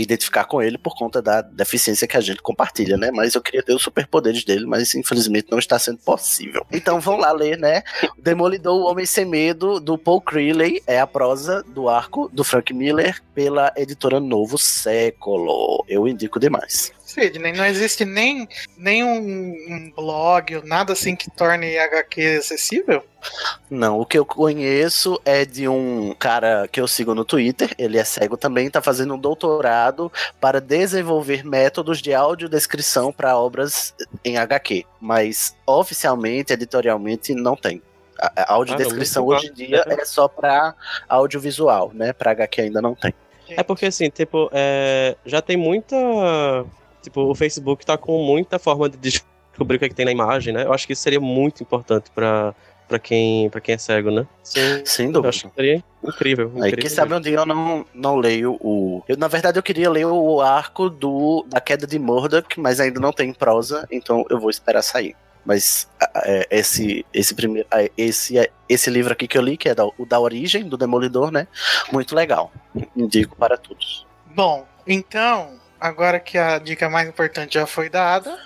identificar com ele por conta da deficiência que a gente compartilha, né? Mas eu queria ter os superpoderes dele, mas infelizmente não está sendo possível. Então vão lá ler, né? Demolidor, o Homem Sem Medo, do Paul Creeley, é a prosa do arco do Frank Miller pela editora Novo Século. Eu indico demais. Sidney, não existe nem, nem um, um blog ou nada assim que torne HQ acessível? Não, o que eu conheço é de um cara que eu sigo no Twitter, ele é cego também, tá fazendo um doutorado para desenvolver métodos de audiodescrição para obras em HQ, mas oficialmente, editorialmente, não tem. A, a audiodescrição muito hoje em dia é só para audiovisual, né? Para HQ ainda não tem. É porque assim, tipo, é, já tem muita. Tipo, o Facebook tá com muita forma de descobrir o que, é que tem na imagem, né? Eu acho que isso seria muito importante pra, pra, quem, pra quem é cego, né? Sim. Sem Eu acho dúvida. que seria incrível. Aí, incrível quem sabe um dia eu não, não leio o. Eu, na verdade, eu queria ler o arco do, da queda de Murdoch, mas ainda não tem em prosa, então eu vou esperar sair. Mas é, esse, esse primeiro. a- Esse, esse livro aqui que eu li, que é da, o da origem do Demolidor, né? Muito legal. Indico para todos. Bom, então, agora que a dica mais importante já foi dada,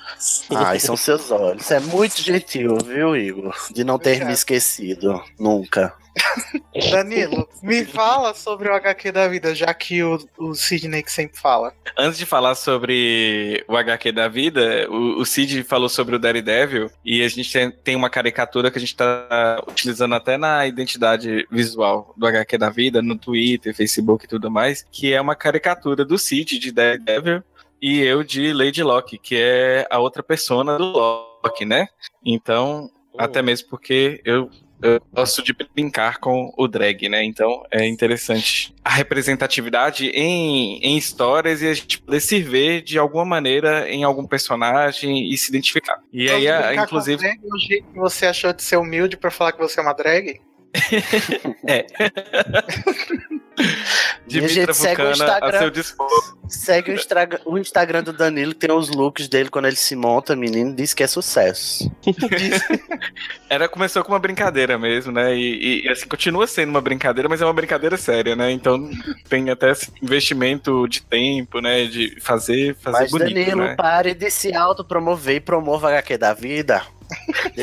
Ai, são seus olhos. Você é muito gentil, viu, Igor? De não ter me Obrigado. esquecido. Nunca. Danilo, me fala sobre o HQ da vida, já que o, o Sidney que sempre fala. Antes de falar sobre o HQ da vida, o, o Cid falou sobre o Daredevil e a gente tem, tem uma caricatura que a gente tá utilizando até na identidade visual do HQ da vida, no Twitter, Facebook e tudo mais, que é uma caricatura do Cid de Daredevil e eu de Lady Locke, que é a outra persona do Locke, né? Então, até mesmo porque eu, eu gosto de brincar com o drag, né? Então é interessante a representatividade em, em histórias e a gente poder se ver de alguma maneira em algum personagem e se identificar. E aí, Posso a- brincar com inclusive, drag, o jeito que você achou de ser humilde pra falar que você é uma drag? Minha Dimitra gente, segue o Vulcana a Instagram. seu dispor. Segue o, Instra- o Instagram do Danilo, tem os looks dele quando ele se monta, menino, diz que é sucesso. Era, começou com uma brincadeira mesmo, né? E, e, assim, continua sendo uma brincadeira, mas é uma brincadeira séria, né? Então tem até esse investimento de tempo, né? De fazer, fazer Mas bonito, Danilo, né? pare de se autopromover e promova a HQ da vida.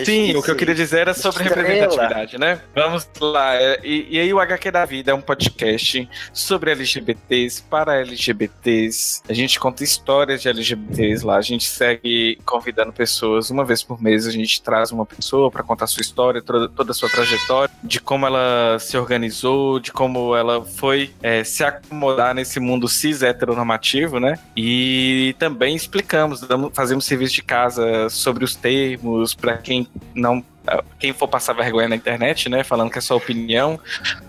Sim, de o que eu queria dizer era sobre Estrela. representatividade, né? Vamos lá. é, E, e aí, o HQ da Vida é um podcast sobre LGBTs, para LGBTs. A gente conta histórias de LGBTs lá. A gente segue convidando pessoas. Uma vez por mês, a gente traz uma pessoa para contar sua história, toda, toda a sua trajetória, de como ela se organizou, de como ela foi é, se acomodar nesse mundo cis heteronormativo, né? E também explicamos, damos- fazemos serviço de casa sobre os termos, para para quem não quem for passar vergonha na internet, né, falando que é sua opinião,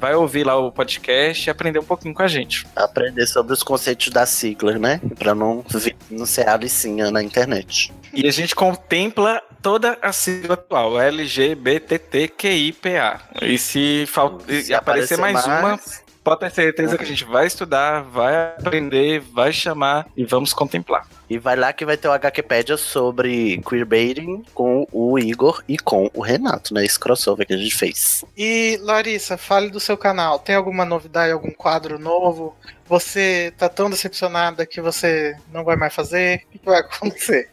vai ouvir lá o podcast e aprender um pouquinho com a gente. Aprender sobre os conceitos das siglas, né? Pra não, não ser alicinha na internet. E a gente contempla toda a sigla atual, LGBTQIPA. E se, fal... se aparecer, aparecer mais, mais, uma, pode ter certeza que a gente vai estudar, vai aprender, vai chamar e vamos contemplar. E vai lá que vai ter o HQpedia sobre queerbaiting com o Igor e com o Renato, né? Esse crossover que a gente fez. E Larissa, fale do seu canal. Tem alguma novidade, algum quadro novo? Você tá tão decepcionada que você não vai mais fazer? O que vai acontecer?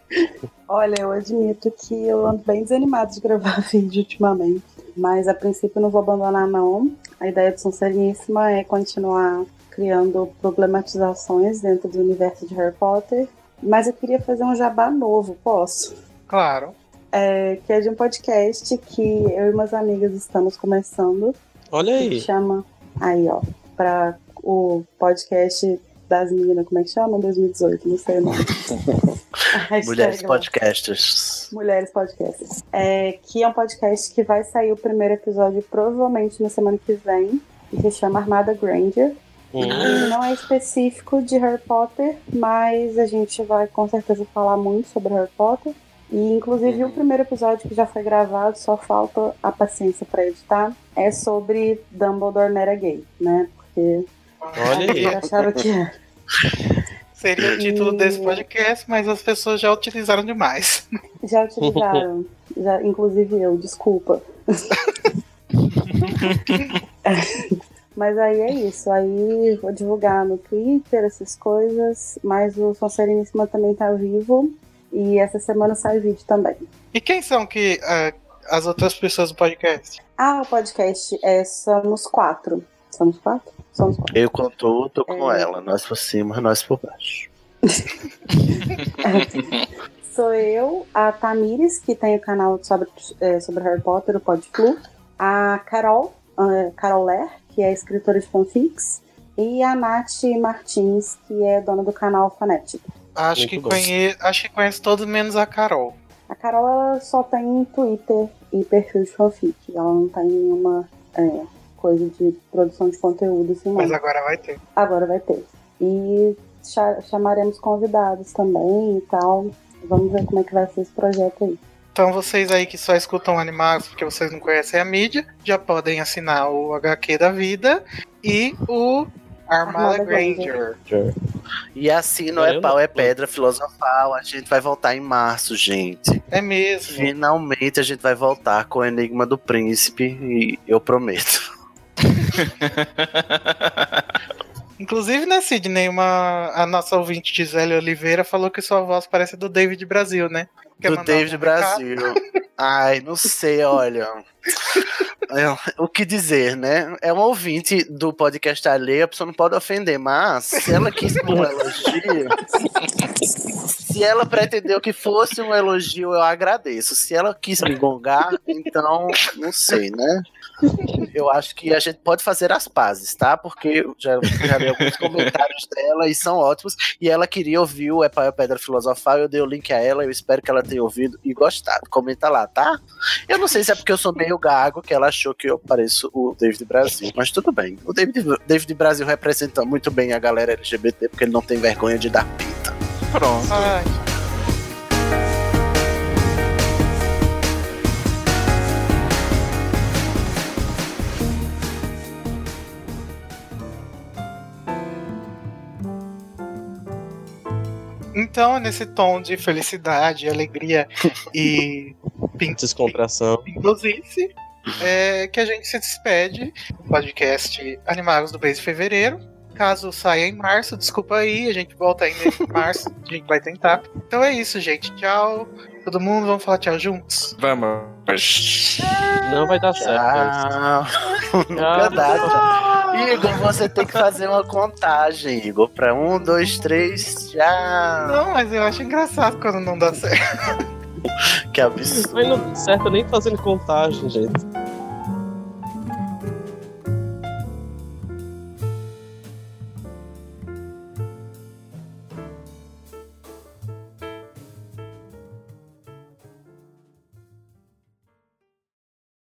Olha, eu admito que eu ando bem desanimado de gravar vídeo ultimamente. Mas a princípio não vou abandonar, não. A ideia do Sonseríssima é continuar criando problematizações dentro do universo de Harry Potter mas eu queria fazer um jabá novo, posso? Claro. É, que é de um podcast que eu e umas amigas estamos começando. Olha aí. Que chama. Aí, ó. Pra o podcast das meninas, como é que chama? 2018, não sei o nome. Mulheres Podcasters. Mulheres Podcasters. É, que é um podcast que vai sair o primeiro episódio provavelmente na semana que vem. Que se chama Armada Granger. Uhum. Não é específico de Harry Potter, mas a gente vai com certeza falar muito sobre Harry Potter. E inclusive uhum. o primeiro episódio que já foi gravado, só falta a paciência para editar, é sobre Dumbledore não era gay, né? Porque Olha aí. achava que era. Seria o título e... desse podcast, mas as pessoas já utilizaram demais. Já utilizaram. já, inclusive eu, desculpa. Mas aí é isso. Aí vou divulgar no Twitter essas coisas. Mas o Sonsereníssima também tá vivo. E essa semana sai vídeo também. E quem são que uh, as outras pessoas do podcast? Ah, o podcast é Somos Quatro. Somos quatro? Somos quatro. Eu conto, tô com é... ela. Nós por cima, nós por baixo. Sou eu, a Tamires, que tem o canal sobre, é, sobre Harry Potter, o Podflu. A Carol, uh, Carol Ler, que é escritora de fanfics, e a Nath Martins, que é dona do canal Fanético. Acho que, conhe... Acho que conheço todos menos a Carol. A Carol ela só tem Twitter e perfil de fanfic. Ela não tem nenhuma é, coisa de produção de conteúdo assim, Mas agora vai ter. Agora vai ter. E chamaremos convidados também e tal. Vamos ver como é que vai ser esse projeto aí. Então vocês aí que só escutam animais porque vocês não conhecem a mídia, já podem assinar o HQ da vida e o Armada Granger. E assim não é pau, é pedra filosofal. A gente vai voltar em março, gente. É mesmo. Finalmente a gente vai voltar com o Enigma do Príncipe e eu prometo. Inclusive, né, Sidney, uma, a nossa ouvinte Gisele Oliveira falou que sua voz parece do David Brasil, né? do David Brasil. Ai, não sei, olha. É, o que dizer, né? É um ouvinte do podcast alheio, a pessoa não pode ofender, mas se ela quis um elogio, se ela pretendeu que fosse um elogio, eu agradeço. Se ela quis me gongar, então não sei, né? Eu acho que a gente pode fazer as pazes, tá? Porque já, já li alguns comentários dela e são ótimos. E ela queria ouvir o Epaia Pedra Filosofal. Eu dei o link a ela. Eu espero que ela tenha ouvido e gostado. Comenta lá, tá? Eu não sei se é porque eu sou meio gago que ela achou que eu pareço o David Brasil, mas tudo bem. O David, David Brasil representa muito bem a galera LGBT porque ele não tem vergonha de dar pinta. Pronto. Ai. Então, nesse tom de felicidade, alegria e descontração, inclusive, é que a gente se despede do podcast Animagos do mês de fevereiro. Caso saia em março, desculpa aí, a gente volta ainda em março, a gente vai tentar. Então é isso, gente. Tchau. Todo mundo, vamos falar tchau juntos? Vamos. Não vai dar certo. Tchau. Nunca dá. Igor, você tem que fazer uma contagem, Igor. Pra um, dois, três, já. Não, mas eu acho engraçado quando não dá certo. que absurdo. Mas não dá certo nem fazendo contagem, gente.